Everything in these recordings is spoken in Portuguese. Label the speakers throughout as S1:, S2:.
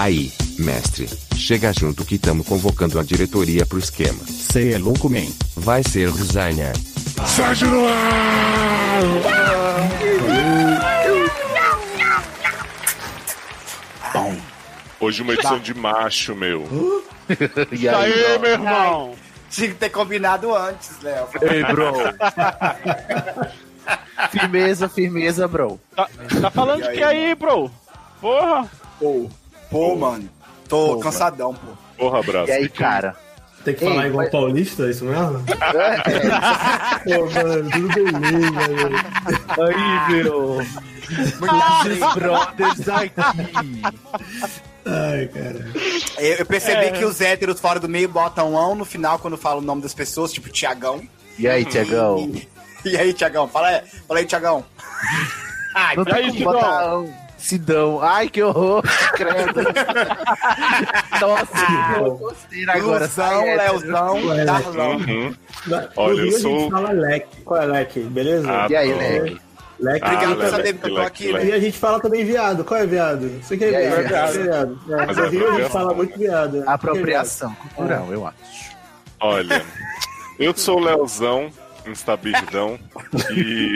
S1: Aí, mestre, chega junto que tamo convocando a diretoria pro esquema.
S2: Cê é louco, man.
S1: Vai ser resenha.
S3: Sérgio
S4: Hoje uma edição de macho, meu.
S5: E aí,
S6: Aí, meu irmão.
S7: Tinha que ter combinado antes, Léo.
S5: Ei, bro. firmeza, firmeza, bro.
S6: Tá, tá falando de que aí, bro? Porra.
S7: Pô, pô, mano. Tô
S5: Pô,
S7: cansadão, pô.
S4: Porra, abraço.
S5: E aí, cara?
S3: Tem que
S5: Ei,
S3: falar igual
S5: mas-
S3: paulista, é isso mesmo?
S5: É,
S3: Pô, mano, tudo beleza, velho.
S5: aí, meu. Muitos brothers aqui.
S3: Ai, cara.
S7: Eu, eu percebi que os héteros fora do meio botam um no final quando falam o nome das pessoas, tipo Tiagão.
S5: E aí, Tiagão?
S7: E, e aí, Tiagão? Fala aí, fala aí, Tiagão. Ai,
S5: Não
S6: aí,
S5: tem como
S6: Sidão?
S5: botar um Sidão. Ai, que horror. Credo. Nossa, eu gostei agora.
S7: Luzão,
S5: hétero.
S7: Leozão, Darlão.
S4: Uhum.
S3: Na-
S4: Olha,
S3: Rio
S4: eu
S3: a
S4: sou-
S3: gente fala leque. Qual é leque? Beleza?
S4: Ah,
S5: E aí. Leg?
S3: leque.
S4: Ah,
S7: Obrigado por
S4: leque,
S7: saber que eu tô
S4: leque,
S7: aqui,
S4: leque.
S7: né?
S3: E a gente fala também viado. Qual é viado? Você quer
S5: aí,
S3: ver?
S5: viado?
S3: viado. É,
S4: Mas
S3: no
S4: é
S3: Rio a gente
S4: apropriação.
S3: fala muito viado. né?
S5: Apropriação cultural, eu acho.
S4: Olha, eu sou o Leozão, instabildão, e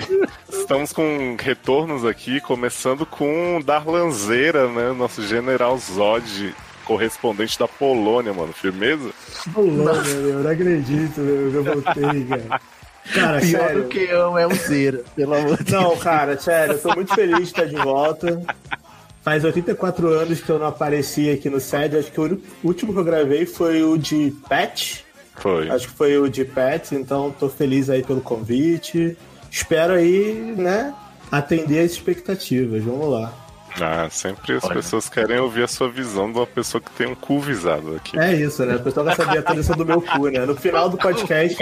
S4: estamos com retornos aqui, começando com Darlanzeira, né? Nosso general Zod, correspondente da Polônia, mano. Firmeza?
S3: Polônia, meu. Não acredito, meu. Eu voltei, cara. Cara,
S5: Pior
S3: sério.
S5: do que eu é o Zera, pelo amor de Deus.
S3: Não, cara, sério, eu tô muito feliz de estar de volta. Faz 84 anos que eu não apareci aqui no SED. Acho que o último que eu gravei foi o de Pet.
S4: Foi.
S3: Acho que foi o de Pets, então tô feliz aí pelo convite. Espero aí, né, atender as expectativas. Vamos lá.
S4: Ah, sempre as pessoas querem ouvir a sua visão de uma pessoa que tem um cu visado aqui.
S3: É isso, né? O pessoal quer saber a atualização do meu cu, né? No final do podcast,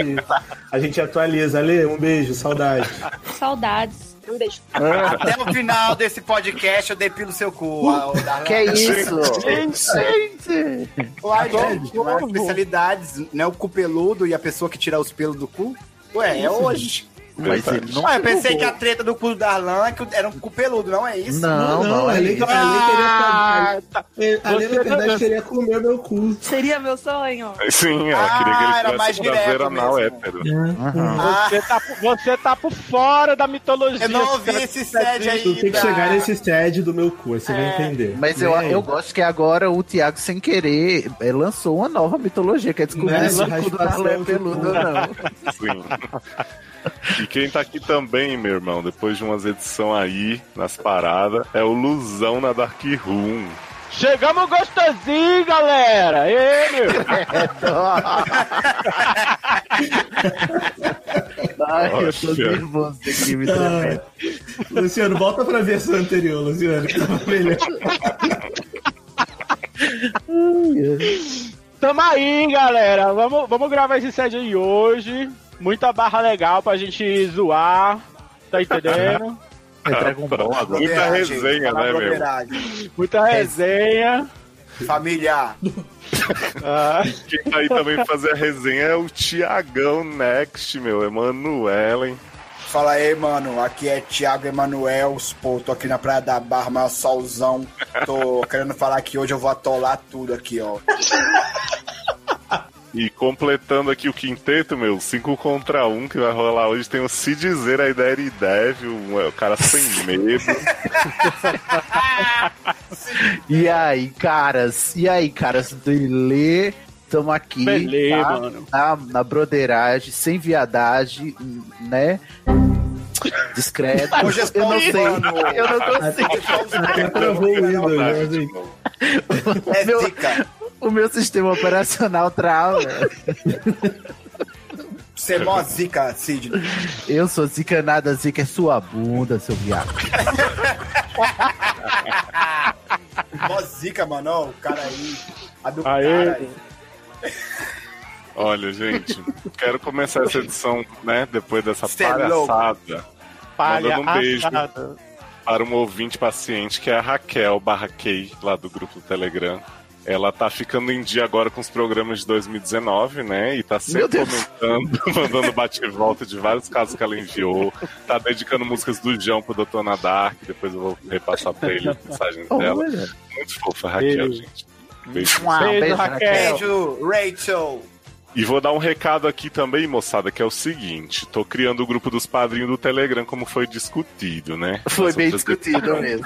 S3: a gente atualiza. Ale, um beijo, saudade.
S8: Saudades. Um beijo.
S7: Até o final desse podcast eu depilo seu cu. o Darlão.
S5: Que é isso?
S7: Gente! Uai, gente, ué, especialidades, né? O cu peludo e a pessoa que tira os pelos do cu. Ué, é hoje.
S5: Mas ele não.
S7: Ah, eu pensei que a treta do cu do Darlan é que era um cu peludo, não é isso?
S5: Não, não, é
S3: Ale,
S5: isso.
S3: Ale
S6: Ah, tá. Você
S3: na verdade,
S6: não-
S3: queria comer meu cu.
S8: Seria meu sonho.
S4: Sim, ela
S7: Ah,
S4: queria que
S7: era
S4: ele
S7: mais
S4: tivesse prazer
S7: direto
S4: anal hétero.
S5: Aham.
S7: Ah,
S6: Você tá, por- você tá por fora da mitologia.
S7: eu não ouvi esse sede aí.
S3: Tu tem que chegar nesse sede do meu cu, aí você vai
S7: É.
S3: entender.
S5: Mas eu, eu gosto que agora o Thiago, sem querer, eh, lançou uma nova mitologia, que é descobrir
S3: Né?
S5: se o cu do Darlan é peludo ou não.
S4: Sim. E quem tá aqui também, meu irmão, depois de umas edições aí nas paradas, é o Luzão na Dark Room.
S6: Chegamos gostosinho, galera. Ê, meu.
S5: Ai, eu tô nervoso aqui, me.
S3: Ah, Luciano, volta pra versão anterior, Luciano, que tava melhor.
S6: Tamo aí, galera. Vamos, vamos gravar esse set aí hoje. Muita barra legal pra gente zoar. Tá entendendo?
S5: É Dragon Ball agora.
S4: Muita resenha, né, meu?
S6: Muita resenha.
S7: Família.
S6: Ah,
S4: Quem tá aí também pra fazer a resenha é o Tiagão Next, meu. Emanuelen.
S7: Fala aí, mano. Aqui é Thiago Emanuel. Pô, tô aqui na Praia da Barra, maior solzão. Tô querendo falar que hoje eu vou atolar tudo aqui, ó.
S4: E completando aqui o quinteto, meu, 5 contra 1 um que vai rolar hoje, tem o Se Dizer a ideia e Dev, o, o cara sem medo.
S5: E aí, caras? E aí, caras do Ilê? Tamo aqui,
S6: Beleza,
S5: tá?
S6: mano.
S5: Na, na broderagem, sem viadagem, né? Discreto.
S7: Hoje é
S5: eu não sei. Eu não consigo.
S3: Até travou o Windows, né, assim.
S7: É
S5: Meu-
S7: zica.
S5: O meu sistema operacional trava.
S7: Você é mó zica, Sidney.
S5: Eu sou zica nada, zica é sua bunda, seu viado.
S7: Mó zica, mano. Ó, o cara aí. A do
S6: Aê.
S7: cara aí.
S4: Olha, gente, quero começar essa edição, né, depois dessa
S7: Cê é
S4: palhaçada,
S6: palha
S4: Mandando um beijo.
S6: assada.
S4: para uma ouvinte paciente que é a Raquel barra Kay, lá do grupo do Telegram. Ela tá ficando em dia agora com os programas de 2019, né? E tá sempre comentando, mandando bate e volta de vários casos que ela enviou. Tá dedicando músicas do João pro Dr. Nadark, depois eu vou repassar pra ele as mensagens dela.
S5: Olha.
S4: Muito fofa, Raquel,
S6: Beijo.
S4: gente. Beijo.
S5: Um
S6: Beijo,
S5: beijo,
S6: Raquel.
S7: Beijo, Rachel.
S4: E vou dar um recado aqui também, moçada, que é o seguinte: tô criando o grupo dos padrinhos do Telegram, como foi discutido, né?
S5: Foi
S4: Nós
S5: bem discutido mesmo.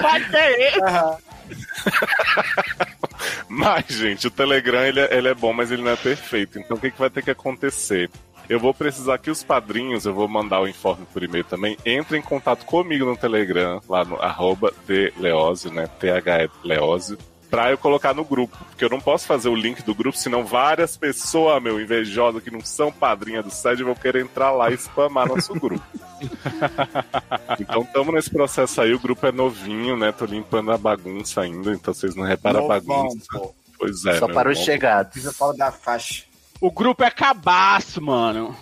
S6: Pode ser.
S7: Aham.
S4: Mas, gente, o Telegram ele é, ele é bom, mas ele não é perfeito. Então o que, que vai ter que acontecer? Eu vou precisar que os padrinhos, eu vou mandar o informe por e-mail também, entrem em contato comigo no Telegram, lá no arroba de né? THE pra eu colocar no grupo. Porque eu não posso fazer o link do grupo, senão várias pessoas, meu, invejosas, que não são padrinha do SED, vão querer entrar lá e spamar nosso grupo. então estamos nesse processo aí, o grupo é novinho, né? Tô limpando a bagunça ainda, então vocês não reparam a bagunça.
S7: pô.
S4: Pois é,
S5: Só para os chegados.
S7: Pisa fora da faixa.
S6: O grupo é cabaço, mano.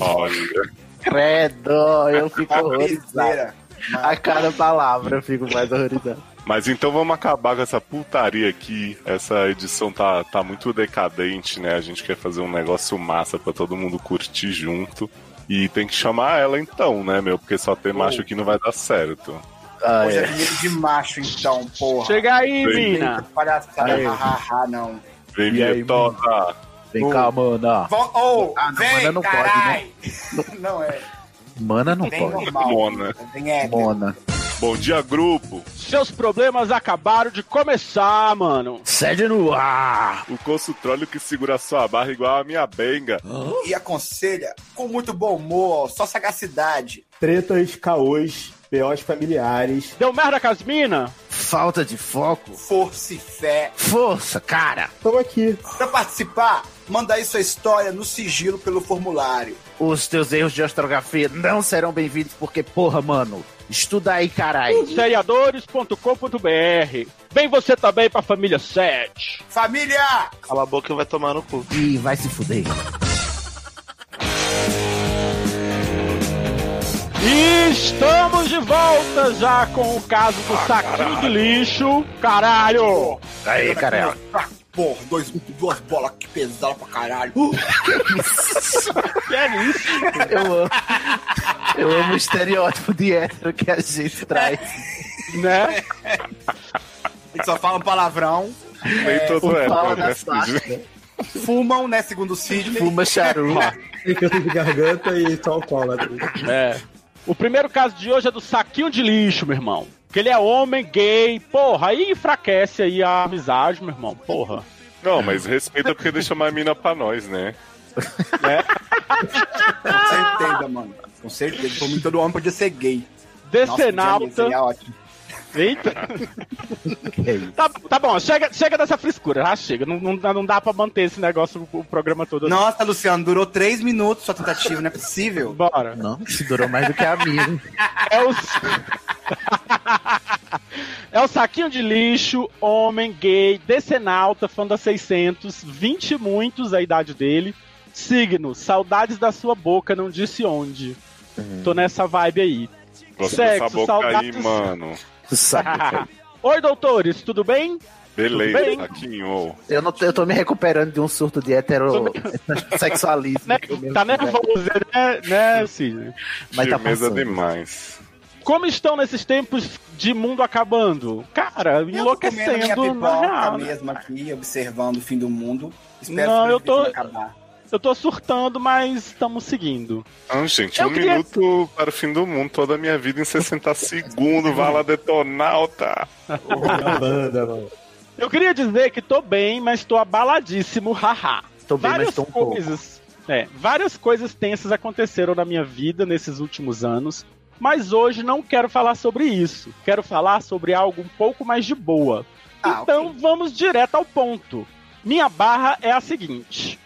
S4: Olha.
S5: Credo, eu fico horrorizado. A cada palavra eu fico mais horrorizado.
S4: Mas então vamos acabar com essa putaria aqui. Essa edição tá, tá muito decadente, né? A gente quer fazer um negócio massa pra todo mundo curtir junto. E tem que chamar ela então, né, meu? Porque só ter macho aqui não vai dar certo.
S5: Ah,
S7: Hoje é
S5: é.
S7: dinheiro de macho, então, porra.
S6: Chega aí,
S4: Bem,
S6: mina.
S7: Palhaçada,
S3: Aí.
S7: hahaha, não.
S4: Vem,
S5: E aí,
S4: Vietosa.
S5: Vem cá, mana.
S7: Oh,
S5: Ah, não,
S7: vem,
S5: mana não pode, né?
S7: carai. Não é.
S5: Mana não
S7: Bem
S5: pode.
S7: normal.
S4: Mona.
S7: Bem hétero.
S5: Mona.
S4: Bom dia, grupo.
S6: Seus problemas acabaram de começar, mano.
S5: Sede no ar.
S4: O coço trolho que segura sua barra igual a minha benga.
S7: E aconselha com muito bom humor, só sagacidade.
S3: Tretas, caôs, B.O.s familiares.
S6: Deu merda com as mina?
S5: Falta de foco.
S7: Força e fé.
S5: Força, cara.
S3: Estamos aqui.
S7: Pra participar, manda aí sua história no sigilo pelo formulário.
S5: Os teus erros de astrografia não serão bem-vindos porque, porra, mano. Estuda aí, caralho.
S6: Seriadores.com.br. Vem você também pra família 7.
S7: Família!
S2: Cala a boca e vai tomar no cu.
S5: Ih, vai se fuder.
S6: E estamos de volta já com o caso do saquinho de lixo. Caralho!
S5: Aí, caralho.
S7: Porra, dois, duas bolas que pesaram pra caralho.
S6: Que é isso?
S5: Eu amo. Eu amo o estereótipo de hétero que a gente traz.
S6: Né?
S7: Eles só falam palavrão,
S4: Nem todo
S5: O
S4: é,
S5: pau
S4: né,
S7: fumam, né, segundo o Sidney.
S5: Fuma charu.
S3: Tem de garganta e só alcoólatra.
S6: É. O primeiro caso de hoje é do saquinho de lixo, meu irmão. Que ele é homem, gay, porra, aí enfraquece aí a amizade, meu irmão, porra.
S4: Não, mas respeita porque deixa mais mina pra nós, né?
S7: Com certeza, mano. Com certeza. Por mim, todo homem podia ser gay. Nossa,
S6: Decenalta.
S7: seria ótimo.
S6: Eita. Tá, tá bom, chega, chega dessa frescura, já chega. Não, não, dá- não dá pra manter esse negócio o programa todo.
S7: Nossa, Luciano, durou três minutos sua tentativa, não é possível.
S6: Bora.
S5: Não, durou mais do que a minha.
S6: É o... é o saquinho de lixo, homem, gay, decenalta, fã da 600, 20 e muitos a idade dele. Signo, saudades da sua boca, não disse onde. Tô nessa vibe aí.
S4: Gosto
S6: Sexo,
S4: dessa boca aí,
S6: saudades.
S4: mano.
S5: Sabe?
S6: Oi, doutores, tudo bem?
S4: Beleza,
S6: Bem.
S4: Saquinho.
S5: Eu, não, eu tô me recuperando de um surto de heterossexualismo.
S6: Né?
S5: eu
S6: Tá
S5: tive.
S6: nervoso, né, né Sidney?
S5: Mas tá passando.
S4: demais.
S6: Como estão nesses tempos de mundo acabando? Cara,
S7: Eu tô comendo minha
S6: enlouquecendo na
S7: pipoca
S6: real.
S7: mesmo aqui, observando o fim do mundo. Espero
S6: Não,
S7: que
S6: eu tô-
S7: acabar.
S6: Eu tô surtando, mas estamos seguindo.
S4: Ah, gente,
S6: Eu
S4: um
S6: queria-
S4: minuto para o fim do mundo. Toda a minha vida em 60 segundos. Vai lá, detonauta.
S3: Na banda, mano.
S6: Eu queria dizer que tô bem, mas tô abaladíssimo, haha.
S5: Tô bem, mas
S6: várias
S5: tô um pouco.
S6: coisas, é, várias coisas tensas aconteceram na minha vida nesses últimos anos, mas hoje não quero falar sobre isso. Quero falar sobre algo um pouco mais de boa.
S7: Ah,
S6: então vamos direto ao ponto. Minha barra é a seguinte: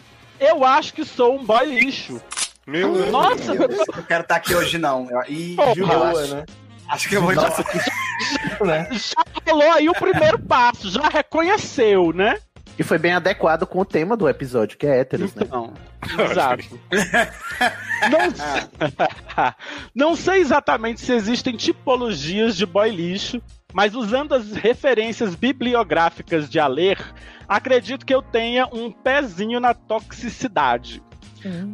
S6: eu acho que sou um boy lixo.
S4: Meu Deus.
S6: Nossa,
S7: Meu Deus, eu não quero estar aqui hoje, não.
S3: De
S5: Eu
S3: boa,
S5: acho-
S3: né?
S7: acho que eu vou
S5: Nossa,
S7: embora.
S3: né?
S6: já rolou aí o primeiro passo, já reconheceu, né?
S5: E foi bem adequado com o tema do episódio, que é héteros, né?
S6: Então, exato. Não, não sei exatamente se existem tipologias de boy lixo, mas usando as referências bibliográficas de Aler, acredito que eu tenha um pezinho na toxicidade.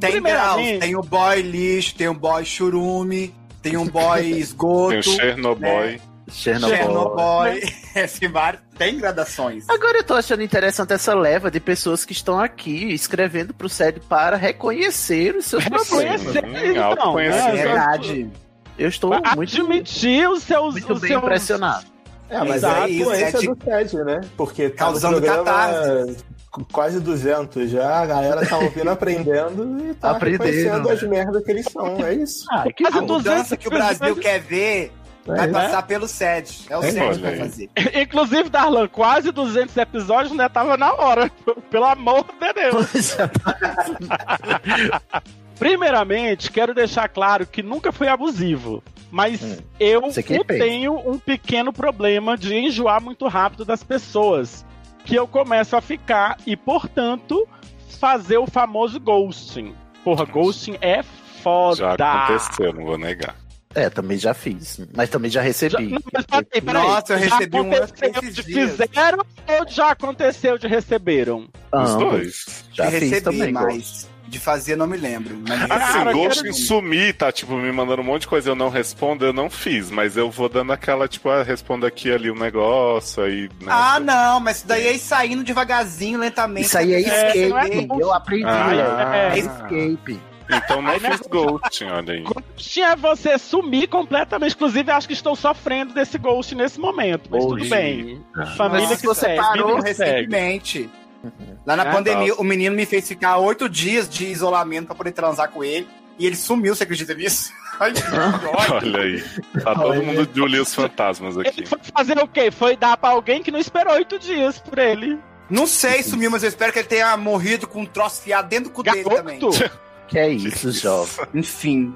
S7: Tem graus, tem o boy lixo, tem o boy churume, tem um boy esgoto,
S4: Tem o Chernobyl.
S5: Chernobyl.
S7: Chernobyl, esse vários, tem gradações.
S5: Agora eu tô achando interessante essa leva de pessoas que estão aqui escrevendo pro SED para reconhecer os seus problemas.
S6: Reconhecer,
S4: Sim,
S6: então, né?
S7: Verdade.
S5: Eu estou muito,
S6: Admitir os seus.
S5: muito
S6: os
S5: bem
S6: seus-
S5: impressionado.
S3: É, mas
S6: Exato,
S3: é a influência
S7: é
S3: do TED, né? Porque tá
S7: Causando
S3: no programa
S7: catarse.
S3: quase 200 já, a galera tá ouvindo, aprendendo e tá
S5: Aprendendo, né?
S3: as merdas que eles são, é isso.
S5: Ah, que
S7: A
S6: Mas
S7: mudança que o Brasil quer ver vai
S3: É,
S7: passar pelo SED. É o
S3: É,
S7: SED que vai fazer.
S6: Inclusive, Darlan, quase 200 episódios, né? Tava na hora. Pelo amor de Deus. Primeiramente, quero deixar claro que nunca fui abusivo. Mas
S5: Hum.
S6: eu tenho um pequeno problema de enjoar muito rápido das pessoas. Que eu começo a ficar e, portanto, fazer o famoso ghosting. Porra, ghosting é foda.
S4: Já aconteceu, não vou negar.
S5: É, também já fiz. Mas também já
S6: Já-
S5: recebi.
S6: não, mas peraí, peraí.
S7: Nossa, eu
S6: Já
S7: recebi um
S6: de fizeram ou já aconteceu de receberam?
S4: Os
S5: Ambos.
S4: dois.
S5: Já fiz
S7: recebi,
S5: também.
S7: mas de fazer não me lembro. Mas
S4: Assim,
S6: eu
S4: Ghost
S6: quero-
S4: em sumir, tá, tipo, me mandando um monte de coisa, eu não respondo, eu não fiz, mas eu vou dando aquela, tipo, ah, respondo aqui ali um negócio, aí, né,
S7: Ah, não, mas isso daí é ir saindo devagarzinho, lentamente.
S5: Isso aí é escape.
S6: é
S5: eu aprendi,
S4: Ah,
S6: é.
S5: É escape.
S4: Então não fiz ghosting, olha aí.
S6: Ghosting é você sumir completamente. Inclusive, acho que estou sofrendo desse ghost nesse momento. Mas tudo
S5: Oxi.
S6: bem.
S7: Mas
S6: Família
S7: se
S6: que
S7: você
S6: segue,
S7: parou
S6: que segue.
S7: Lá na
S6: É,
S7: pandemia,
S4: nossa.
S7: o menino me fez ficar oito dias de isolamento pra poder transar com ele. E ele sumiu, você acredita nisso? Ai.
S4: Olha aí. Tá todo mundo de olho os fantasmas aqui.
S6: Ele foi fazer o quê? Foi dar pra alguém que não esperou oito dias por ele.
S7: Não sei, sumiu, mas eu espero que ele tenha morrido com um troço fiado dentro do cu dele também.
S5: Que é isso, jovem.
S7: Enfim.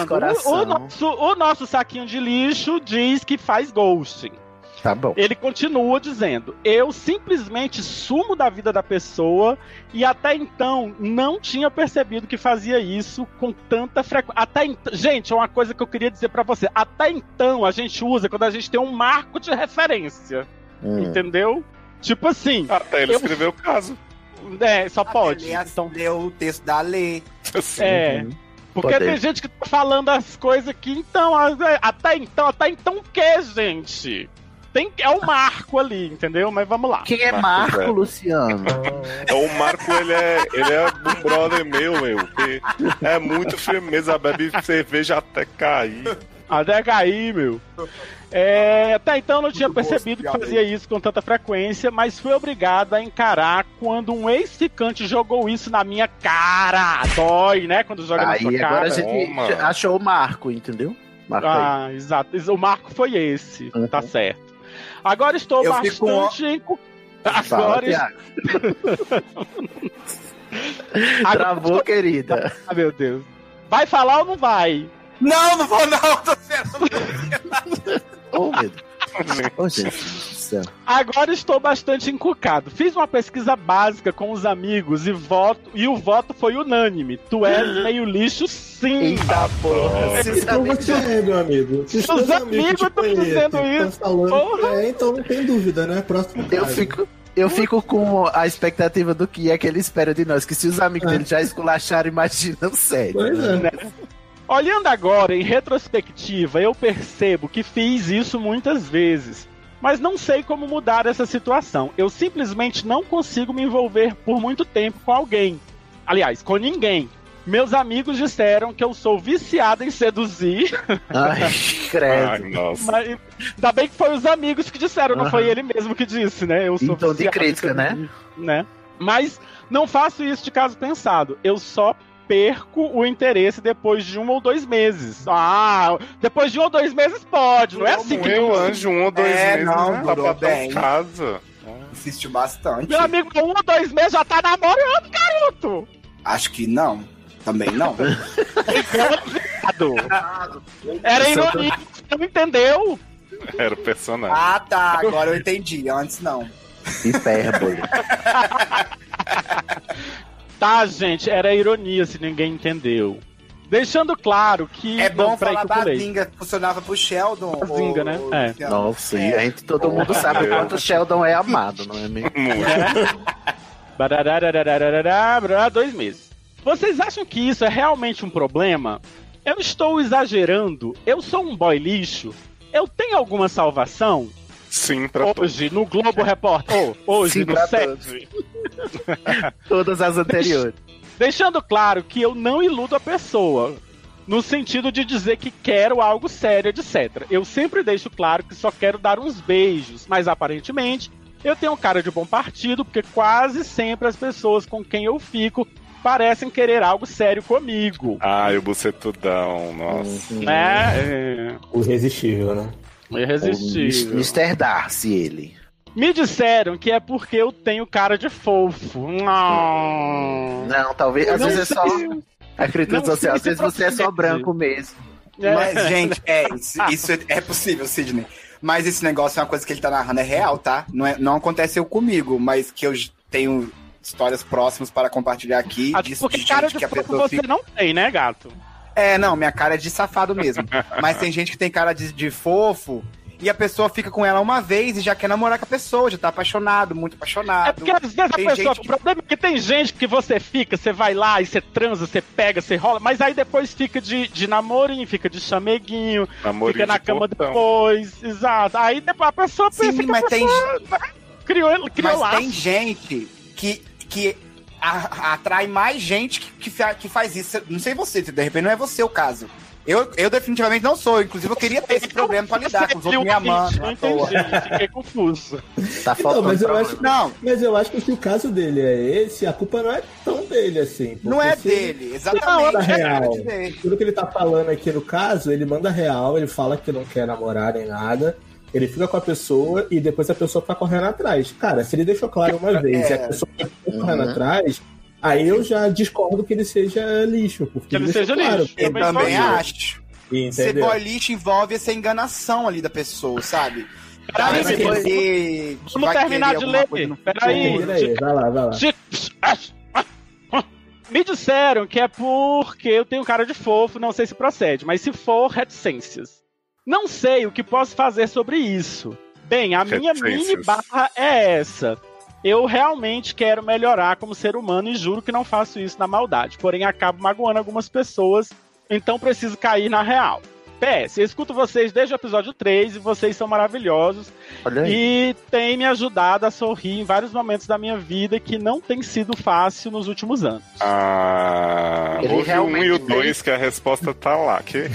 S5: De coração.
S6: o, o nosso, o nosso saquinho de lixo diz que faz ghosting.
S5: Tá bom.
S6: Ele continua dizendo: Eu simplesmente sumo da vida da pessoa e até então não tinha percebido que fazia isso com tanta frequência. Até então, gente, é uma coisa que eu queria dizer pra você. Até então a gente usa quando a gente tem um marco de referência,
S5: Hum.
S6: entendeu? Tipo assim,
S4: Até ele
S6: Eu-
S4: escreveu o caso.
S6: é, só pode.
S7: Ele
S6: Então,
S7: leu o texto da lei.
S4: Assim,
S6: é. Porque
S5: Pode.
S6: tem gente que tá falando as coisas que então, é, até então, até então o que, gente? Tem, é um marco ali, entendeu? Mas vamos lá.
S5: Quem é
S4: Marco
S5: Marco. Luciano?
S4: O Marco, ele é, ele é um brother meu, meu. é muito firmeza, bebe cerveja até cair.
S6: Até cair, meu. É, até então eu não tinha percebido que fazia isso com tanta frequência, mas fui obrigado a encarar quando um ex-ficante jogou isso na minha cara. Dói, né? Quando joga na
S5: Aí
S6: sua
S5: agora
S6: cara.
S5: a gente achou o Marco, entendeu? Marco aí.
S6: Ah, exato. O marco foi esse,
S5: Uhum.
S6: tá certo. Agora estou
S7: Eu fico com-
S6: bastante
S5: Fala,
S6: Agora, agora
S5: Travou, querida.
S6: Ah, meu Deus. Vai falar ou não vai?
S7: Não, não vou não, tô sendo...
S5: Ô, meu Deus. Ô, Jesus do céu.
S6: Agora estou bastante encucado. Fiz uma pesquisa básica com os amigos e voto e o voto foi unânime. Tu és meio lixo, sim.
S5: Eita porra.
S3: Então você é, meu amigo. Se os
S6: amigos
S3: te
S6: tão
S3: conhecem,
S6: dizendo isso.
S3: falando-
S6: Porra.
S3: É, então não tem dúvida, né? Próximo
S5: Eu
S3: caso.
S5: fico, eu fico com a expectativa do que é que ele espera de nós. Que se os amigos
S3: É.
S5: dele já esculacharam, imagina o sério.
S3: Pois é.
S6: Né? Olhando agora em retrospectiva, eu percebo que fiz isso muitas vezes. Mas não sei como mudar essa situação. Eu simplesmente não consigo me envolver por muito tempo com alguém. Aliás, com ninguém. Meus amigos disseram que eu sou viciada em seduzir.
S5: Ai,
S4: Ai,
S5: credo.
S4: nossa.
S6: Mas ainda bem que foi os amigos que disseram, não
S5: Aham.
S6: foi ele mesmo que disse, né? Eu sou
S5: Então, de
S6: viciado em
S5: crítica, né?
S6: seduzir, né? Mas não faço isso de caso pensado. Eu só perco o interesse depois de um ou dois meses. Ah, depois de um ou dois meses pode, não é assim que
S4: Meu anjo, um ou dois
S7: É,
S4: meses,
S7: não,
S4: né? Tá
S7: durou bem.
S4: em casa.
S7: Insistiu bastante.
S6: Meu amigo, um ou dois meses já tá namorando, garoto!
S7: Acho que não. Também não.
S6: Era ironia, você não entendeu?
S4: Era o personagem.
S7: ah, tá. Agora eu entendi. Antes não.
S5: Hipérbole.
S6: Tá, gente, era ironia se ninguém entendeu. Deixando claro que.
S7: É bom
S6: Não,
S7: falar
S6: que eu
S7: da
S6: pulei.
S7: Zinga que funcionava pro Sheldon.
S6: A Zinga,
S7: ô-
S6: né? É.
S5: Nossa, e a gente, todo mundo sabe o quanto o Sheldon é amado, não é mesmo?
S6: Bararararararará, barará, dois meses. Vocês acham que isso é realmente um problema? Eu estou exagerando? Eu sou um boy lixo? Eu tenho alguma salvação?
S4: Sim, pra todos.
S6: Hoje, no Globo Repórter. Oh, hoje,
S5: Sim,
S6: no set.
S5: Todas as anteriores.
S6: Deixando claro que eu não iludo a pessoa. No sentido de dizer que quero algo sério, etc. Eu sempre deixo claro que só quero dar uns beijos, mas aparentemente eu tenho cara de bom partido, porque quase sempre as pessoas com quem eu fico parecem querer algo sério comigo.
S4: Ai, o bucetudão, nossa.
S5: Uhum.
S6: Né? É,
S3: O irresistível, né?
S5: O
S6: irresistível.
S5: Mr. Darcy, ele.
S6: Me disseram que é porque eu tenho cara de fofo. Não.
S5: Não, talvez. Às
S6: Não
S5: vezes é
S6: sei.
S5: só. Acredito social, às vezes você é só branco mesmo.
S6: É.
S7: Mas, gente, é, isso, é possível, Sidney. Mas esse negócio é uma coisa que ele tá narrando, é real, tá? Não, é, não aconteceu comigo, mas que eu tenho histórias próximas para compartilhar aqui.
S6: Ah,
S7: disso
S6: porque
S7: de
S6: cara
S7: gente
S6: de
S7: que a pessoa
S6: você
S7: fica...
S6: não tem, né, gato?
S7: É, não, minha cara é de safado mesmo. mas tem gente que tem cara de, de fofo e a pessoa fica com ela uma vez e já quer namorar com a pessoa, já tá apaixonado, muito apaixonado.
S6: É porque às vezes a
S7: Tem
S6: pessoa.
S7: gente
S6: O problema é que tem gente que você fica, você vai lá e você transa, você pega, você rola, mas aí depois fica de, de namorinho, fica de chameguinho,
S4: Namorinho
S6: fica na
S4: de
S6: cama
S4: botão.
S6: depois. Exato. Aí depois a pessoa
S7: Sim,
S6: pensa que
S7: mas
S6: a
S7: tem,
S6: pessoa criou, criou
S7: mas
S6: laço.
S7: tem gente que, que a- atrai mais gente que, que, que faz isso. Não sei você, de repente não é você o caso. Eu, eu definitivamente não sou. Inclusive, eu queria ter esse problema pra lidar com os outros me amando
S6: Não
S7: toa.
S6: entendi, fiquei confuso.
S5: Tá faltando.
S3: mas eu acho,
S7: Não,
S3: mas eu acho que se o caso dele é esse, a culpa não é tão dele assim. porque
S7: não é dele,
S3: Não,
S7: exatamente.
S3: é
S7: é
S3: real. Tudo que ele tá falando aqui no caso, ele manda real, ele fala que não quer namorar nem nada. Ele fica com a pessoa e depois a pessoa tá correndo atrás. Cara, se ele deixou claro uma vez e a
S7: É.
S3: pessoa tá correndo
S5: Uhum.
S3: atrás, aí eu já discordo que ele seja lixo. Porque
S6: Que ele seja
S3: claro,
S6: lixo.
S7: Eu
S6: Também
S7: acho. Ser
S3: Entendeu?
S7: boy lixo envolve essa enganação ali da pessoa, sabe?
S6: Peraí,
S7: Vai
S6: depois-
S7: querer-
S6: Vamos
S7: vai
S6: terminar de ler. Peraí.
S3: Termina aí, vai lá, vai lá.
S6: Me disseram que é porque eu tenho cara de fofo, não sei se procede, mas se for, reticências. Não sei o que posso fazer sobre isso. Bem, a minha mini barra é essa. Eu realmente quero melhorar como ser humano e juro que não faço isso na maldade. Porém, acabo magoando algumas pessoas, então preciso cair na real. PS, eu escuto vocês desde o episódio 3 e vocês são maravilhosos.
S5: Olha aí.
S6: E tem me ajudado a sorrir em vários momentos da minha vida que não tem sido fácil nos últimos anos.
S4: Ah,
S5: Ele
S4: ouve o 1 e o
S5: realmente
S4: 2 que a resposta tá lá. Que...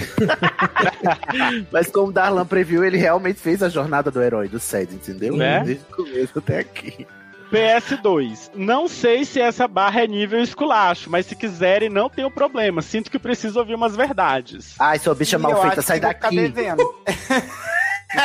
S5: Mas como o Darlan previu, ele realmente fez a jornada do herói do SED, entendeu?
S6: Né?
S5: Desde o começo até aqui.
S6: PS2. Não sei se essa barra é nível esculacho, mas se quiserem, não tenho problema. Sinto que preciso ouvir umas verdades.
S5: Ai, sua bicha
S7: Eu
S5: mal feita, sai
S7: ficar
S5: daqui.
S7: devendo.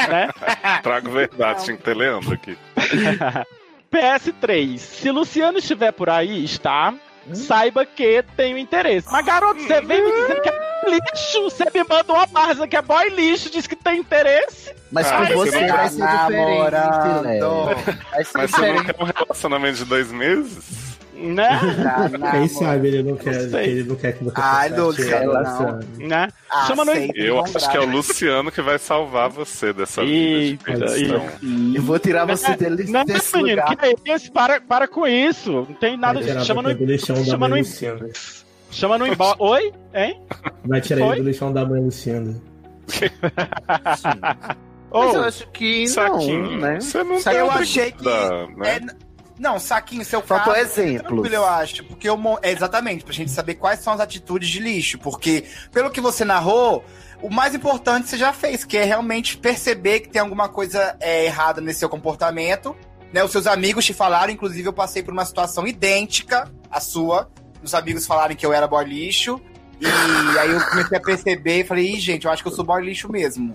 S6: Né?
S4: Trago verdade, tinha que ter Leandro aqui.
S6: PS3. Se Luciano estiver por aí, está. Saiba que tenho interesse. Mas, garoto, você vem me dizer que é lixo. Você me manda uma barra que é boy lixo, diz que tem interesse.
S5: Mas
S4: Ah,
S5: com
S4: você
S5: você
S4: não
S5: vai
S7: tá
S5: ser diferente,
S7: namorando.
S5: Léo. Vai ser
S4: Mas você não
S5: diferente.
S4: quer um relacionamento de dois meses?
S6: Né?
S7: Tá
S3: Quem
S7: namorando.
S3: sabe ele não quer,
S6: sei.
S3: ele não quer que você
S7: Ai,
S3: conserte
S7: Luciano,
S3: relação.
S6: né?
S7: Ah,
S6: Chama no.
S4: Eu acho que é o
S7: dar.
S4: Luciano que vai salvar você dessa
S6: Eita,
S4: vida de perdição.
S5: Eu vou tirar você dele
S6: Não,
S5: desse
S6: menino,
S5: lugar.
S6: que é isso? Para, para com isso. Não tem nada de. Chama no,
S3: lixão da
S6: chama no. Chama no inbox. Oi? Hein?
S3: Vai tirar
S6: Foi?
S3: ele do lixão da mãe Luciana.
S5: Mas eu
S6: Ô,
S5: acho que
S4: Saquinho,
S5: não, né?
S4: você não.
S7: Eu achei que.
S4: né?
S7: é- não, saquinho, seu
S5: Faltou
S7: caso.
S5: exemplos.
S7: Eu acho. Porque eu. É exatamente, pra gente saber quais são as atitudes de lixo. Porque, pelo que você narrou, o mais importante você já fez, que é realmente perceber que tem alguma coisa é, errada nesse seu comportamento. Né? Os seus amigos te falaram, inclusive eu passei por uma situação idêntica à sua. Os amigos falaram que eu era boy lixo. E aí eu comecei a perceber e falei, Ih, gente, eu acho que eu sou boy lixo mesmo.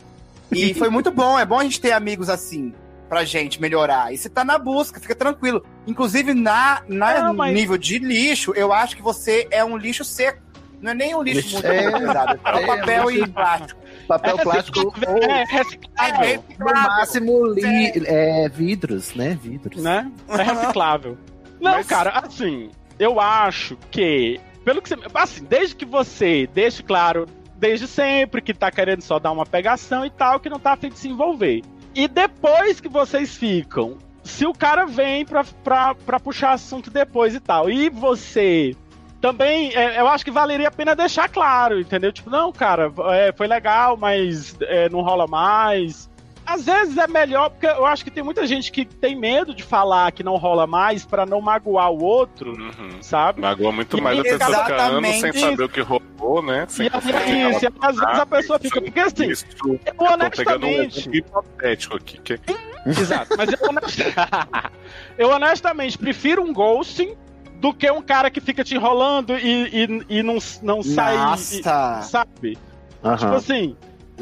S7: E foi muito bom, é bom a gente ter amigos assim, pra gente melhorar. E você tá na busca, fica tranquilo. Inclusive, na, na
S6: Não, mas-
S7: nível de lixo, eu acho que você é um lixo seco. Não é nem um lixo muito
S5: É,
S7: pesado, é
S5: é,
S7: papel
S5: lixo-
S7: e plástico.
S5: Papel
S6: É
S5: plástico ou,
S6: é
S7: É
S6: reciclável,
S5: no
S7: reciclável.
S5: máximo, li, é, vidros, né? Vidros.
S6: né? É reciclável. Não,
S4: Mas-
S6: cara, assim, eu acho que, pelo que você. Assim, desde que você deixe claro, desde sempre, que tá querendo só dar uma pegação e tal, que não tá afim de se envolver. E depois que vocês ficam, se o cara vem pra, pra, pra puxar assunto depois e tal, e você. Também, é, eu acho que valeria a pena deixar claro, entendeu? Tipo, não, cara, é, foi legal, mas é, não rola mais às vezes é melhor, porque eu acho que tem muita gente que tem medo de falar que não rola mais pra não magoar o outro,
S4: Uhum.
S6: sabe?
S4: Magoa muito
S6: E
S4: mais a pessoa ficar anos sem
S7: exatamente
S4: saber o que rolou, né? Sem
S6: E aí, isso, e às vezes a pessoa fica. Porque assim,
S4: isso.
S6: eu
S4: Eu tô pegando um
S6: honestamente.
S4: exemplo hipotético aqui. Que...
S6: Exato, mas eu, honest- eu honestamente prefiro um ghosting do que um cara que fica te enrolando e, e, e não, não sai. e- sabe?
S5: Aham.
S6: Tipo assim,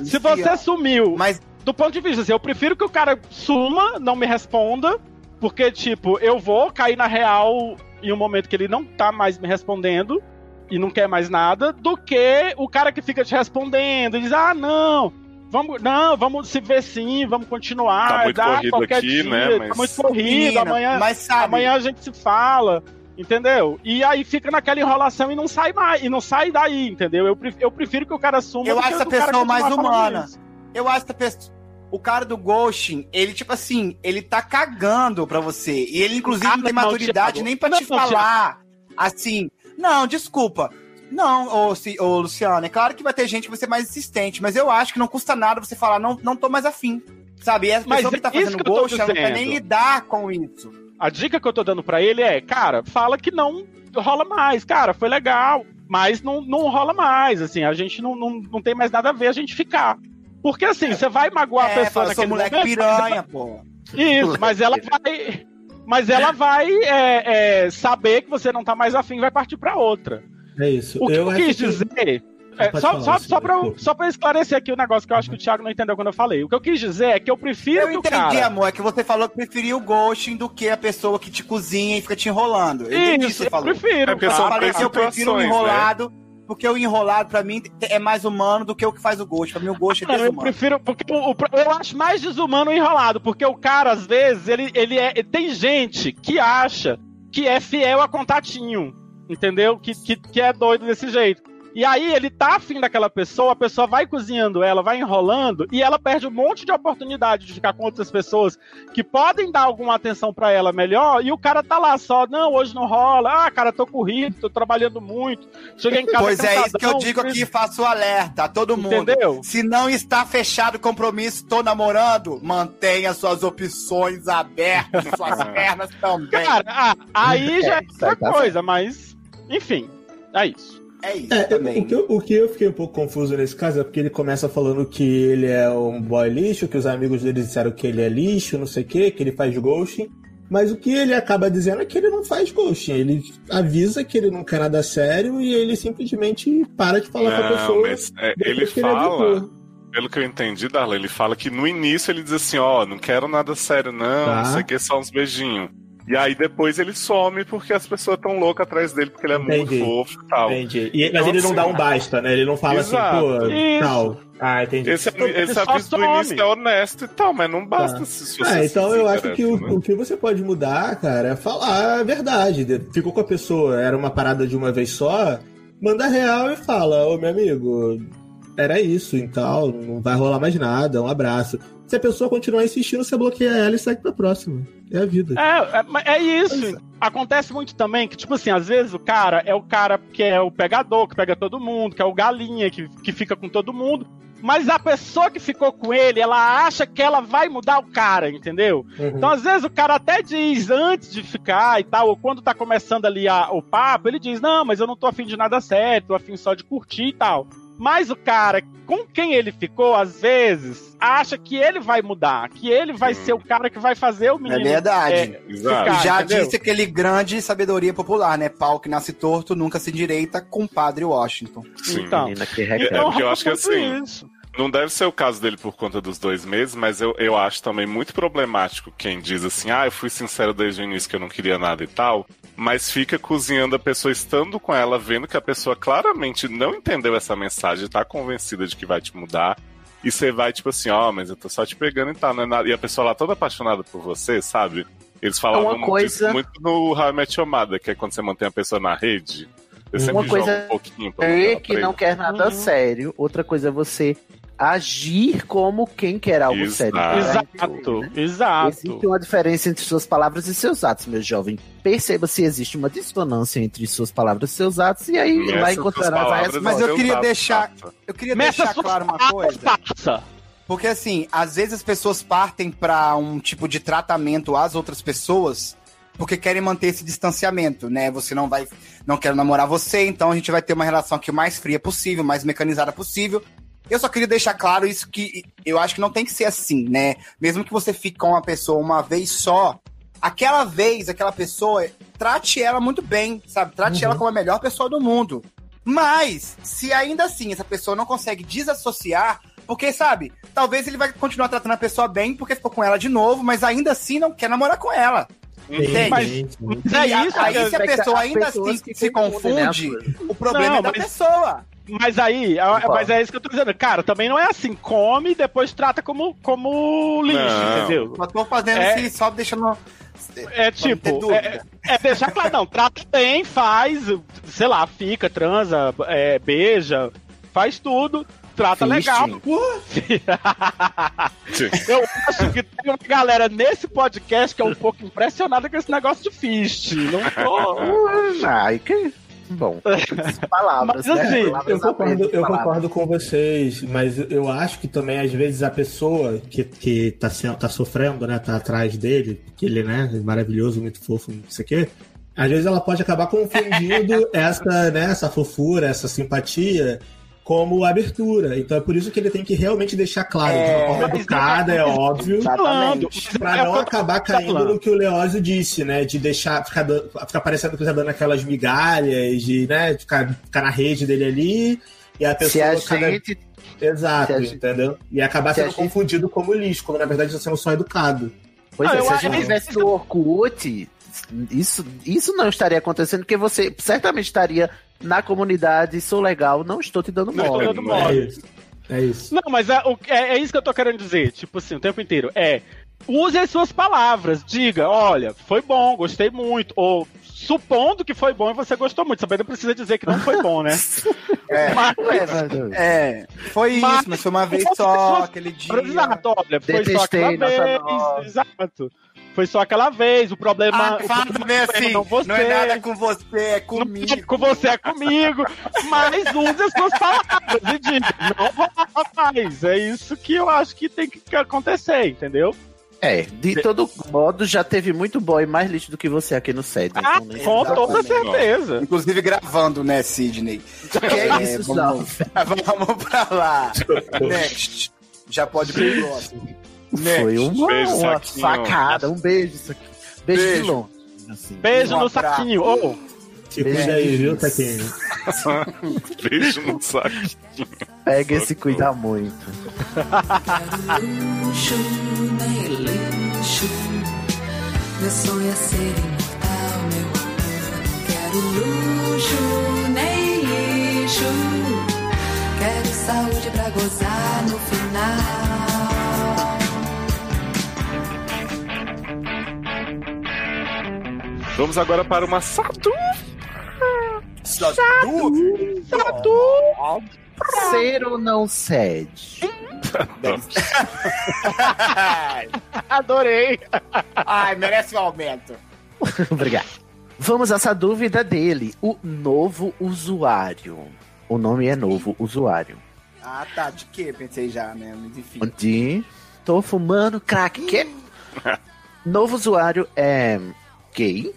S6: se você sumiu.
S7: Mas
S6: do ponto de vista, assim, eu prefiro que o cara suma, não me responda, porque, tipo, eu vou cair na real em um momento que ele não tá mais me respondendo e não quer mais nada, do que o cara que fica te respondendo e diz, ah, não, vamos, não, vamos se ver sim, vamos continuar,
S4: Tá muito
S6: dá
S4: corrido
S6: qualquer
S4: aqui,
S6: dia,
S4: né,
S6: tá
S4: mas-
S6: muito corrido,
S7: menina,
S6: amanhã,
S7: mas sabe,
S6: amanhã a gente se fala. Entendeu? E aí fica naquela enrolação e não sai mais, e não sai daí, entendeu? Eu prefiro, eu prefiro que o cara suma
S7: Eu acho essa pessoa mais humana. eu acho que a pessoa- o cara do ghosting, ele, tipo assim, ele tá cagando pra você. E ele, inclusive,
S6: Ah,
S7: não tem maturidade nem pra
S6: Não,
S7: te
S6: não,
S7: falar assim. Não, desculpa. Não, ô, ô, Luciano, é claro que vai ter gente que vai ser mais insistente, mas eu acho que não custa nada você falar, não, não tô mais afim. Sabe? E essa
S6: Mas
S7: pessoa que tá
S6: é
S7: fazendo
S6: que
S7: ghost, ela não quer nem lidar com isso.
S6: A dica que eu tô dando pra ele é, cara, fala que não rola mais. Cara, foi legal, mas não, não rola mais. Assim, a gente não, não, não tem mais nada a ver a gente ficar. Porque assim, você vai magoar a
S7: É,
S6: pessoa
S7: fala, sou
S6: naquele
S7: moleque
S6: momento,
S7: piranha, pô.
S6: Isso, mas ela vai. Mas ela vai é, é, saber que você não tá mais afim e vai partir pra outra.
S3: É isso.
S6: O que eu,
S3: acho
S6: quis
S3: que-
S6: dizer. é, só,
S3: falar,
S6: só, só, pra, eu- só pra esclarecer aqui o negócio que eu acho que o Thiago não entendeu quando eu falei. O que eu quis dizer é que eu prefiro
S7: Eu
S6: que o
S7: entendi,
S6: cara.
S7: amor. É que você falou que preferia o ghosting do que a pessoa que te cozinha e fica te enrolando. Eu entendi o que
S6: Isso,
S7: você
S6: eu
S7: falou.
S6: prefiro.
S4: É porque
S7: Eu
S4: são
S6: cara.
S7: falei que eu prefiro o
S4: situações, né?
S7: Porque o enrolado, pra mim, é mais humano do que o que faz o ghost. Pra mim, o ghost é
S6: Não, eu
S7: desumano.
S6: prefiro. Porque o- o- eu acho mais desumano o enrolado, porque o cara, às vezes, ele, ele é. Tem gente que acha que é fiel a contatinho. Entendeu? Que, que, que é doido desse jeito. E aí ele tá afim daquela pessoa, a pessoa vai cozinhando ela, vai enrolando, e ela perde um monte de oportunidade de ficar com outras pessoas que podem dar alguma atenção pra ela melhor, e o cara tá lá só, não, hoje não rola, ah, cara, tô corrido, tô trabalhando muito, cheguei em casa
S7: Pois é isso que eu
S6: cansadão,
S7: digo aqui, faço o alerta a todo mundo.
S6: Entendeu?
S7: Se não está fechado o compromisso, tô namorando, mantenha suas opções abertas, suas pernas também.
S6: Cara, ah, aí já é outra
S5: tá
S6: coisa, mas. Enfim, é isso.
S7: É isso
S3: É,
S7: também.
S3: o, que eu, o que eu fiquei um pouco confuso nesse caso é porque ele começa falando que ele é um boy lixo, que os amigos dele disseram que ele é lixo, não sei o que, que ele faz ghosting. Mas o que ele acaba dizendo é que ele não faz ghosting. Ele avisa que ele não quer nada sério e ele simplesmente para de falar com a
S4: Não,
S3: pessoa.
S4: mas é, ele fala,
S3: avisou.
S4: pelo que eu entendi, Darla, ele fala que no início ele diz assim, ó, não quero nada sério não,
S3: Tá.
S4: não sei o que, só uns beijinhos. E aí depois ele some porque as pessoas estão loucas atrás dele, porque ele é
S3: Entendi.
S4: muito fofo e tal.
S3: Entendi. E- mas
S4: Então,
S3: ele não
S4: assim,
S3: dá um basta, né? Ele não fala
S4: Exato.
S3: assim, pô,
S6: Isso.
S3: tal. Ah, entendi.
S4: Esse,
S6: Ele
S4: esse aviso do início é honesto e tal, mas não basta
S3: Tá.
S4: se, se você
S3: Ah,
S4: se
S3: então eu acho que o,
S4: né?
S3: o que você pode mudar, cara, é falar a verdade. De- Ficou com a pessoa, era uma parada de uma vez só, manda real e fala, ô meu amigo, era isso, então, não vai rolar mais nada, um abraço. Se a pessoa continuar insistindo, você bloqueia ela e segue pra próxima. É a vida.
S6: É, é, é isso. Acontece muito também que, tipo assim, às vezes o cara é o cara que é o pegador, que pega todo mundo, que é o galinha, que, que fica com todo mundo. Mas a pessoa que ficou com ele, ela acha que ela vai mudar o cara, entendeu?
S3: Uhum.
S6: Então, às vezes, o cara até diz antes de ficar e tal, ou quando tá começando ali a- o papo, ele diz: Não, mas eu não tô afim de nada sério, tô afim só de curtir e tal. Mas o cara com quem ele ficou, às vezes, acha que ele vai mudar, que ele vai
S4: Sim.
S6: ser o cara que vai fazer o
S7: É
S6: menino.
S7: verdade.
S6: é,
S4: Exato.
S6: ficar,
S7: Já
S6: entendeu?
S7: disse aquele grande sabedoria popular, né? Pau que nasce torto, nunca se endireita, com Padre Washington.
S4: Sim.
S6: Então.
S5: Menina que
S4: É,
S5: reclama.
S4: porque eu acho que
S6: muito
S4: assim,
S6: isso.
S4: Não deve ser o caso dele por conta dos dois meses, mas eu, eu acho também muito problemático quem diz assim, ah, eu fui sincero desde o início que eu não queria nada e tal. mas fica cozinhando a pessoa estando com ela, vendo que a pessoa claramente não entendeu essa mensagem, tá convencida de que vai te mudar. E você vai, tipo assim, ó, mas eu tô só te pegando e tal, não é nada. E a pessoa lá toda apaixonada por você, sabe? Eles falavam
S5: Uma coisa-
S4: disso muito no How I Met Your Mother, que é quando você mantém a pessoa na rede. Você
S5: Uma
S4: sempre
S5: coisa
S4: joga um pouquinho pra
S5: É que não quer nada
S6: Uhum.
S5: sério. Outra coisa é você agir como quem quer algo
S4: Exato.
S5: sério.
S6: Exato,
S5: Né?
S6: exato.
S5: Existe uma diferença entre suas palavras e seus atos, meu jovem. Perceba se existe uma dissonância entre suas palavras e seus atos, e aí
S4: Essas
S5: vai encontrar a
S4: palavras
S5: resposta.
S7: Mas eu queria deixar-. Eu queria
S6: Meça
S7: deixar claro uma coisa.
S6: Passa.
S7: Porque assim, às vezes as pessoas partem pra um tipo de tratamento às outras pessoas porque querem manter esse distanciamento, né? Você não vai, não quero namorar você, então a gente vai ter uma relação aqui o mais fria possível, mais mecanizada possível. Eu só queria deixar claro isso que eu acho que não tem que ser assim, né? Mesmo que você fique com uma pessoa uma vez só, aquela vez, aquela pessoa, trate ela muito bem, sabe? Trate ela como a melhor pessoa do mundo. Mas, se ainda assim essa pessoa não consegue desassociar, porque, sabe, talvez ele vai continuar tratando a pessoa bem porque ficou com ela de novo, mas ainda assim não quer namorar com ela. Entende?
S6: Mas-. Mas é
S7: E
S6: isso,
S7: aí,
S6: que-
S7: se a
S5: é
S7: pessoa ainda assim se
S5: né,
S7: confunde, o problema
S6: Não,
S7: é da
S6: mas-
S7: pessoa.
S6: Mas aí, a-
S5: Concordo.
S6: mas é isso que eu tô dizendo. Cara, também não é assim. Come e depois trata como, como lixo,
S4: Não.
S6: entendeu?
S7: Só tô fazendo
S6: É.
S7: esse, só deixando.
S6: É tipo,
S7: dúvida.
S6: é, é deixar claro, não, trata bem, faz, sei lá, fica, transa, é, beija, faz tudo, trata
S5: Fiste.
S6: legal. Eu acho que tem uma galera nesse podcast que é um pouco impressionada com esse negócio de fist. Não tô.
S5: Ai, que. Bom, palavras,
S6: Mas,
S5: né?
S6: assim,
S5: Palavras
S3: Eu concordo, eu
S5: palavras.
S3: concordo com vocês, mas eu acho que também, às vezes, a pessoa que, que tá, tá sofrendo, né, tá atrás dele, que ele, né, é maravilhoso, muito fofo, não sei o quê, às vezes ela pode acabar confundindo essa, né, essa fofura, essa simpatia como abertura. Então é por isso que ele tem que realmente deixar claro, de uma
S7: É,
S3: forma
S6: mas
S3: educada, é óbvio,
S6: é
S3: não
S6: o que eu
S3: acabar caindo no que o Leózio disse, né? De deixar, ficar, ficar parecendo que tá dando aquelas migalhas, de, né, ficar, ficar na rede dele ali, e a
S5: Se
S3: pessoa
S5: a
S3: cada-
S5: gente.
S3: Exato,
S5: se a gente-
S3: entendeu? E acabar
S5: se
S3: sendo
S5: gente-
S3: confundido como lixo, quando na verdade está sendo só educado.
S5: Pois
S6: Ah,
S5: é,
S6: eu
S5: se a
S6: acho-
S5: gente tivesse no Orkut, isso, isso não estaria acontecendo, porque você certamente estaria na comunidade, sou legal, não estou te dando
S6: Não estou
S5: mole.
S6: dando mole.
S3: É isso. É isso.
S6: Não, mas é, é, é isso que eu tô querendo dizer, tipo assim, o tempo inteiro. É, use as suas palavras, diga, olha, foi bom, gostei muito, ou supondo que foi bom e você gostou muito, você não precisa dizer que não foi bom, né?
S7: É.
S6: Mas,
S7: É, foi
S6: Mas-
S7: isso, mas foi uma vez só, aquele dia.
S6: exato, olha, foi só aquela vez, exato. Foi só aquela vez, o problema...
S7: Ah, fala
S6: problema
S7: bem assim,
S6: não, você,
S7: não é nada com você, é
S6: não
S7: comigo.
S6: é com você, é comigo, mas use as suas palavras e diga, não rola mais, é isso que eu acho que tem que acontecer, entendeu?
S5: É, de todo modo, já teve muito boy mais lixo do que você aqui no set.
S6: Ah,
S5: então
S6: com toda certeza.
S7: Inclusive gravando, né, Sidney?
S5: Que é isso,
S7: vamos,
S5: Sal?
S7: vamos pra lá. Next. Já pode ir pro próximo. Next.
S5: Foi uma,
S4: Beijo,
S5: uma
S4: saquinho.
S5: facada, um beijo isso aqui. Beijo,
S7: Beijo.
S5: de longe. Assim.
S6: Beijo
S7: Um
S6: no
S7: abraço.
S6: saquinho. Ô,
S3: Se cuida aí, viu, Taquinho?
S4: Beijo no saco.
S5: Pega esse cuida muito.
S2: Meu sonho é ser imortal, meu amor. Não quero luxo, nem lixo. Quero saúde pra gozar no final.
S4: Vamos agora para uma Satu.
S7: Satu.
S5: Ser ou não cede?
S6: adorei.
S7: Ai, merece um aumento.
S5: Obrigado. Vamos a essa dúvida dele. O novo usuário. O nome é novo usuário.
S7: Ah, tá. De quê? Pensei já, né? Mas enfim.
S5: Onde tô fumando crack. Que? novo usuário é gay,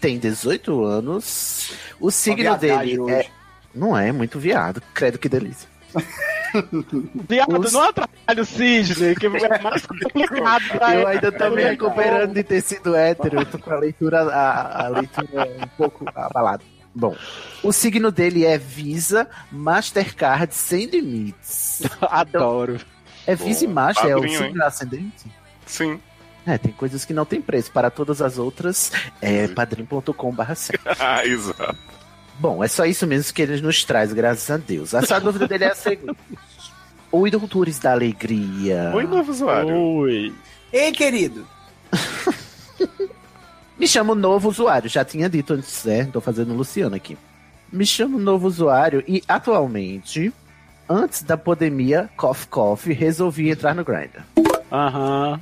S5: tem 18 anos. O signo dele
S7: hoje.
S5: é. Não é muito viado. Credo que delícia.
S6: Viado,
S5: Os-
S6: não atrapalha o Sidney, que é mais complicado pra
S5: Eu
S6: ele.
S5: ainda tô me recuperando de ter sido hétero. Eu tô com a leitura, a, a leitura um pouco abalada. Bom, o signo dele é Visa Mastercard sem limites.
S6: Adoro.
S5: É Visa e Master, é o
S4: padrinho,
S5: signo ascendente?
S4: Sim.
S5: É, tem coisas que não tem preço. Para todas as outras, é padrim.com.br.
S4: Ah, exato.
S5: Bom, é só isso mesmo que ele nos traz, graças a Deus. Essa dúvida dele é a seguinte. Oi, doutores da alegria.
S4: Oi, novo usuário.
S6: Oi.
S7: Ei, querido.
S5: Me chamo novo usuário, já tinha dito antes, né? Tô fazendo Luciano aqui. Me chamo novo usuário e atualmente, antes da pandemia, cough cough, resolvi entrar no Grindr.
S6: Aham.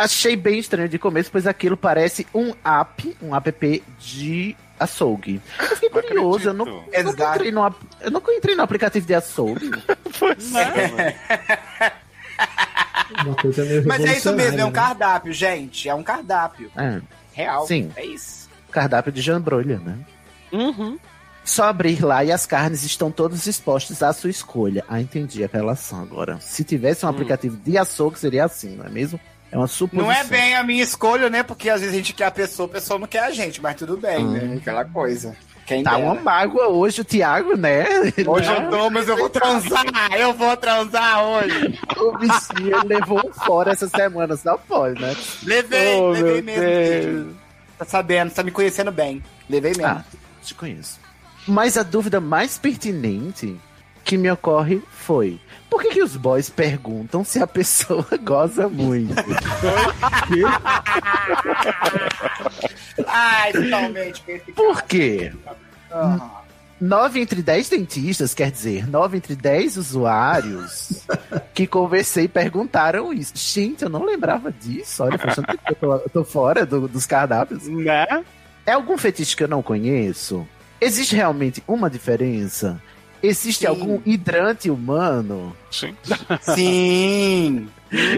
S5: Achei bem estranho de começo, pois aquilo parece um app, um app de açougue. Eu fiquei
S4: Não
S5: curioso, eu, não, eu, nunca entrei no, eu nunca entrei no aplicativo de açougue.
S4: Pois é.
S3: Uma coisa meio
S7: Mas é isso mesmo, é um
S3: né?
S7: cardápio, gente. É um cardápio.
S5: É,
S7: Real.
S5: Sim.
S7: É isso.
S5: cardápio de jambrolha, né?
S6: Uhum.
S5: Só abrir lá e as carnes estão todas expostas à sua escolha. Ah, entendi a relação agora. Se tivesse um
S7: Hum.
S5: aplicativo de açougue, seria assim, não é mesmo? É uma suposição.
S7: Não é bem a minha escolha, né? Porque às vezes a gente quer a pessoa, a pessoa não quer a gente, mas tudo bem, né? Aquela coisa. Quem
S5: Tá
S7: dera.
S5: uma mágoa hoje, o Thiago, né?
S7: Hoje eu tô, mas eu vou transar. Eu vou transar hoje.
S5: O bichinho levou fora essa semana, só pode, né?
S7: Levei,
S6: Oh,
S7: levei mesmo.
S6: Deus.
S7: Tá sabendo, tá me conhecendo bem. Levei mesmo.
S5: Ah, te conheço. Mas a dúvida mais pertinente que me ocorre foi: por que, que os boys perguntam se a pessoa goza muito?
S7: Ai, totalmente.
S5: Por quê?
S7: Ah.
S5: 9 entre 10 dentistas, quer dizer, 9 entre 10 usuários que conversei perguntaram isso. Gente, eu não lembrava disso. Olha, faz tanto tempo que eu tô, eu tô fora do- dos cardápios.
S6: Né?
S5: É algum fetiche que eu não conheço? Existe realmente uma diferença? Existe
S7: Sim.
S5: algum hidrante humano?
S4: Sim.
S7: Sim.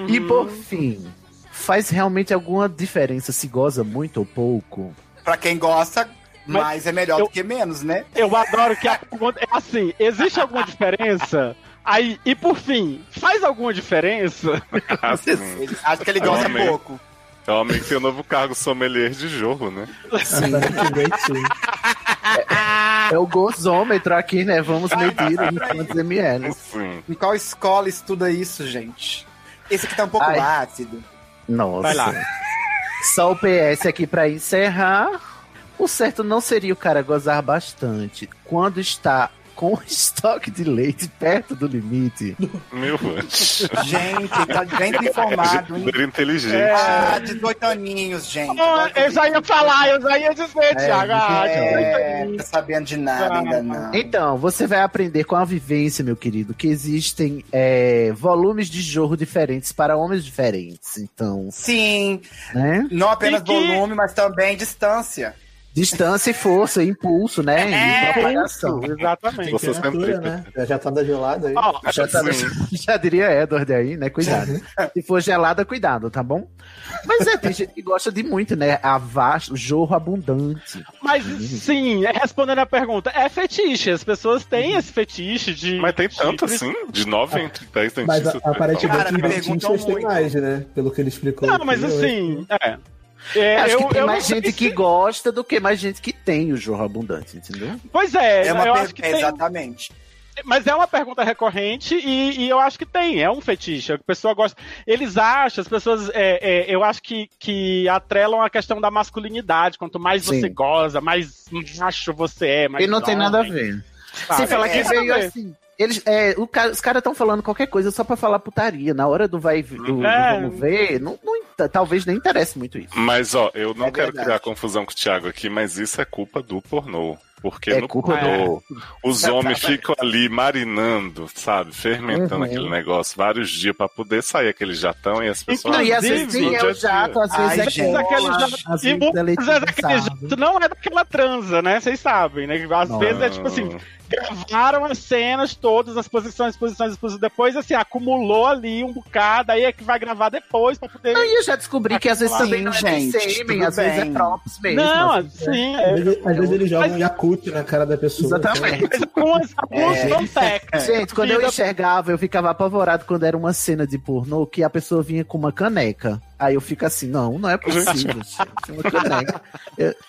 S5: E por fim, faz realmente alguma diferença se goza muito ou pouco?
S7: Pra quem gosta,
S6: Mas
S7: mais é melhor
S6: eu-
S7: do que menos, né?
S6: Eu adoro que a pergunta é assim: existe alguma diferença? Aí, e por fim, faz alguma diferença?
S4: Assim,
S7: Ele acha que ele gosta
S4: amei.
S7: pouco.
S4: é o homem que tem o novo cargo sommelier de jorro, né?
S3: Sim.
S5: É o gozômetro aqui, né? Vamos medir em quantos ml.
S4: Assim.
S7: Em qual escola estuda isso, gente? Esse aqui tá um pouco
S5: Ai.
S7: ácido.
S5: Nossa.
S6: Vai lá.
S5: Só o PS aqui pra encerrar. O certo não seria o cara gozar bastante quando está com estoque de leite perto do limite.
S4: Meu.
S7: Gente, tá bem informado, hein?
S4: Super inteligente.
S6: É.
S7: Ah, 18 aninhos, gente.
S6: Ah, eu já ia falar, eu já ia dizer, Thiago. Ah,
S7: É, tá sabendo de nada ainda não.
S5: Então, você vai aprender com a vivência, meu querido, que existem é, volumes de jorro diferentes para homens diferentes. Então,
S7: Sim,
S5: né?
S7: não apenas
S6: que-
S7: volume, mas também distância.
S5: Distância e força, e impulso, né? E
S7: É,
S5: propagação.
S6: Exatamente.
S4: Você sempre-
S3: né? Já tá da gelada aí.
S6: Ó,
S5: Já, tá- já diria Edward aí, né? Cuidado. Se for gelada, cuidado, tá bom? Mas é, tem gente que gosta de muito, né? A vasto, o jorro abundante.
S6: mas sim, é, respondendo a pergunta, é fetiche. As pessoas têm esse fetiche de.
S4: Mas tem tanto
S6: de-
S4: assim? De 9 entre 10
S3: Mas
S4: dentistas.
S3: a- aparentemente
S7: Cara,
S3: dentistas têm
S7: muito.
S3: mais, né? Pelo que ele explicou.
S6: Não, mas assim, é. É,
S5: Acho
S6: eu,
S5: que tem
S6: eu
S5: mais gente
S6: se-
S5: que gosta do que mais gente que tem o jorro abundante, entendeu?
S6: Pois é,
S7: É uma
S6: eu
S7: per-
S6: acho que tem.
S7: Exatamente.
S6: Mas é uma pergunta recorrente e, e eu acho que tem, é um fetiche. A pessoa gosta. Eles acham, as pessoas, é, é, eu acho que, que atrelam a questão da masculinidade. Quanto mais
S5: Sim.
S6: você goza, mais macho você é. Mais
S5: E não tem nada a
S6: homem,
S5: ver.
S6: sabe?
S5: Sem falar que
S6: É,
S5: veio assim. Eles, é, o cara- os caras estão falando qualquer coisa só pra falar putaria. Na hora do vai do, do
S6: É.
S5: vamos ver, não, não talvez nem interesse muito isso.
S4: Mas, ó, eu não
S7: É
S4: quero
S7: verdade.
S4: criar confusão com o Thiago aqui, mas isso é culpa do pornô. Porque
S5: É
S4: no
S5: culpa
S4: os homens ficam ali marinando, sabe? Fermentando
S5: Uhum.
S4: aquele negócio vários dias pra poder sair aquele jatão e as pessoas.
S5: Não, e às vezes nem é o jato, às vezes
S7: Ai,
S5: é
S7: gente.
S6: Aquele jato-
S5: às
S6: e
S5: vezes é
S6: muitas vezes aquele jato não é daquela transa, né? Vocês sabem, né? Às
S5: Não.
S6: vezes é tipo assim, gravaram as cenas todas, as posições, as posições, as posições, depois assim, acumulou ali um bocado, aí é que vai gravar depois pra poder.
S5: E eu já descobri que às vezes
S7: Sim,
S5: também não é
S7: gente,
S5: sêmen, às vezes é
S7: bem.
S5: props mesmo.
S6: Não,
S5: assim,
S6: assim,
S3: Às
S6: é,
S3: vezes, às vezes eles jogam
S6: Mas-
S3: Yakut na cara da pessoa.
S5: Exatamente.
S6: algumas, alguns
S7: É.
S6: fun facts.
S5: Gente, quando eu enxergava, eu ficava apavorado quando era uma cena de pornô que a pessoa vinha com uma caneca. Aí eu fico assim, não, não é possível, gente. Uma caneca.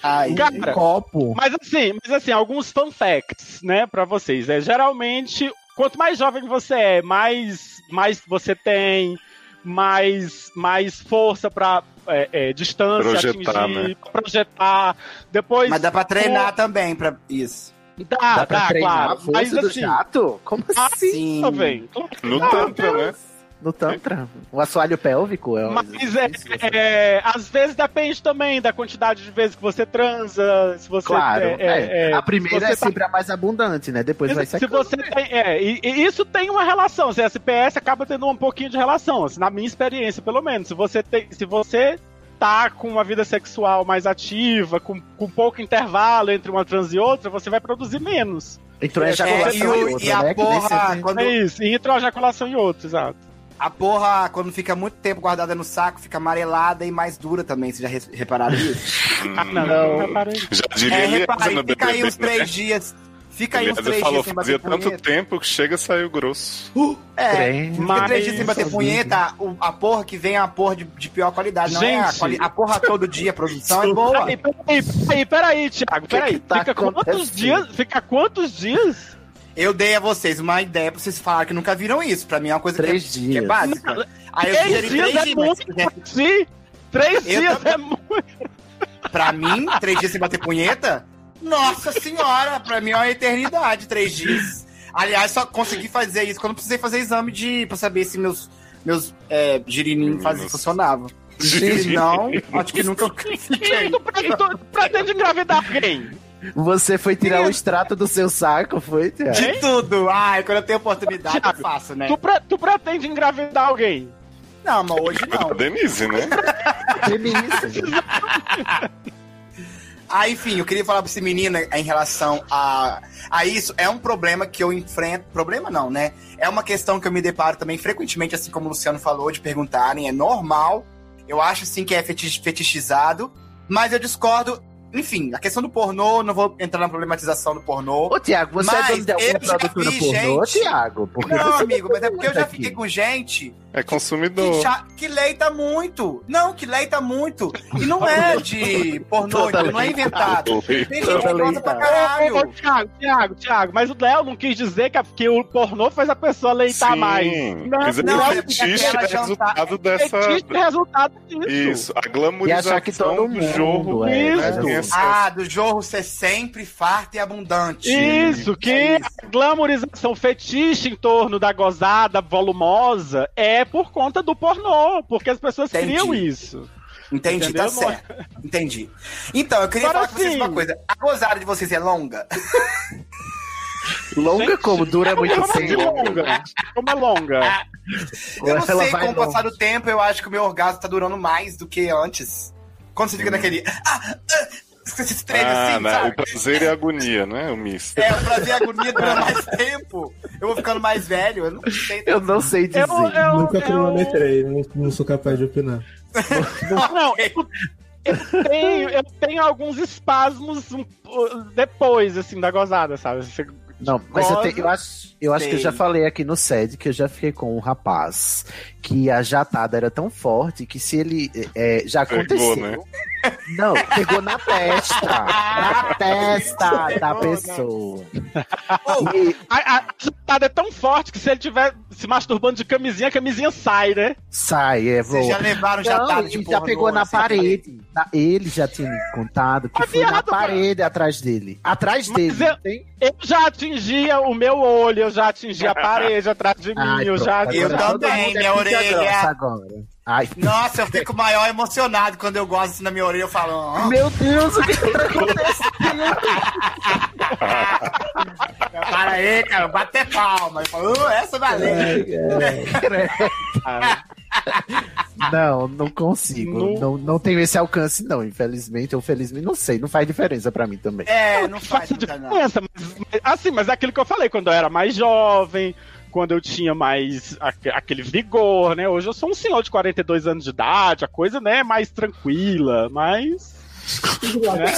S7: Ai,
S6: Cara,
S5: Um copo.
S6: Mas assim, mas assim, alguns fun facts, né, pra vocês. É, geralmente, quanto mais jovem você é, mais, mais você tem, mais, mais força pra é, é, distância,
S4: Projetar,
S6: atingir,
S4: né?
S6: projetar. Depois.
S7: Mas dá pra treinar também pra isso.
S6: Dá,
S5: Dá
S6: dá,
S5: pra treinar
S6: claro.
S5: a força
S6: Mas
S5: do
S6: assim.
S5: jato? Como
S6: Ah,
S5: assim?
S7: Sim.
S6: Também. Claro que
S4: No
S6: dá.
S4: Tantra, né?
S5: No Tantra? O assoalho pélvico é um
S6: Mas é, é, às vezes depende também da quantidade de vezes que você transa, se você
S5: Claro,
S6: é, é, é,
S5: a primeira
S6: se você
S5: é sempre a mais abundante, né? Depois vai
S6: se
S5: ser.
S6: você tem, é, e, e isso tem uma relação. Se SPS acaba tendo um pouquinho de relação, assim, na minha experiência, pelo menos. Se você tem, se você tá com uma vida sexual mais ativa, com, com pouco intervalo entre uma trans e outra, você vai produzir menos.
S5: Entrou em
S6: É,
S5: ejaculação
S7: e,
S5: em
S7: o-
S5: outra,
S7: e a
S5: né?
S7: Porra, quando,
S6: É isso, e hidroejaculação em outro, exato.
S7: A porra, quando fica muito tempo guardada no saco, fica amarelada e mais dura também. Vocês já re- repararam isso?
S6: Ah, não,
S5: Não.
S6: não reparei.
S4: Já diria
S7: É, reparei, fica aí uns três
S4: né?
S7: dias. Fica aí uns três
S4: falou,
S7: dias sem bater
S4: fazia tanto
S7: punheta.
S4: tempo que chega saiu grosso.
S7: É,
S5: Trem.
S7: fica
S6: Mas-
S7: três dias sem bater punheta, o- a porra que vem é a porra de, de pior qualidade. Não é a, quali- a porra todo dia, a produção é boa.
S6: Peraí, peraí, peraí, peraí, Thiago, peraí.
S5: que tá
S6: fica quantos dias? Fica quantos dias?
S7: Eu dei a vocês uma ideia pra vocês falarem que nunca viram isso. Pra mim é uma coisa
S5: Três
S7: que, é, que é
S5: dias.
S7: básica. Aí eu
S6: Três
S7: sugeri
S6: dias
S7: três
S6: é
S7: dias,
S6: muito Sim, três
S7: Eu
S6: dias
S7: também.
S6: é muito.
S7: Pra mim, três dias sem bater punheta? Nossa senhora, pra mim é uma eternidade, três dias. Aliás, só consegui fazer isso quando precisei fazer exame de pra saber se meus, meus é, girininhos faz- funcionavam. Se não, acho que nunca.
S6: Tu, pre- tu pretende engravidar alguém?
S5: Você foi tirar o extrato do seu saco, foi, Tiago?
S7: De tudo. Ai, quando eu tenho oportunidade, eu
S6: Thiago,
S7: faço, né?
S6: Tu, pre- tu pretende engravidar alguém?
S7: Não, mas hoje
S4: A
S7: não.
S4: Denise, né?
S7: Ah, enfim, eu queria falar pra esse menino em relação a, a isso. É um problema que eu enfrento. Problema não, né? É uma questão que eu me deparo também frequentemente, assim como o Luciano falou, de perguntarem. É normal. Eu acho, sim, que é fetich- fetichizado. Mas eu discordo. Enfim, a questão do pornô, não vou entrar na problematização do pornô.
S5: Ô, Tiago, você é dono de alguma produtora pornô, Tiago?
S7: Não, amigo, mas é porque eu já
S5: aqui.
S7: fiquei com gente
S4: É
S7: que,
S4: consumidor.
S7: cha- que leita muito. Não, que leita muito. E não é de pornô, então não é inventado. Tem gente que gosta pra
S5: leitada.
S6: Ô,
S7: caralho.
S6: Thiago, Thiago, Thiago, mas o Léo não quis dizer que, a- que o pornô fez a pessoa leitar
S4: Sim,
S6: mais. Não,
S4: dizer,
S7: não,
S4: o
S7: é
S4: fetiche é resultado dessa.
S6: Fetiche é resultado disso.
S4: Isso, a
S5: E
S4: glamorização
S5: achar que todo
S4: do
S5: mundo
S4: jorro.
S5: é,
S6: Isso.
S5: faz assim.
S4: essa-
S7: Ah, do jorro ser sempre farto e abundante.
S6: Isso, que
S7: É isso.
S6: a glamorização fetiche em torno da gozada volumosa é por conta do pornô, porque as pessoas
S7: Entendi.
S6: criam isso.
S7: Entendi,
S6: Entendeu?
S7: tá certo. Entendi. Então, eu queria
S6: Agora
S7: falar com vocês
S6: sim.
S7: uma coisa. A gozada de vocês é longa?
S5: Longa
S6: Gente,
S5: como? Dura muito
S6: Como assim
S5: tempo.
S6: longa? Como é longa?
S7: Eu não sei, com o passar do tempo, eu acho que o meu orgasmo tá durando mais do que antes. Quando você fica naquele. Ah, ah, você se treme
S4: Ah,
S7: assim,
S4: né?
S7: sabe?
S4: o prazer e a agonia, né? O misto.
S7: É, o prazer e a agonia dura mais tempo. Eu vou ficando mais velho, eu não sei.
S5: Eu não sei dizer.
S6: Eu, eu,
S3: Nunca
S6: eu,
S3: cronometrei, não, não sou capaz de opinar.
S6: não, eu, eu tenho, eu tenho alguns espasmos depois, assim, da gozada, sabe? Você
S5: Não, mas eu, tenho- eu acho, eu acho que eu já falei aqui no SED que eu já fiquei com um rapaz que a jatada era tão forte que se ele. é, já
S4: Pegou,
S5: aconteceu.
S4: né?
S5: Não, pegou na testa. na testa da
S7: Pegou, né?
S5: pessoa.
S7: Oh,
S5: E
S6: A, a jatada é tão forte que se ele tiver se masturbando de camisinha, a camisinha sai, né?
S5: sai, é,
S7: vocês
S5: voa.
S7: já levaram
S5: Não,
S7: jatada de
S5: já pegou na
S7: assim,
S5: parede. Na- Ele já tinha me contado que
S6: Ah,
S5: foi na
S6: viado, cara.
S5: parede atrás dele. Atrás
S6: Mas
S5: dele.
S6: eu-? Eu já atingia o meu olho, eu já atingia a parede atrás de mim,
S5: Ai,
S6: eu
S5: pronto,
S6: já.
S5: agora
S7: Eu também, minha orelha.
S5: Agora. Ai,
S7: Nossa, eu fico maior emocionado quando eu gosto assim na minha orelha, eu falo. "Ah,
S5: meu Deus, o que tá acontecendo?
S7: Para aí, cara, bater palma. Eu falo, "Uh, essa valeu.
S5: Não, não consigo.
S6: Não.
S5: Não, não tenho esse alcance, não. Infelizmente ou felizmente, não sei. Não faz diferença pra mim também.
S7: É, não faz
S6: faz
S7: muita não.
S6: diferença, mas, mas- assim, mas é aquilo que eu falei, quando eu era mais jovem, quando eu tinha mais aque- aquele vigor, né? Hoje eu sou um senhor de 42 anos de idade, a coisa, né, é mais tranquila, mas.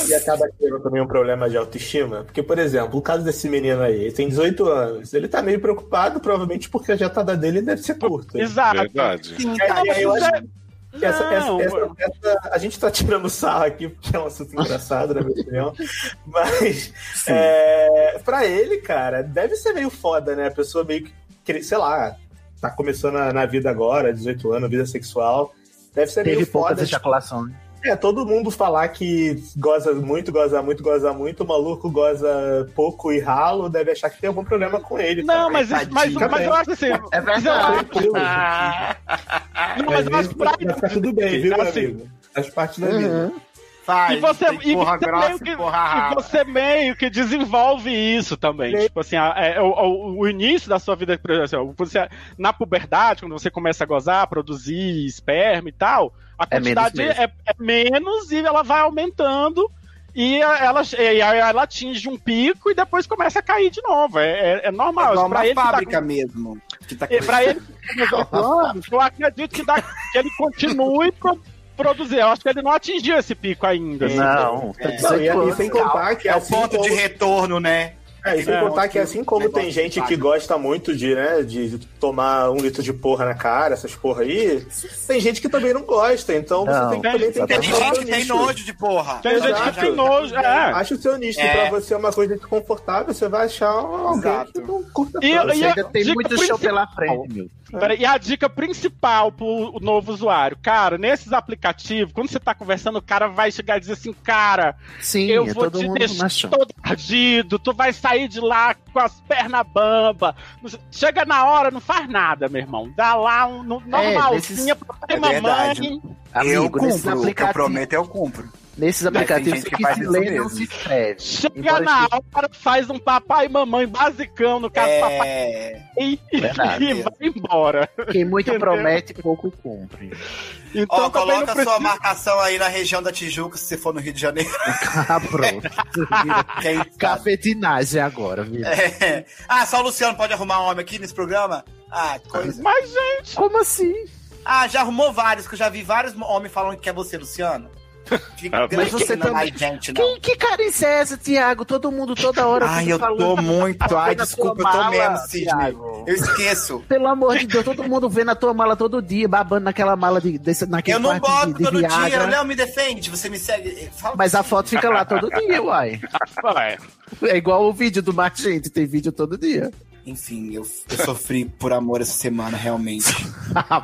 S3: E acaba tendo também um problema de autoestima. Porque, por exemplo, o caso desse menino aí, ele tem 18 anos. Ele tá meio preocupado, provavelmente porque a jatada dele deve ser curta.
S6: Exato.
S4: Verdade.
S6: Sim,
S3: E aí eu
S6: mas é-
S3: acho que essa, essa- essa- a gente tá tirando sarro aqui, porque é um assunto engraçado, na minha opinião. Mas, é, pra ele, cara, deve ser meio foda, né? A pessoa meio que, sei lá, tá começando na, na vida agora, 18 anos, vida sexual. Deve ser
S5: Teve
S3: meio foda.
S5: ejaculações.
S3: É, todo mundo falar que goza muito, goza muito, goza muito, o maluco goza pouco e ralo, deve achar que tem algum problema com ele.
S6: Não, mas, mas, mas eu acho assim.
S5: É
S6: mas eu acho-
S3: Tranquilo.
S6: não, mas eu acho que pra
S3: ficar tudo bem, viu, meu
S6: assim,
S3: amigo? Faz parte da vida.
S7: Faz,
S6: E você, e,
S7: porra
S6: você
S7: grossa
S6: meio que,
S7: e
S6: e você meio que desenvolve isso também.
S3: Sim.
S6: Tipo assim, a- é, o, o- o início da sua vida, por exemplo, você, na puberdade, quando você começa a gozar, produzir esperma e tal, a
S5: É menos
S6: quantidade é, é menos e ela vai aumentando. E ela, e ela atinge um pico e depois começa a cair de novo. É, é, é normal.
S7: Igual
S6: pra
S7: uma
S6: ele que tá
S7: fábrica
S6: com-
S7: mesmo. Que tá
S6: pra ele, eu acredito que, dá- que ele continue produzir. Eu acho que ele não atingiu esse pico ainda. assim.
S5: Não,
S7: É.
S3: Não, e,
S5: 18
S3: e sem contar que
S7: É o
S3: assim
S7: ponto de
S3: como-
S7: retorno, né?
S3: É, e sem
S6: É,
S3: contar que assim como tem gente
S7: de
S3: que gosta muito de, né, de tomar um litro de porra na cara, essas porra aí, tem gente que também não gosta, então você
S5: Não,
S3: tem que também tem que
S7: Tem gente que tem nojo de porra.
S6: Tem gente que tem nojo. É.
S3: Acha o seu nicho,
S7: É.
S3: pra você é uma coisa desconfortável, você vai achar alguém
S7: Exato.
S3: que não curta
S6: E-
S3: tanto.
S6: e-
S5: ainda tem
S6: dica
S5: muito show pela frente, meu.
S6: Peraí, e a dica principal pro novo usuário, cara, nesses aplicativos, quando você tá conversando, o cara vai chegar e dizer assim, cara,
S5: Sim,
S6: eu
S5: é
S6: vou
S5: todo
S6: te
S5: mundo
S6: deixar
S5: machão.
S6: todo ardido, tu vai sair de lá com as pernas bamba. Chega na hora, não faz nada, meu irmão. Dá lá um no- normalzinha
S5: nesses-
S6: pra pai e
S7: É verdade.
S6: mamãe.
S7: eu
S5: Amigo, nesses
S7: cumpro, eu prometo, eu cumpro.
S5: Nesses aplicativos
S7: que
S5: que
S7: faz
S5: se lê não se escreve.
S6: Chega na
S5: esteja-
S6: hora, faz um papai e mamãe basicão, no caso, papai
S7: É...
S6: e,
S5: Verdade.
S6: e vai embora.
S5: Quem muito
S6: Entendeu?
S5: promete, pouco cumpre.
S6: Então
S7: Ó, coloca
S6: precisa...
S7: sua marcação aí na região da Tijuca, se você for no Rio de Janeiro.
S5: Ah, pronto.
S7: Quem?
S5: Cafetinagem agora, viu?
S7: É. Ah, só o Luciano pode arrumar um homem aqui nesse programa? Ah, coisa.
S6: Mas, gente,
S5: Como assim?
S7: Ah, já arrumou vários, que eu já vi vários homens falando que é você, Luciano. Fica
S4: Ah,
S7: mas
S5: você também-
S7: gente.
S5: Quem, que carência é essa, Tiago? Todo mundo, toda hora.
S7: Ai, eu
S5: falando.
S7: tô muito. Ai, desculpa, eu tô
S5: mala,
S7: mesmo, Sidney.
S5: Thiago.
S7: Eu esqueço.
S5: Pelo amor de Deus, todo mundo vendo a tua mala todo dia, babando naquela mala de, desse, naquele
S7: Eu não
S5: quarto
S7: boto
S5: de, de
S7: todo
S5: Viagra.
S7: dia. Léo, me defende. Você me segue. Fala
S5: Mas a foto fica lá todo dia, uai.
S6: ué,
S5: É igual o vídeo do Margente, tem vídeo todo dia.
S7: Enfim, eu, eu sofri por amor essa semana, realmente.
S5: Ah.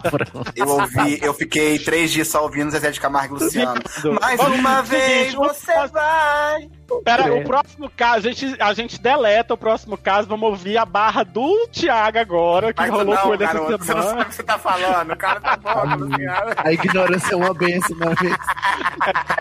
S7: Eu ouvi, eu fiquei três dias só ouvindo Zezé de Camargo e Luciano. Mais uma vez você vai.
S6: Pera,
S5: É.
S6: o próximo caso, a gente, a gente deleta o próximo caso, vamos ouvir a barra do Thiago agora, que
S7: Mas
S6: rolou com
S7: não,
S6: ele essa
S7: garoto, você não
S6: semana.
S7: sabe o que você tá falando. O cara tá bom, Luciano.
S5: A ignorância é uma benção, não é mesmo?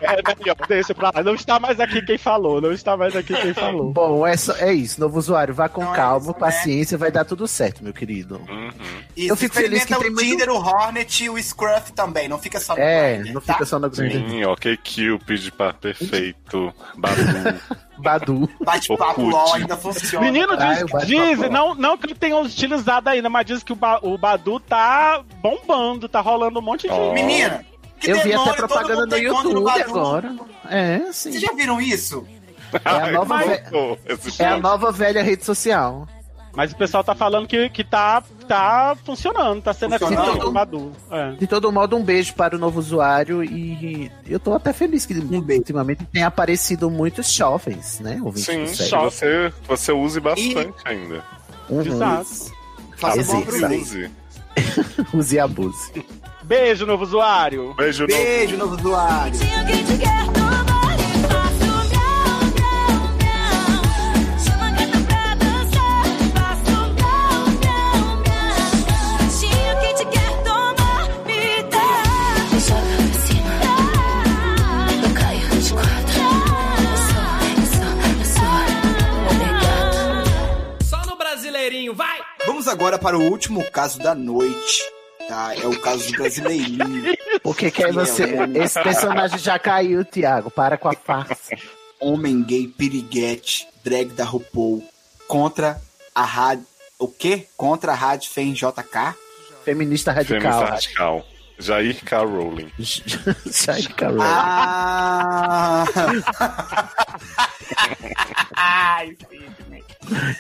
S6: É, melhor, deixa pra lá. Não está mais aqui quem falou, não está mais aqui quem falou.
S5: Bom, é, só- é isso. Novo usuário, vá com
S7: Então é
S5: calma,
S7: isso, né?
S5: paciência, vai dar tudo certo, meu querido.
S4: Uhum.
S7: Isso,
S5: Eu fico feliz que tem
S7: o
S5: muito-
S7: Tinder, o Hornet e o Scruff também. Não fica só no
S5: É,
S7: Grindr,
S5: não
S7: tá?
S5: fica só no Grindr.
S4: Sim, ok, Cupid, perfeito, Badu.
S5: Badu.
S7: Bate-papo. LOL ainda funciona.
S6: Menino
S5: Ah,
S6: diz,
S5: eu bato
S6: diz não, não que ele tenha utilizado ainda, mas diz que o, Ba- o Badu tá bombando, tá rolando um monte de.
S4: Ó.
S7: Menina, que
S5: Eu vi até propaganda no YouTube
S7: Badu.
S5: agora. É, sim.
S7: Vocês já viram isso?
S5: É a nova,
S4: Ai,
S5: ve- é a nova velha rede social.
S6: Mas o pessoal tá falando que, que tá, tá funcionando, tá sendo
S7: Funcionando?
S6: Badu. É.
S5: De todo modo, um beijo para o novo usuário e eu tô até feliz que ultimamente tem aparecido muitos jovens, né?
S4: Sim, você, você use bastante ainda.
S5: Uhum.
S6: Exato.
S7: Faça
S4: Use.
S5: Use e abuse.
S6: Beijo, novo usuário.
S4: Beijo,
S7: Beijo, novo usuário. Agora para o último caso da noite. Tá? É o caso do brasileirinho.
S5: Porque que aí você. Esse personagem já caiu, Thiago. Para com a farsa.
S7: Homem gay piriguete, drag da RuPaul, contra a rádio. O quê? Contra a rádio FEM JK?
S5: Feminista
S4: Feminista
S5: radical.
S4: radical. Jair K. Rowling.
S5: Jair Carol.
S7: Ah! Ai,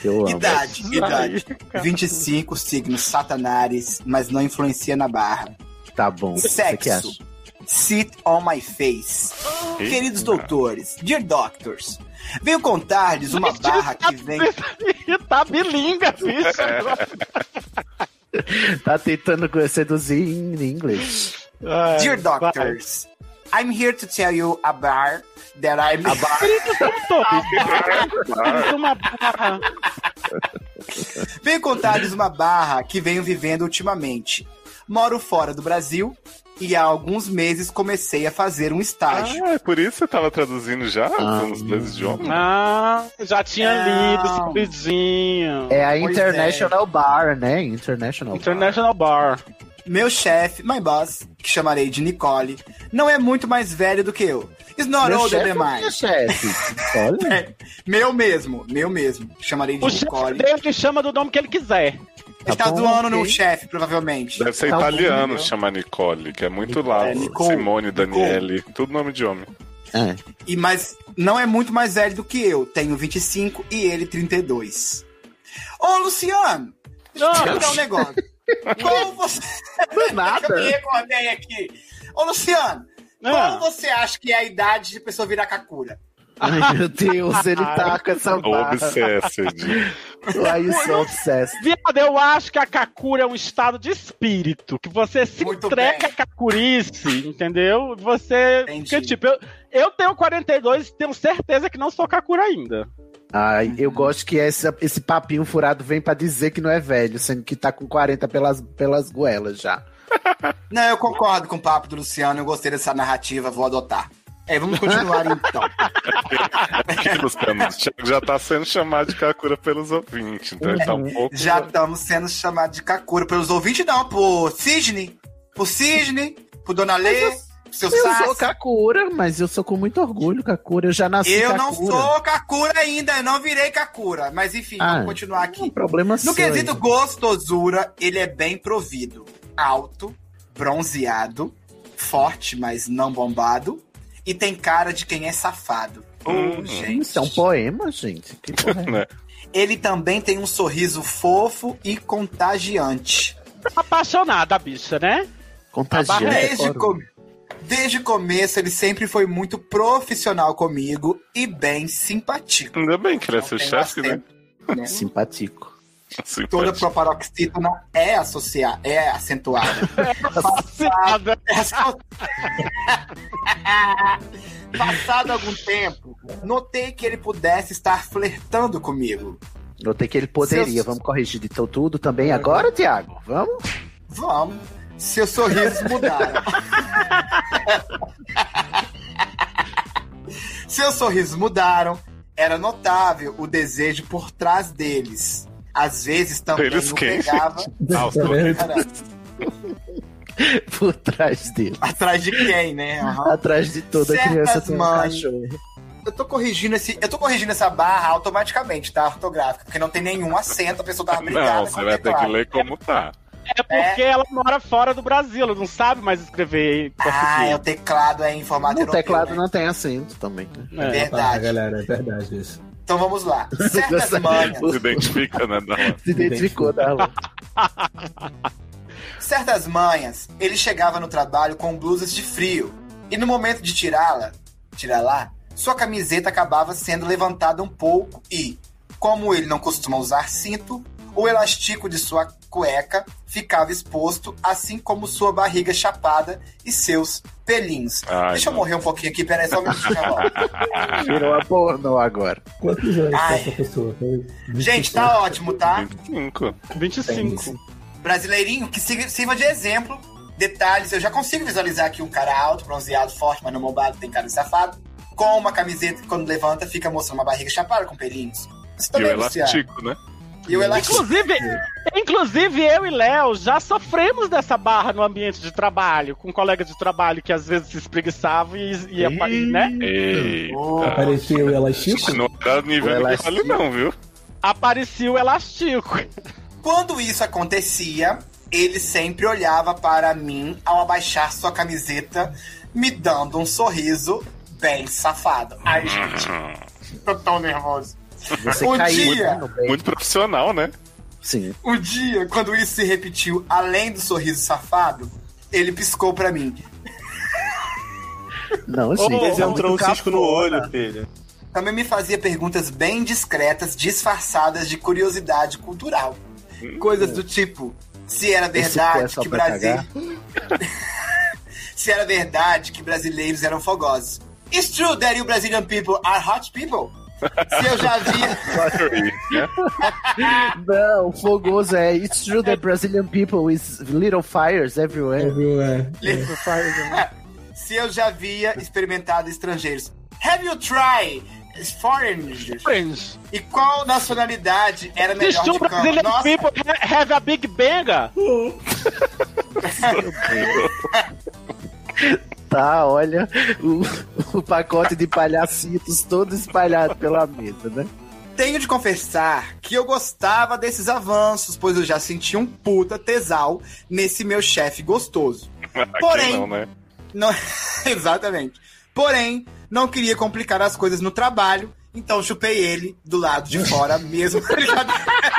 S5: Eu amo.
S7: idade, idade. 25 signos satanares, mas não influencia na barra.
S5: Tá bom. Você que acha?
S7: Sexo. Sit on my face. Queridos doutores, dear doctors, venho contar-lhes uma barra que vem.
S6: tá bilinga, bicho.
S5: Tá tentando seduzir em inglês.
S6: Ai,
S7: Dear
S6: vai.
S7: I'm here to tell you about that I'm
S6: Isso é uma barra.
S7: Venho contar-lhes uma barra que venho vivendo ultimamente. Moro fora do Brasil e há alguns meses comecei a fazer um estágio.
S4: Ah, é por isso que você tava traduzindo já
S5: Ah.
S4: nos dois idiomas?
S6: Ah, já tinha
S7: Não.
S6: lido sabidinho.
S5: É a
S7: Pois
S5: International Bar, né? International Bar.
S6: International Bar.
S7: Meu chefe, my boss, que chamarei de Nicole, não é muito mais velho do que eu. Is not
S5: Meu
S7: older than
S5: minha
S7: mine.
S5: chefe? Olha.
S7: É, meu mesmo, meu mesmo. Chamarei de
S6: O chefe
S7: Nicole.
S6: dele que chama do nome que ele quiser.
S7: Ele tá
S5: bom,
S7: zoando no
S5: ok.
S7: chefe, provavelmente.
S4: Deve ser
S5: Tá bom,
S4: italiano
S7: meu.
S4: chamar Nicole, que é muito lá.
S7: É, Nicole.
S4: Simone, Daniele, tudo nome de homem.
S5: É.
S7: E, mas não é muito mais velho do que eu. Tenho 25 e ele 32. Ô, Luciano! Deixa eu te um negócio. Qual você. Eu me
S5: Nada.
S7: recordei aqui. Ô, Luciano,
S6: Ah.
S7: qual você acha que é a idade de pessoa virar Kakura?
S5: Ai, meu Deus, ele tá com essa
S4: O
S5: barra.
S4: Obsessed.
S5: Why you so obsessed?
S6: Viado, eu acho que a Kakura é um estado de espírito. Que você se
S7: Muito
S6: entrega
S7: bem.
S6: a Kakurice, entendeu? Você.
S7: Entendi.
S6: Porque, tipo, eu, eu tenho 42 e tenho certeza que não sou Kakura ainda.
S5: Ai, eu gosto que esse, esse papinho furado vem pra dizer que não é velho, sendo que tá com 40 pelas, pelas goelas já.
S7: Não, eu concordo com o papo do Luciano. Eu gostei dessa narrativa, vou adotar. É, vamos continuar então.
S4: Já tá sendo chamado de Kakura pelos ouvintes, então ele tá um pouco.
S7: Já estamos sendo chamados de Kakura pelos ouvintes, não, por Sidney, por Sidney, por Dona Lê, por seu
S5: Eu
S7: Sassi.
S5: sou Kakura, mas eu sou com muito orgulho Kakura. Eu já nasci
S7: Eu não
S5: Kakura.
S7: sou Kakura ainda, eu não virei Kakura. Mas enfim,
S5: Ah,
S7: vamos continuar
S5: Um
S7: aqui.
S5: problema
S7: No
S5: seu
S7: quesito
S5: aí.
S7: gostosura, ele é bem provido. Alto, bronzeado, forte, mas não bombado. E tem cara de quem é safado.
S4: Hum,
S7: gente.
S5: Isso é um poema, gente. Que porra é?
S4: Né?
S7: Ele também tem um sorriso fofo e contagiante.
S6: Apaixonada a bicha, né?
S5: Contagiante.
S7: Desde,
S5: Ora.
S7: com- Desde o começo, ele sempre foi muito profissional comigo e bem simpático.
S4: Ainda bem que ele é seu chefe, né?
S7: né?
S5: Simpático.
S7: Toda proparoxítona é associada, é acentuada.
S6: Fascinada.
S7: Passado algum tempo, notei que ele pudesse estar flertando comigo.
S5: Notei que ele poderia.
S7: Seus-
S5: Vamos corrigir de to- tudo também agora, Tiago? Vamos?
S7: Vamos. Seus sorrisos mudaram. Seus sorrisos mudaram. Era notável o desejo por trás deles. Às vezes também
S4: Eles
S7: o
S4: quem?
S7: pegava
S4: Ah, os
S3: Tá
S5: Por trás dele.
S7: atrás de quem, né? Aham.
S5: Atrás de toda
S7: Certas
S5: criança tem um
S7: mães.
S5: cachorro.
S7: Eu tô corrigindo esse, eu tô corrigindo essa barra automaticamente, tá? Ortográfica, porque não tem nenhum acento, a pessoa tava brigada
S4: Não, você
S7: o
S4: vai ter que ler como tá.
S6: É porque ela mora fora do Brasil, ela não sabe mais escrever
S7: Ah, é o teclado é em formato
S5: No
S7: europeu,
S5: teclado
S7: né?
S5: não tem acento também. né?
S6: É.
S7: Verdade.
S3: Ah, galera, é verdade isso.
S7: Então vamos lá. Certas manhas,
S4: Se identifica, né, Darlan?
S5: Se identificou, Darlan.
S7: certas manhas, ele chegava no trabalho com blusas de frio. E no momento de tirá-la, tirar lá, sua camiseta acabava sendo levantada um pouco e, como ele não costuma usar cinto, o elástico de sua cueca ficava exposto, assim como sua barriga chapada e seus pelinhos.
S4: Ai,
S7: Deixa eu
S4: não.
S7: morrer um pouquinho aqui, peraí, só um minutinho. volto.
S5: Virou a pornô agora.
S3: Quantos anos
S7: Ai.
S3: tem essa pessoa? Tem
S7: Gente, tá ótimo, tá?
S4: 25.
S6: 25.
S7: brasileirinho que sirva de exemplo. Detalhes, eu já consigo visualizar aqui um cara alto, bronzeado, forte, mas não bombado, tem cara de safado. Com uma camiseta que quando levanta fica mostrando uma barriga chapada com pelinhos. Isso
S4: E o
S7: também,
S4: elástico, né?
S7: E o.
S6: Inclusive, inclusive, eu e Léo já sofremos dessa barra no ambiente de trabalho, com um colega de trabalho que às vezes se espreguiçava e ia, né?
S4: Eita.
S3: Apareceu o elástico?
S4: Não era nível
S5: elástico.
S4: Nicole, não, viu?
S6: Aparecia o elástico.
S7: Quando isso acontecia, ele sempre olhava para mim ao abaixar sua camiseta, me dando um sorriso bem safado. Ai, gente, tô tão nervoso.
S5: Você
S7: Um
S5: caiu
S7: dia.
S4: Muito profissional, né?
S5: Sim.
S7: Um dia, quando isso se repetiu, além do sorriso safado, ele piscou pra mim.
S5: Não.
S6: Ô,
S5: isso é
S3: Entrou um cisco no olho, filho.
S7: Também me fazia perguntas bem discretas, disfarçadas de curiosidade cultural. Coisas do tipo: se era
S5: é
S7: verdade que Brasil. se era verdade que brasileiros eram fogosos. It's true that you Brazilian people are hot people? Se eu já vi.
S4: Né?
S5: Não, fogoso é. It's true that Brazilian people is little fires everywhere.
S3: Viu? É.
S7: se eu já havia experimentado estrangeiros. Have you tried foreigners?
S6: Friends.
S7: E qual nacionalidade era melhor
S6: two
S7: de cama?
S6: Brazilian
S7: Nossa,
S6: people ha- have a big banga.
S5: Tá, olha o, o pacote de palhacitos todo espalhado pela mesa, né?
S7: tenho de confessar que eu gostava desses avanços, pois eu já senti um puta tesal nesse meu chefe gostoso. Porém,
S4: Quem não, né?
S7: Não- Exatamente. Porém, não queria complicar as coisas no trabalho, então chupei ele do lado de fora mesmo.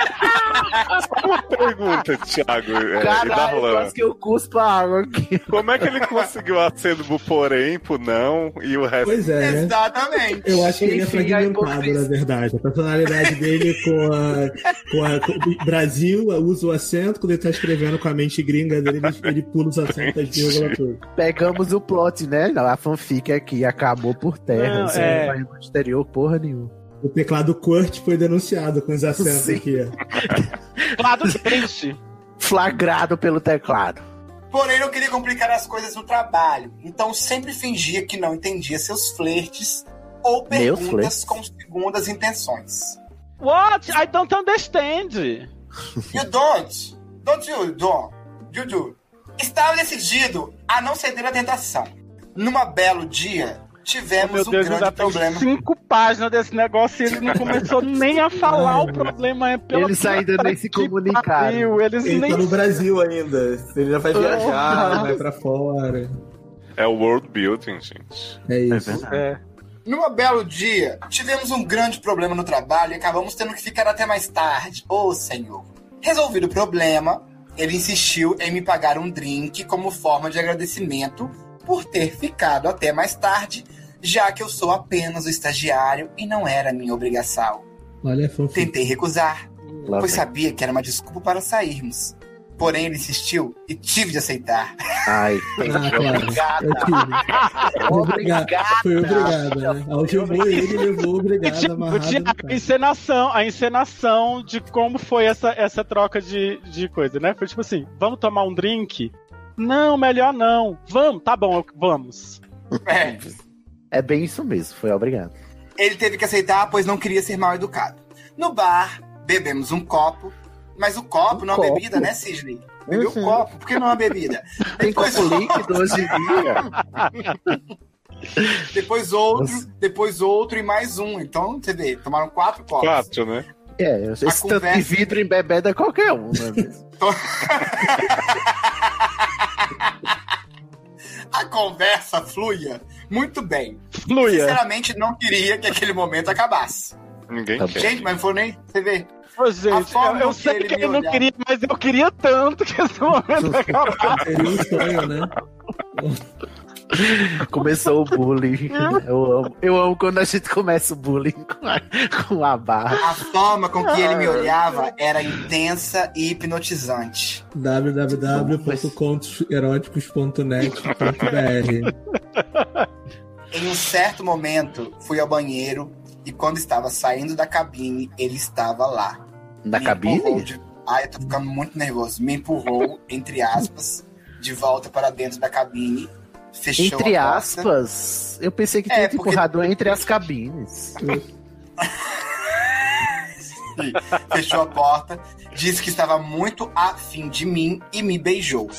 S4: Uma pergunta, Thiago é, e
S5: Caralho,
S4: Darlan.
S5: quase que eu cuspo a água aqui.
S4: Como é que ele conseguiu acendo pro porém, pro não e o resto?
S3: Pois é, né?
S7: Exatamente.
S3: Eu acho que ele é fragmentado, na verdade. A personalidade dele com a, com a com o Brasil, usa o acento, quando ele tá escrevendo com a mente gringa dele, ele, ele pula os acentos, as vírgulas, tudo.
S5: Pegamos o plot, né? A fanfic aqui acabou por terra.
S6: Não, é.
S5: não vai no exterior porra nenhuma.
S3: O teclado Kurt foi denunciado com os acentos
S5: Sim.
S3: aqui. ó.
S6: Lado triste.
S5: Flagrado pelo teclado.
S7: Porém, não queria complicar as coisas no trabalho, então sempre fingia que não entendia seus flertes ou perguntas
S5: flertes?
S7: com segundas intenções.
S6: What? I don't understand.
S7: You don't. Don't you don't. You do. Estava decidido a não ceder à tentação. Numa belo dia, tivemos um
S6: Deus,
S7: grande
S6: ainda tem
S7: problema.
S6: cinco páginas desse negócio e ele não começou nem a falar o problema. É pela
S5: Eles ainda nem se comunicaram.
S6: pariu, Eles
S3: Ele
S6: nem
S3: tá no Brasil ainda. Ele já vai viajar, vai pra fora.
S4: É o world building, gente.
S3: É isso.
S6: É.
S7: Numa belo dia, tivemos um grande problema no trabalho e acabamos tendo que ficar até mais tarde. Ô, senhor. Resolvido o problema, ele insistiu em me pagar um drink como forma de agradecimento por ter ficado até mais tarde, já que eu sou apenas o estagiário e não era minha obrigação.
S3: Olha, fanfic.
S7: Tentei recusar,
S5: Lá
S7: pois
S5: vem.
S7: sabia que era uma desculpa para sairmos. Porém, ele insistiu e tive de aceitar.
S5: Ai,
S3: Ah, tive. Obrigado. Foi obrigado, né? Algemou ele levou obrigado
S6: Tipo,
S3: amarrado
S6: tinha
S3: no
S6: a encenação, a encenação de como foi essa, essa troca de, de coisa, né? Foi tipo assim, vamos tomar um drink? Não, melhor não. Vamos, tá bom, vamos.
S7: É.
S5: é bem isso mesmo, foi obrigado.
S7: Ele teve que aceitar, pois não queria ser mal educado. No bar, bebemos um copo, mas o copo
S5: Um
S7: não é
S5: copo?
S7: bebida, né, Sidney? Bebeu
S5: Uhum.
S7: um copo, por que não é uma bebida?
S5: Tem
S7: Depois
S5: copo líquido hoje em dia.
S7: Depois outro,
S5: Nossa.
S7: depois outro e mais um. Então, você vê, tomaram quatro copos.
S4: Quatro, né?
S5: É, esse tanto de vidro em bebê é qualquer um, né? Mesmo?
S7: A conversa fluía muito bem.
S6: Fluia.
S7: Sinceramente, não queria que aquele momento acabasse.
S4: Ninguém
S5: Tá
S4: quer.
S7: Gente, mas não foi nem. Você vê.
S6: Pô, gente, eu, eu
S7: que
S6: sei
S7: ele
S6: que ele não
S7: olhava.
S6: queria, mas eu queria tanto que esse momento acabasse.
S3: Seria um sonho, né?
S5: Começou o bullying. Eu amo, eu amo quando a gente começa o bullying com a, com a barra.
S7: A forma com que ele me olhava era intensa e hipnotizante.
S3: www.contoseróticos.net.br
S7: Em um certo momento, fui ao banheiro e quando estava saindo da cabine, ele estava lá.
S5: Na
S7: Me
S5: cabine?
S7: de- Ai, eu tô ficando muito nervoso. Me empurrou, entre aspas, de volta para dentro da cabine. Fechou
S5: Entre
S7: a porta.
S5: aspas, eu pensei que
S7: É,
S5: tinha
S7: porque-
S5: empurrado entre as cabines.
S7: fechou a porta, disse que estava muito afim de mim e me beijou.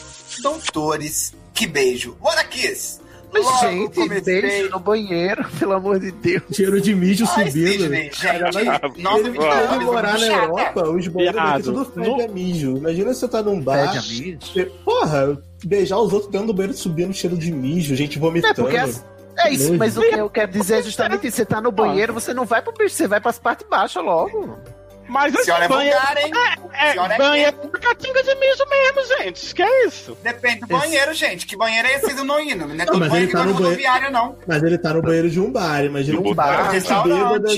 S7: Doutores, que beijo. What a kiss! Logo
S5: gente,
S7: comecei...
S5: beijo no banheiro, pelo amor de Deus.
S3: Cheiro de mijo
S7: Ai,
S3: subindo.
S7: Sidney, gente, nossa,
S3: Ele
S7: me
S3: vai morar na. Europa, os banheiros aqui
S6: Viado,
S3: tudo fede
S6: no-
S3: a mijo. Imagina você tá num bar.
S5: Pede amigo.
S3: você- Porra, beijar os outros dentro do banheiro subindo cheiro de mijo, gente vomitando.
S5: É porque as- É isso, mas o que eu quero dizer é justamente isso. Você tá no banheiro, você não vai pro bicho, você vai pras partes baixas logo.
S6: Mas assim,
S7: Senhora é
S6: banheiro,
S7: vulgar, hein?
S6: é,
S7: senhora é
S6: banheiro é catinga de mijo mesmo, gente. Que é isso?
S7: Depende do banheiro, gente. Que banheiro é esse do não indo? Não é todo
S3: mas
S7: banheiro
S3: ele tá
S7: que
S3: no
S7: rodoviário, não.
S3: Mas ele tá no banheiro de um bar. Imagina um
S4: bar.
S3: bar de
S7: Restaurante.
S3: bêbada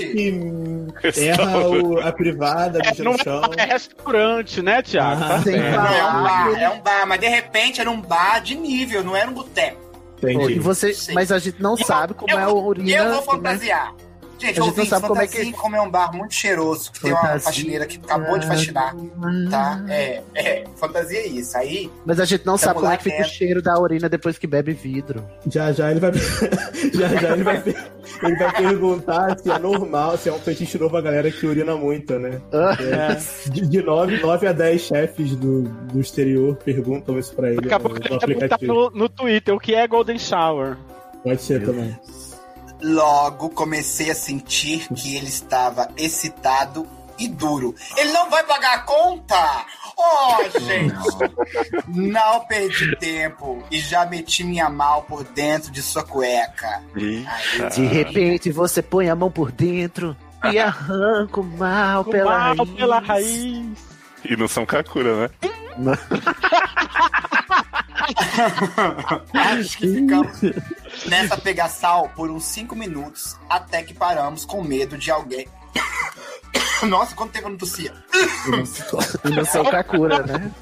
S3: que erra o- a privada,
S6: É,
S3: no chão.
S6: é restaurante, né, Thiago?
S3: Ah,
S6: Tá
S7: é um bar,
S5: aquele-
S7: é um bar, mas de repente era um bar de nível, não era um boteco.
S3: Entendi.
S5: e você,
S7: Sim.
S5: mas a gente não
S7: Eu-
S5: sabe como
S7: eu,
S5: é a
S7: vou-
S5: urina.
S7: Eu vou
S5: né?
S7: fantasiar. Gente,
S5: A gente não
S7: ouvintes,
S5: sabe como é que-
S7: como é um bar muito cheiroso, que tem uma
S5: Fantasia.
S7: faxineira que acabou de faxinar, tá? É, é, fantasia é isso. Aí,
S5: Mas a gente não sabe como é que fica o
S7: dentro.
S5: cheiro da urina depois que bebe vidro.
S3: Já já ele vai. já já ele vai, ele vai perguntar se é normal, se é um fetiche novo a galera que urina muito, né? É, de, de 9, 9 a 10 chefes do, do exterior perguntam isso pra ele
S6: Acabou
S3: no,
S6: que
S3: no
S6: no, no Twitter o que é Golden Shower.
S3: Pode ser também.
S7: Logo comecei a sentir que ele estava excitado e duro. Ele não vai pagar a conta? Oh, gente! Não perdi tempo e já meti minha mão por dentro de sua cueca. Aí,
S5: De repente você põe a mão por dentro e arranca o mal pela
S6: Mal
S5: raiz.
S6: pela raiz.
S4: E não são Kakura, né?
S7: Acho que ficamos nessa pegaçal por uns 5 minutos, até que paramos com medo de alguém. Nossa, quanto tempo eu não tossia?
S5: E não sou Kakura, né?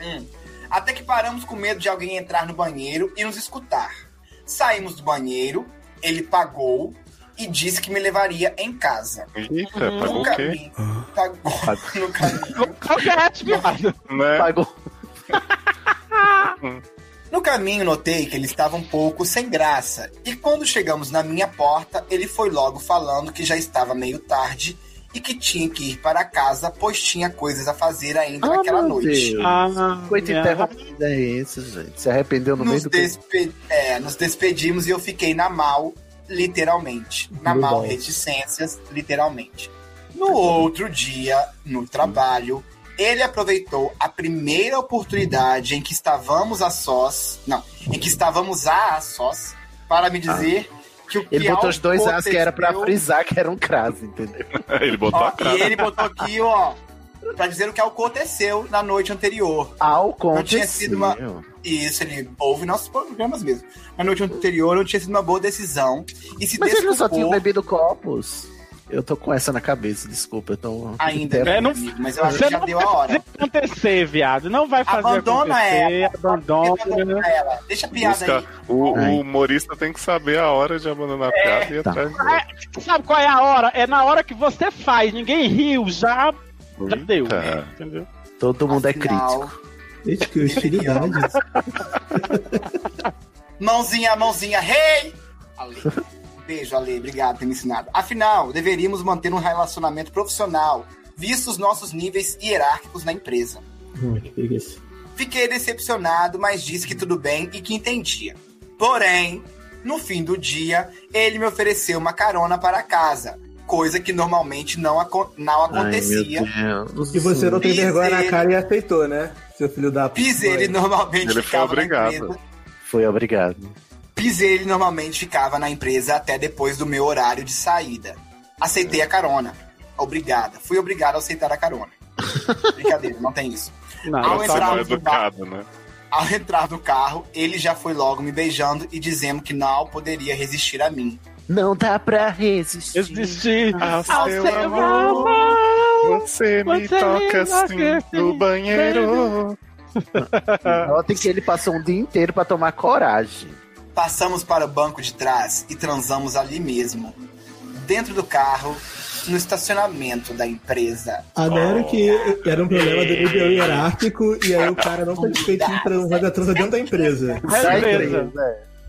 S7: Hum. Até que paramos com medo de alguém entrar no banheiro e nos escutar. Saímos do banheiro, ele pagou e disse que me levaria em casa.
S4: Eita,
S7: No
S4: pagou o quê?
S7: caminho, pagou no caminho.
S6: Viado.
S4: Né?
S5: Pagou.
S7: No caminho, notei que ele estava um pouco sem graça. E quando chegamos na minha porta, ele foi logo falando que já estava meio tarde e que tinha que ir para casa, pois tinha coisas a fazer ainda
S5: Ah,
S7: naquela
S5: meu
S7: noite.
S5: Deus.
S6: Ah,
S5: Coito
S6: minha-
S5: interrompido é esse, gente. Se arrependeu no meio
S7: Nos,
S5: do
S7: despe- é, nos despedimos e eu fiquei na mal, literalmente. Na
S3: Meu
S7: mal,
S3: Deus.
S7: reticências, literalmente. No outro dia, no trabalho, ele aproveitou a primeira oportunidade em que estávamos a sós, não, em que estávamos a sós, para me dizer que o que
S5: Ele botou os dois as que era pra
S7: aconteceu-
S5: frisar que era um crase, entendeu?
S4: Ele botou
S7: Ó,
S4: a cara.
S7: E ele botou aqui, ó, pra dizer o que aconteceu na noite anterior.
S5: Ao
S7: Não tinha sido uma-
S5: aconteceu.
S7: E isso ele ouve nossos programas mesmo. Na noite anterior não tinha sido uma boa decisão. E se
S5: Mas ele não só
S7: desculpou
S5: tinha bebido copos. Eu tô com essa na cabeça, desculpa. Eu tô...
S7: ainda,
S6: É, não-
S7: amigo, mas eu acho
S6: Você
S7: que já
S6: não
S7: deu
S6: vai
S7: a hora.
S6: fazer acontecer, viado. Não vai fazer
S7: Abandona
S6: acontecer.
S7: ela.
S6: Abandona.
S7: Abandona ela. Deixa a piada
S4: Busca-
S7: aí.
S4: o, o humorista tem que saber a hora de abandonar a
S7: É.
S4: piada e ir
S5: Tá.
S4: atrás do
S6: Sabe qual é a hora? É na hora que você faz. Ninguém riu, já, já deu.
S4: Eita.
S6: Entendeu?
S5: Todo mundo é
S7: Afinal,
S5: crítico.
S3: Gente, que hostilidade.
S7: Mãozinha, mãozinha, rei! Ale. Beijo, Ale. Obrigado por ter me ensinado. Afinal, deveríamos manter um relacionamento profissional, visto os nossos níveis hierárquicos na empresa.
S3: Hum, que preguiça.
S7: Fiquei decepcionado, mas disse que tudo bem e que entendia. Porém, no fim do dia, ele me ofereceu uma carona para casa, coisa que normalmente não, aco- não acontecia.
S5: Ai.
S3: E você não tem vergonha na cara e aceitou, né? Seu filho da
S7: Pis ele normalmente
S4: Ele foi
S7: ficava na
S4: obrigado.
S7: empresa.
S5: Foi obrigado.
S7: Pis ele normalmente ficava na empresa até depois do meu horário de saída. Aceitei a carona. Obrigada. Fui obrigado a aceitar a carona. Brincadeira, não tem isso.
S6: Não,
S7: Ao entrar no
S4: educado, né?
S7: Ao entrar no carro, ele já foi logo me beijando e dizendo que não poderia resistir a mim.
S5: Não dá pra resistir.
S6: Existir.
S4: Ao
S6: Ao
S4: seu
S6: seu
S4: amor,
S6: amor.
S4: Você me
S6: Você
S4: toca assim no banheiro.
S5: Notem que ele passou um dia inteiro pra tomar coragem.
S7: Passamos para o banco de trás e transamos ali mesmo. Dentro do carro, no estacionamento da empresa.
S3: Adoro que era um problema do nível hierárquico e aí o cara não satisfeito em transar a transa dentro da empresa.
S5: Da
S6: empresa.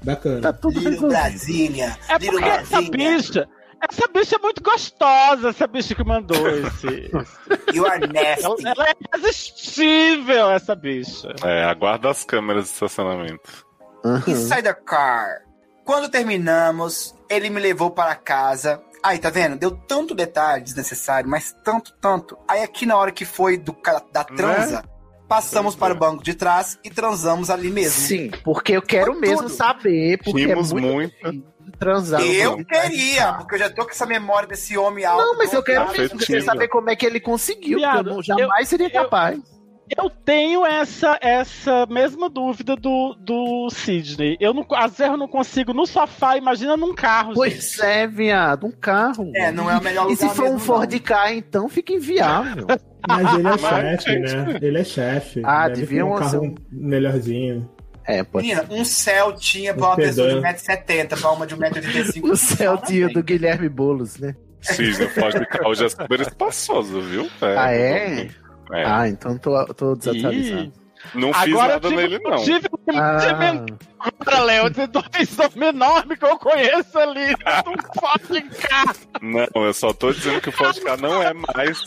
S3: Bacana.
S5: Tá tudo.
S7: Brasília.
S6: É
S7: Little
S6: porque essa
S7: Brasília.
S6: bicha. Essa bicha é muito gostosa, essa bicha que mandou esse.
S7: You are
S6: ela,
S7: nasty.
S6: ela é irresistível, essa bicha.
S4: É, aguarda as câmeras de estacionamento.
S5: Uhum.
S7: Inside the car. Quando terminamos, ele me levou para casa. Aí, tá vendo? Deu tanto detalhe desnecessário, mas tanto, tanto. Aí aqui na hora que foi do, da transa, passamos
S4: Pois
S7: para
S4: é.
S7: o banco de trás e transamos ali mesmo.
S5: Sim, porque eu quero
S7: Foi
S5: mesmo
S7: tudo.
S5: saber, porque
S4: Rimos
S5: é muito,
S4: muito.
S5: Transar.
S7: Eu queria, porque eu já tô com essa memória desse homem alto.
S5: Não, mas eu quero
S4: Afetivo.
S5: mesmo querer saber como é que ele conseguiu, porque eu
S6: Viado,
S5: não, jamais seria
S6: eu-
S5: capaz.
S6: Eu tenho essa, essa mesma dúvida do, do Sidney. Eu não, às vezes eu não consigo no sofá, imagina num carro. gente.
S5: Pois é, viado, um carro.
S7: É, não é o melhor
S5: E se
S7: lugar
S5: for um Ford
S7: não.
S5: K, então fica inviável.
S3: Mas ele é chefe, né? Ele é chefe.
S5: Ah,
S3: Deve ter
S5: deviam
S3: um carro melhorzinho.
S5: É, pode
S7: Menina, um Celtinha pra uma
S3: Um
S7: pessoa de
S3: sedã.
S7: 1,70m, pra uma de 1,85m.
S5: O Celtinho do Guilherme Boulos, né?
S4: Cisne Ford Cal já é super espaçoo, viu?
S5: Ah, é?
S4: É.
S5: Ah, então tô, tô desatualizado.
S4: Não fiz
S6: Agora
S4: nada
S6: tive,
S4: nele, não.
S6: tive um
S5: Ah,
S6: sentimento contra Léo de dois homens enormes que eu conheço ali. Um forte carro.
S4: Não, eu só tô dizendo que o Ford K não é mais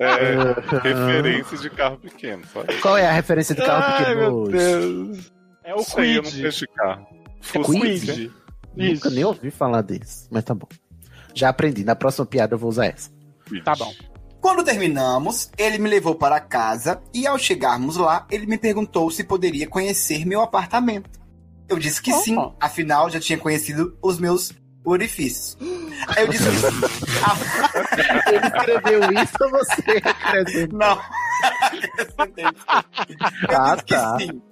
S4: é, referência de carro pequeno.
S5: Qual é a referência de carro
S6: Ai,
S5: pequeno
S6: meu
S5: hoje?
S6: Deus. É o
S4: Sei, eu não
S6: Quid. É o. Quid.
S5: Nunca nem ouvi falar desse, mas tá bom. Já aprendi, na próxima piada eu vou usar essa.
S6: Tá bom.
S7: Quando terminamos, ele me levou para casa e ao chegarmos lá, ele me perguntou se poderia conhecer meu apartamento. Eu disse que
S6: Oh.
S7: sim, afinal já tinha conhecido os meus orifícios. Aí eu disse
S5: Ele escreveu isso ou você acrescentou?
S7: não.
S5: Ah,
S7: disse que
S5: tá.
S7: sim.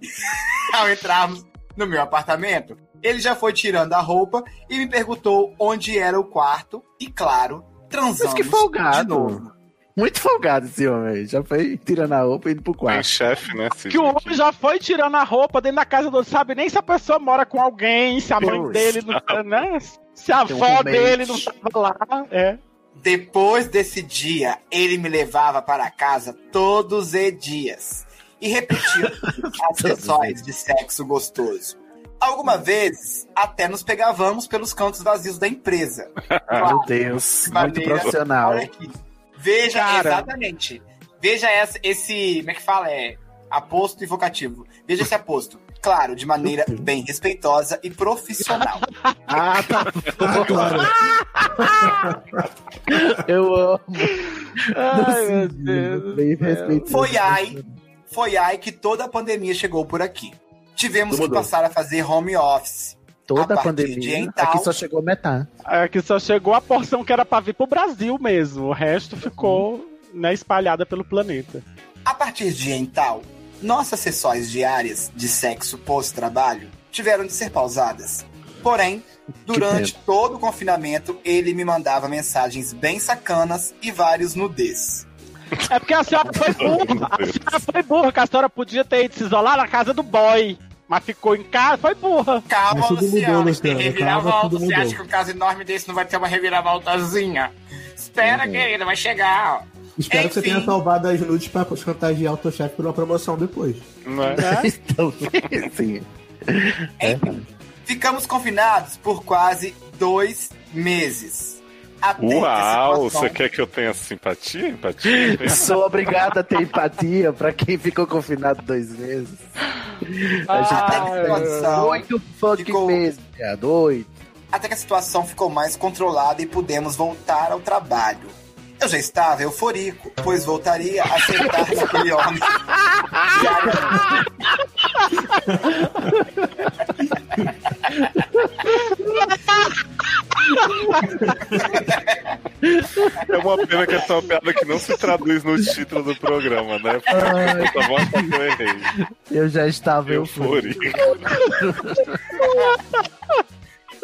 S7: Ao entrarmos no meu apartamento, ele já foi tirando a roupa e me perguntou onde era o quarto e, claro, transamos
S5: Mas que folgado.
S7: de novo.
S5: Muito folgado esse homem aí. Já foi tirando a roupa e indo pro
S4: Tem
S5: quarto.
S4: chefe, né?
S6: Que o homem já foi tirando a roupa dentro da casa do outro, sabe nem se a pessoa mora com alguém, se a mãe
S5: Deus.
S6: dele não tá, né? Se a
S5: Tem um
S6: avó
S5: roommate.
S6: dele não tava lá. É.
S7: Depois desse dia, ele me levava para casa todos os dias e repetia sessões de sexo gostoso. Algumas vezes, até nos pegávamos pelos cantos vazios da empresa.
S5: Meu Deus,
S7: De
S5: muito
S7: maneira-
S5: profissional.
S7: Veja,
S6: Cara.
S7: exatamente. Veja essa- esse, como é que fala? É aposto e vocativo. Veja esse aposto. Claro, de maneira bem respeitosa e profissional.
S5: Ah, tá
S3: claro.
S5: Eu amo.
S6: Ai, meu Deus.
S5: bem respeitoso.
S7: Foi aí, foi aí que toda a pandemia chegou por aqui. Tivemos
S3: Tudo
S7: que
S3: mudou.
S7: passar a fazer home office.
S5: Toda
S7: a
S5: a
S7: partir de
S5: pandemia.
S7: então-
S5: Aqui só chegou metade.
S6: Aqui só chegou a porção que era pra vir pro Brasil mesmo. O resto ficou né, espalhada pelo planeta.
S7: A partir de então, nossas sessões diárias de sexo pós-trabalho tiveram de ser pausadas. Porém, durante todo o confinamento, ele me mandava mensagens bem sacanas e vários nudez.
S6: É porque a senhora foi burra. A senhora foi burra, que a senhora podia ter ido se isolar na casa do boy. Mas ficou em casa, foi burra.
S7: Calma,
S3: Mas tudo mudou,
S7: Luciano, tem reviravolta. Você
S3: mudou.
S7: acha que um caso enorme desse não vai ter uma reviravoltazinha? Espera,
S3: Uhum.
S7: querida, vai chegar.
S3: Espero que você
S7: Enfim.
S3: tenha salvado as nudes pra chantagear o teu chefe por uma promoção depois.
S4: Não é?
S5: Então, sim.
S7: Enfim, ficamos confinados por quase dois meses. Até que a
S4: Uau, você quer que eu tenha simpatia? Empatia?
S5: Sou obrigado a ter empatia pra quem ficou confinado dois meses. A gente tá
S7: que a situação
S5: oito fucking
S7: ficou-
S5: meses, viado. Oito.
S7: até que a situação ficou mais controlada e pudemos voltar ao trabalho. Eu já estava eufórico, pois voltaria a sentar naquele homem.
S4: É uma pena que essa é uma piada que não se traduz no título do programa, né? Porque Tá bom achar que eu errei.
S5: Eu já estava eufórico.
S4: Euforia.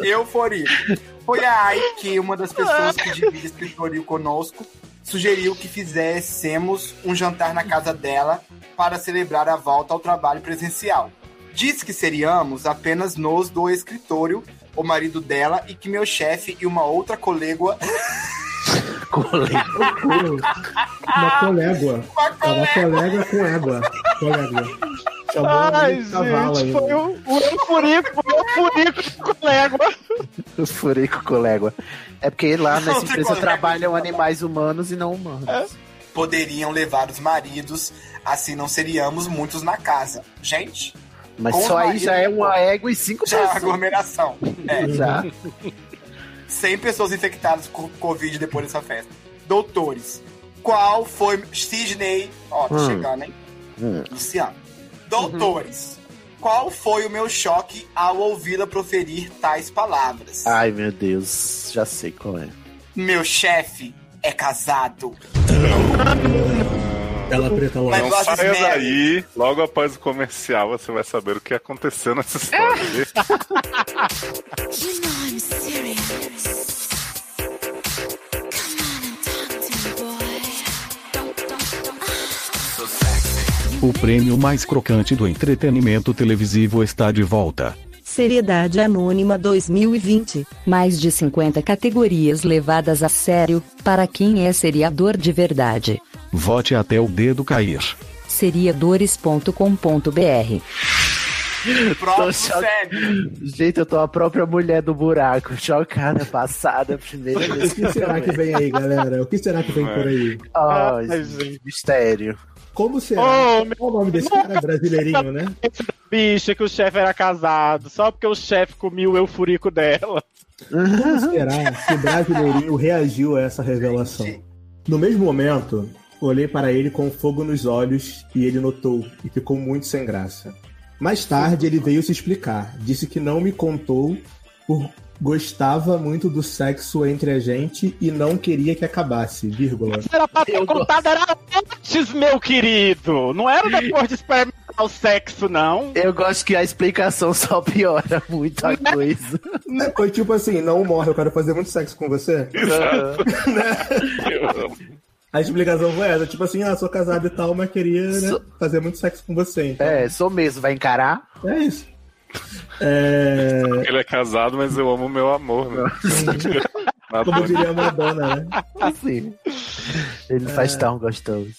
S7: Euforia. Foi aí que uma das pessoas que divide escritório conosco sugeriu que fizéssemos um jantar na casa dela para celebrar a volta ao trabalho presencial. Disse que seríamos apenas nós do escritório, o marido dela e que meu chefe e uma outra colega.
S5: Colega.
S3: Uma colégua.
S7: Uma
S3: É uma colega com égua. Colégua. Chamou
S6: Ai,
S3: de cavalo
S6: gente,
S3: ainda.
S6: foi o, o euforico, o euforico do colega.
S5: Eufórico colégua. É porque lá nessa empresa trabalham animais humanos e não humanos.
S7: poderiam levar os maridos, assim não seríamos muitos na casa. Gente,
S5: Mas só
S7: o
S5: aí já é uma égua e cinco
S7: já é
S5: pessoas.
S7: aglomeração. É,
S5: Já.
S7: 100 pessoas infectadas com Covid depois dessa festa. Doutores, qual foi. Sidney. Ó, tá
S5: Hum.
S7: chegando, hein?
S5: Hum.
S7: Luciano. Doutores, qual foi o meu choque ao ouvi-la proferir tais palavras?
S5: Ai, meu Deus. Já sei qual é.
S7: Meu chefe é casado.
S3: Tela preta logo.
S7: Mas
S4: Não saia daí, logo após o comercial você vai saber o que aconteceu nessa história.
S2: You know I'm serious.
S9: O prêmio mais crocante do entretenimento televisivo está de volta.
S10: Seriedade Anônima 2020. Mais de 50 categorias levadas a sério, para quem é seriador de verdade.
S9: Vote até o dedo cair.
S10: Seriadores.com.br
S7: Próximo sério.
S5: Gente, eu tô a própria mulher do buraco, chocada, passada, primeira
S3: O
S5: vez
S3: que será que vem aí, galera? O que será que vem por aí?
S5: Ai,
S6: Ai, gente.
S5: mistério.
S3: Como será?
S6: Ô, meu
S3: Qual o nome desse cara? Brasileirinho, né?
S6: bicha que o chefe era casado, só porque o chefe comia o eufurico dela.
S3: Como será que o brasileirinho reagiu a essa revelação? No mesmo momento, olhei para ele com fogo nos olhos e ele notou e ficou muito sem graça. Mais tarde, ele veio se explicar. Disse que não me contou por gostava muito do sexo entre a gente e não queria que acabasse, vírgula.
S6: Era pra ter
S5: Eu
S6: contado, era antes, meu querido. Não era depois de experimentar o sexo, não.
S5: Eu gosto que a explicação só piora muito a coisa.
S3: Foi tipo assim, não morre, eu quero fazer muito sexo com você.
S4: Eu amo.
S3: A explicação foi essa, tipo assim, ah, sou casado e tal, mas queria né,
S5: Sou-
S3: fazer muito sexo com você. Então,
S5: É, sou mesmo, vai encarar?
S3: é isso. É,
S4: Ele é casado, mas eu amo meu amor, né?
S3: como diria a Madonna, né?
S5: Assim. Ele faz tão gostoso.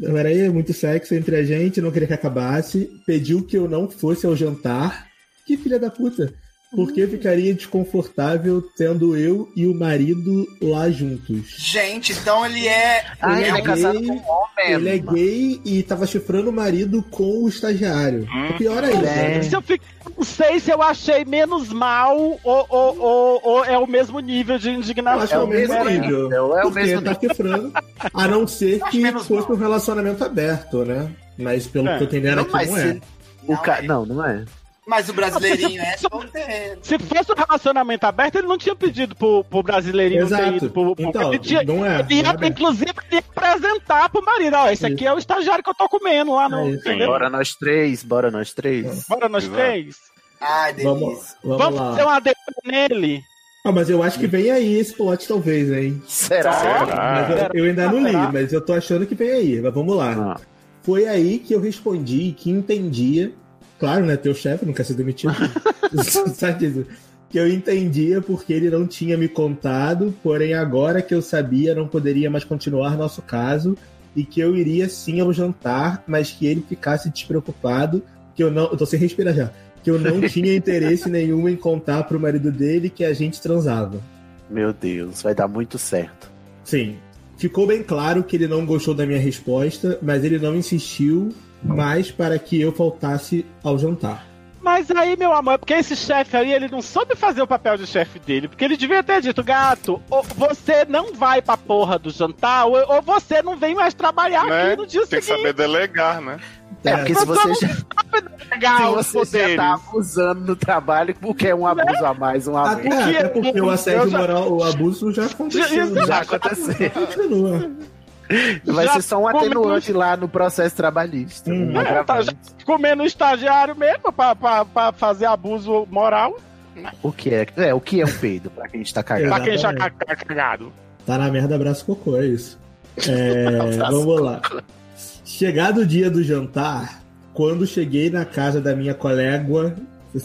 S3: Peraí, muito sexo entre a gente, não queria que acabasse. Pediu que eu não fosse ao jantar. Que filha da puta. Porque ficaria desconfortável tendo eu e o marido lá juntos.
S7: Gente, então ele é.
S5: Ah, ele é
S3: gay,
S5: casado com um homem.
S3: Ele é gay e tava chifrando o marido com o estagiário.
S4: Hum.
S3: É pior ainda.
S5: É.
S3: né?
S6: Se eu fiquei, não sei se eu achei menos mal ou, ou, ou, ou é o mesmo nível de
S3: Eu acho que
S6: indignação.
S3: é o mesmo nível.
S5: Então, é o mesmo
S3: tá chifrando. A não ser que fosse
S7: mal.
S3: um relacionamento aberto, né? Mas pelo
S6: É.
S3: que eu tô entendendo
S5: Não,
S3: aqui, não
S5: se-
S3: é.
S5: O
S7: Não,
S5: ca...
S7: é.
S5: não, não é.
S7: Mas o brasileirinho é solteiro.
S6: Se fosse um relacionamento aberto, ele não tinha pedido pro, pro brasileirinho ter
S3: Exato.
S6: ido pro, pro
S3: Então,
S6: ele tinha-
S3: não é,
S6: ele ia,
S3: não é
S6: inclusive, ele ia apresentar pro marido. Ó, esse
S3: Isso.
S6: aqui é o estagiário que eu tô comendo lá no.
S3: É?
S5: Bora nós três, bora nós três.
S6: Bora nós
S4: Exato.
S6: três.
S7: Ai, delícia.
S3: Vamos, vamos,
S6: Vamos fazer uma DP nele.
S3: Ah, mas eu acho que vem aí esse plot, talvez, hein?
S5: Será?
S4: Será?
S3: Eu, eu ainda não li,
S6: Será?
S3: mas eu tô achando que vem aí. Mas vamos lá.
S5: Ah,
S3: Foi aí que eu respondi que entendia. Claro, né? Teu chefe não quer ser demitido. Sabe disso? Que eu entendia porque ele não tinha me contado, porém agora que eu sabia não poderia mais continuar nosso caso e que eu iria sim ao jantar, mas que ele ficasse despreocupado, que eu não. Eu tô sem respirar já. Que eu não tinha interesse nenhum em contar pro marido dele que a gente transava.
S5: meu Deus, vai dar muito certo.
S3: Sim. Ficou bem claro que ele não gostou da minha resposta, mas ele não insistiu mais para que eu faltasse ao jantar.
S6: Mas aí, meu amor, é porque esse chefe aí, ele não soube fazer o papel de chefe dele. Porque ele devia ter dito, gato, ou você não vai pra porra do jantar, ou, ou você não vem mais trabalhar
S4: Né?
S6: aqui no dia
S4: Tem que
S6: seguinte.
S4: saber delegar, né?
S5: É, porque se você já, se você já tá abusando no trabalho, porque é um abuso a mais, um a
S3: Até, até porque o assédio
S6: eu já-
S3: moral, o abuso já aconteceu. né?
S5: Já aconteceu.
S3: Continua.
S5: Vai
S6: Já
S5: ser só um atenuante lá no processo trabalhista.
S3: Hum.
S5: um
S6: É, tá. Comendo estagiário mesmo pra fazer abuso moral.
S5: O que é? É, o que é um peido, pra quem está cagado?
S6: Pra quem já tá cagado.
S3: Tá na merda, abraço cocô, é isso. É, vamos lá. Chegado o dia do jantar, quando cheguei na casa da minha colega.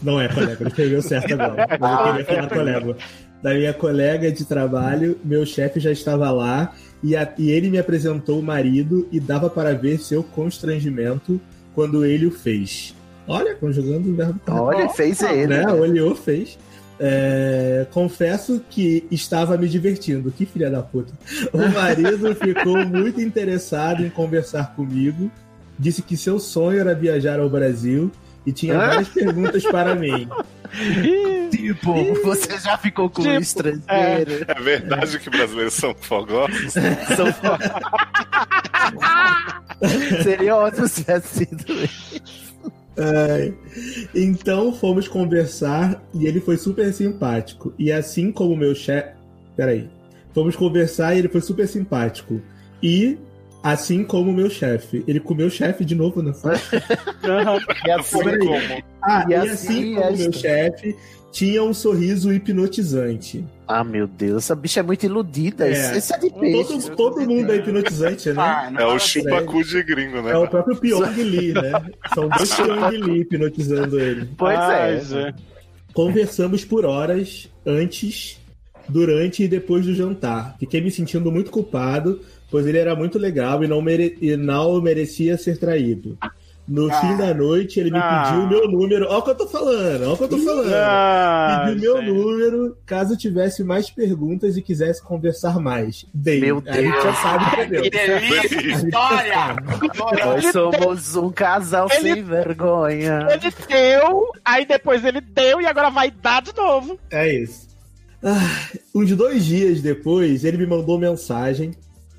S3: Não é colega, ele escreveu certo agora. Mas eu queria falar colega. Da minha colega de trabalho, meu chefe já estava lá e, a- e ele me apresentou o marido e dava para ver seu constrangimento quando ele o fez. Olha, conjugando o verbo correto
S5: Olha, fez ele.
S3: né? Olhou, fez. É, confesso que estava me divertindo. Que filha da puta. O marido ficou muito interessado em conversar comigo. Disse que seu sonho era viajar ao Brasil e tinha várias perguntas para mim.
S5: Tipo, você já ficou com
S6: Tipo,
S5: um estrangeiro.
S4: É verdade que brasileiros são fogosos?
S5: São... Seria ótimo se tivesse sido
S3: Ai. Então fomos conversar e ele foi super simpático. E assim como meu chefe. Peraí. Fomos conversar e ele foi super simpático. E Assim como o meu chefe. Ele comeu o chefe de novo, não foi?
S5: E assim,
S4: Assim como.
S3: Ah,
S5: E
S3: e,
S5: assim
S3: assim
S5: é
S3: como o meu
S5: isso.
S3: chefe tinha um sorriso hipnotizante.
S5: Ah, meu Deus, essa bicha é muito iludida.
S3: É.
S5: Esse, esse é de peixe.
S3: Todo, todo mundo é hipnotizante, né?
S7: Ah, não
S4: É o
S7: fala
S4: chupacu de gringo, né?
S3: É o próprio Pyong Lee, né? São dois Pyong Lee hipnotizando ele.
S5: Pois
S6: Ai,
S5: é.
S6: gente.
S3: Conversamos por horas antes, durante e depois do jantar. Fiquei me sentindo muito culpado, pois ele era muito legal e não, mere- e não merecia ser traído. No
S7: Ah.
S3: fim da noite, ele me
S6: Ah.
S3: pediu o meu número. Olha o que eu tô falando, olha o que eu tô falando.
S6: Ah,
S3: Pediu meu número caso tivesse mais perguntas e quisesse conversar mais. Bem,
S5: Meu
S3: a gente já sabe?
S7: Que delícia, que história! Adoro.
S5: Nós somos um casal
S6: Ele-
S5: sem vergonha.
S6: Ele deu, aí depois ele deu e agora vai dar de novo.
S3: É isso. Ah, uns dois dias depois, ele me mandou mensagem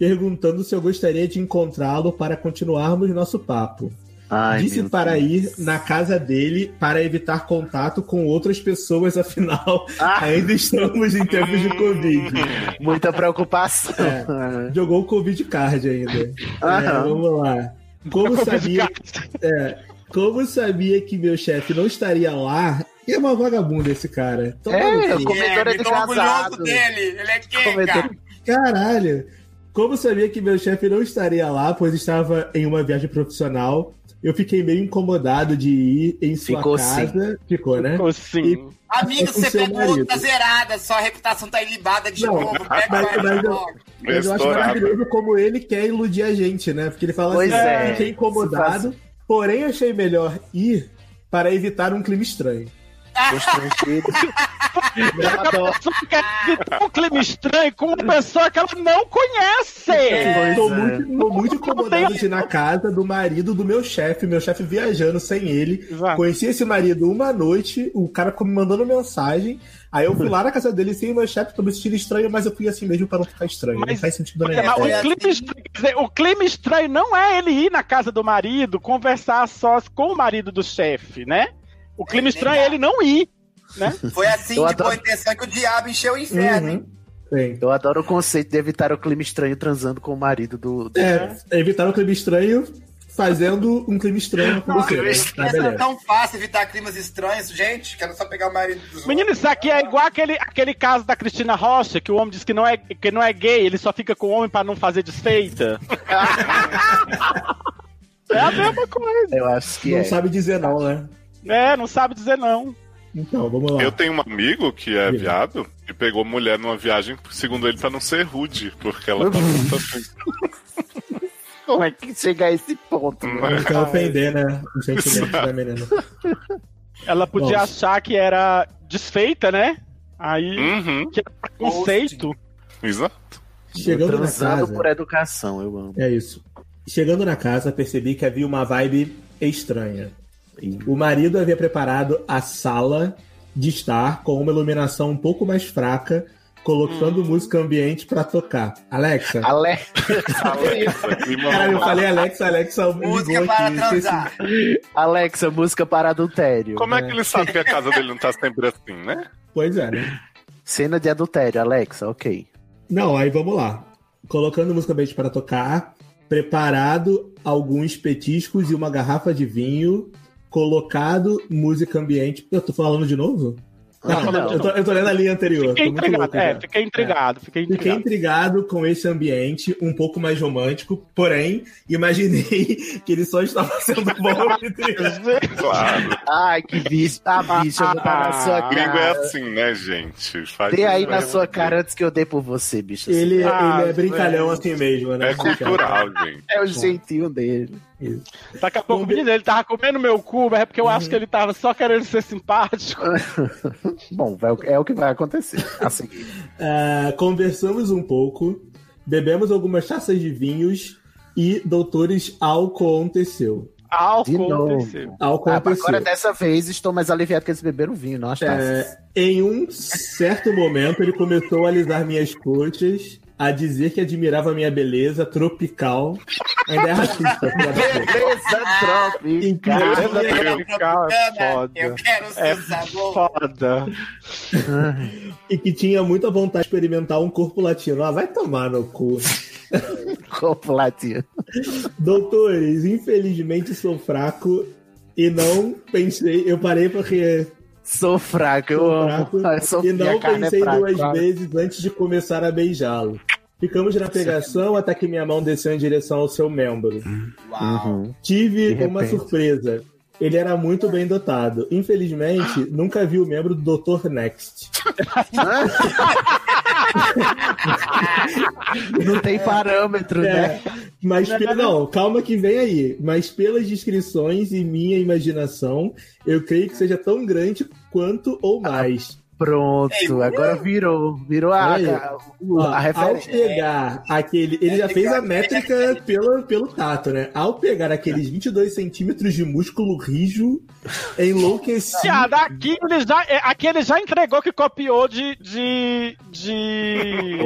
S3: perguntando se eu gostaria de encontrá-lo para continuarmos nosso papo.
S5: Ai,
S3: Disse para
S5: Deus.
S3: ir na casa dele para evitar contato com outras pessoas, afinal,
S5: Ah.
S3: ainda estamos em tempos de Covid.
S5: Muita preocupação.
S3: Jogou o Covid card ainda. É, vamos lá. Como sabia, é, como sabia que meu chefe não estaria lá, e é uma vagabunda esse cara. Toma
S5: É. Comedor
S7: É,
S5: de
S7: tô orgulhoso
S5: casado.
S7: dele, ele é quenga.
S5: Comedor-
S3: Caralho! Como sabia que meu chefe não estaria lá, pois estava em uma viagem profissional, eu fiquei meio incomodado de ir em sua
S5: Ficou sim.
S3: casa. Ficou, né?
S6: Ficou assim.
S7: Amigo,
S3: É com
S7: você
S3: seu
S7: pegou
S3: marido.
S7: outra zerada, sua reputação tá ilibada de
S3: Não,
S7: novo. Pega
S3: mas-
S7: mais
S3: mas eu-. Mas eu acho maravilhoso como ele quer iludir a gente, né? Porque ele fala
S5: Pois
S3: assim,
S5: é.
S3: fiquei incomodado, porém achei melhor ir para evitar um clima estranho.
S5: Constrangido.
S6: Um clima estranho com uma pessoa que ela não conhece.
S5: Pois
S3: Tô
S5: é.
S3: muito, tô muito incomodado de ir na casa do marido do meu chefe, meu chefe viajando sem ele.
S6: Exato.
S3: Conheci esse marido uma noite, o cara ficou me mandando mensagem. Aí eu fui lá na casa dele sem o meu chefe, tô me sentindo estranho, mas eu fui assim mesmo para não ficar estranho. não
S6: Mas-
S3: faz sentido
S6: Mas
S3: nenhum.
S6: o,
S7: É,
S6: clima
S7: assim.
S6: estranho, quer dizer, o clima estranho não é ele ir na casa do marido conversar sós com o marido do chefe, né? O clima estranho é ele não ir.
S7: Foi assim,
S5: Eu
S7: de
S5: adoro-
S7: boa intenção, que o diabo encheu o inferno, hein?
S3: Uhum. Sim.
S5: Eu adoro o conceito de evitar o clima estranho transando com o marido do. do-
S3: É, evitar um clima estranho fazendo um clima estranho acontecer. né? Tá,
S7: Essa é tão fácil evitar climas estranhos, gente. Quero só pegar o marido dos
S6: Menino, isso aqui é igual aquele, aquele caso da Cristina Rocha, que o homem diz que não é, que não é gay, ele só fica com o homem pra não fazer desfeita. é a mesma coisa.
S5: Eu acho que
S3: Não
S5: é.
S3: sabe dizer não, né?
S6: É, não sabe dizer não.
S3: Então, vamos lá.
S4: Eu tenho um amigo que é viado e pegou mulher numa viagem, segundo ele, pra não ser rude, porque ela tá muito assim.
S5: Como é que chega a esse ponto? Mano?
S3: Não quer ofender, né? Os sentimentos da menina.
S6: Ela podia
S3: Nossa.
S6: achar que era desfeita, né? Aí,
S4: Uhum,
S6: que era preconceito.
S4: exato.
S3: Chegando na casa.
S5: por educação, eu amo.
S3: É isso. Chegando na casa, percebi que havia uma vibe estranha. O marido havia preparado a sala de estar com uma iluminação um pouco mais fraca, colocando música ambiente pra tocar. Alexa.
S5: Ale...
S4: Alexa, clima
S3: Cara, eu falei Alexa, Alexa
S7: Música para
S3: aqui.
S7: transar.
S5: Alexa, música para adultério.
S4: Como é que ele sabe que a casa dele não tá sempre assim, né?
S3: Pois é, né?
S5: Cena de adultério, Alexa, ok.
S3: Não, aí vamos lá. Colocando música ambiente para tocar, preparado alguns petiscos e uma garrafa de vinho, colocado música ambiente. Eu tô falando de novo? Não,
S5: Não.
S3: Eu, tô, eu tô lendo a linha anterior.
S6: Fiquei intrigado,
S3: louco
S6: é, fiquei intrigado, fiquei
S3: Fiquei
S6: intrigado.
S3: intrigado com esse ambiente um pouco mais romântico, porém, imaginei que ele só estava sendo bom.
S4: Claro.
S5: Ai, que bicho. Ah, bicho, eu vou dar na sua
S4: Gringo é
S5: cara.
S4: assim, né, gente? Faz
S5: Dê aí na
S4: mesmo.
S5: sua cara antes que eu dê por você, bicho.
S3: Ele,
S6: Ah,
S3: ele é brincalhão
S6: velho.
S3: assim mesmo, né?
S4: É cultural, gente.
S5: É o jeitinho dele.
S6: Daqui a pouco, menino, ele tava comendo meu cu, mas é porque eu acho que ele tava só querendo ser simpático.
S5: Bom, é o que vai acontecer. A seguir.
S3: Ah, conversamos um pouco, bebemos algumas taças de vinhos e, doutores, álcool aconteceu.
S5: De
S6: Álcool
S5: novo.
S6: aconteceu.
S3: Álcool
S5: Ah,
S3: aconteceu.
S5: agora dessa vez estou mais aliviado que eles beberam vinho, não as taças.
S3: É, em um certo momento, ele começou a alisar minhas coxas, a dizer que admirava minha beleza tropical. Ainda é racista, puta.
S5: Beleza tropical.
S6: Beleza tropical é foda.
S7: Eu quero ser
S6: É
S7: sabor.
S6: foda.
S3: E que tinha muita vontade de experimentar um corpo latino. Ah, vai tomar no cu.
S5: Corpo latino.
S3: Doutores, infelizmente sou fraco e não pensei. Eu parei porque
S5: Sou fraco, eu
S3: sou
S5: amo.
S3: fraco
S5: Sofia,
S3: e não
S5: é
S3: pensei
S5: fraca.
S3: duas vezes antes de começar a beijá-lo. Ficamos na pegação até que minha mão desceu em direção ao seu membro.
S7: Uau.
S5: Uhum.
S3: Tive
S5: De
S3: uma
S5: repente.
S3: surpresa. Ele era muito bem dotado. Infelizmente, nunca vi o membro do Dr. Next.
S5: Não tem parâmetro, né?
S3: É, mas pe- não, calma que vem aí. Mas pelas descrições e minha imaginação, eu creio que seja tão grande quanto ou mais.
S5: Pronto, agora virou. Virou a, a,
S3: Ó,
S5: a
S3: ao
S5: referência.
S3: pegar aquele. Ele já fez a métrica pelo, pelo tato, né? Ao pegar aqueles 22 centímetros de músculo rijo, enlouqueci.
S6: Ah, daqui ele já, é, aqui ele já entregou que copiou de. de. de.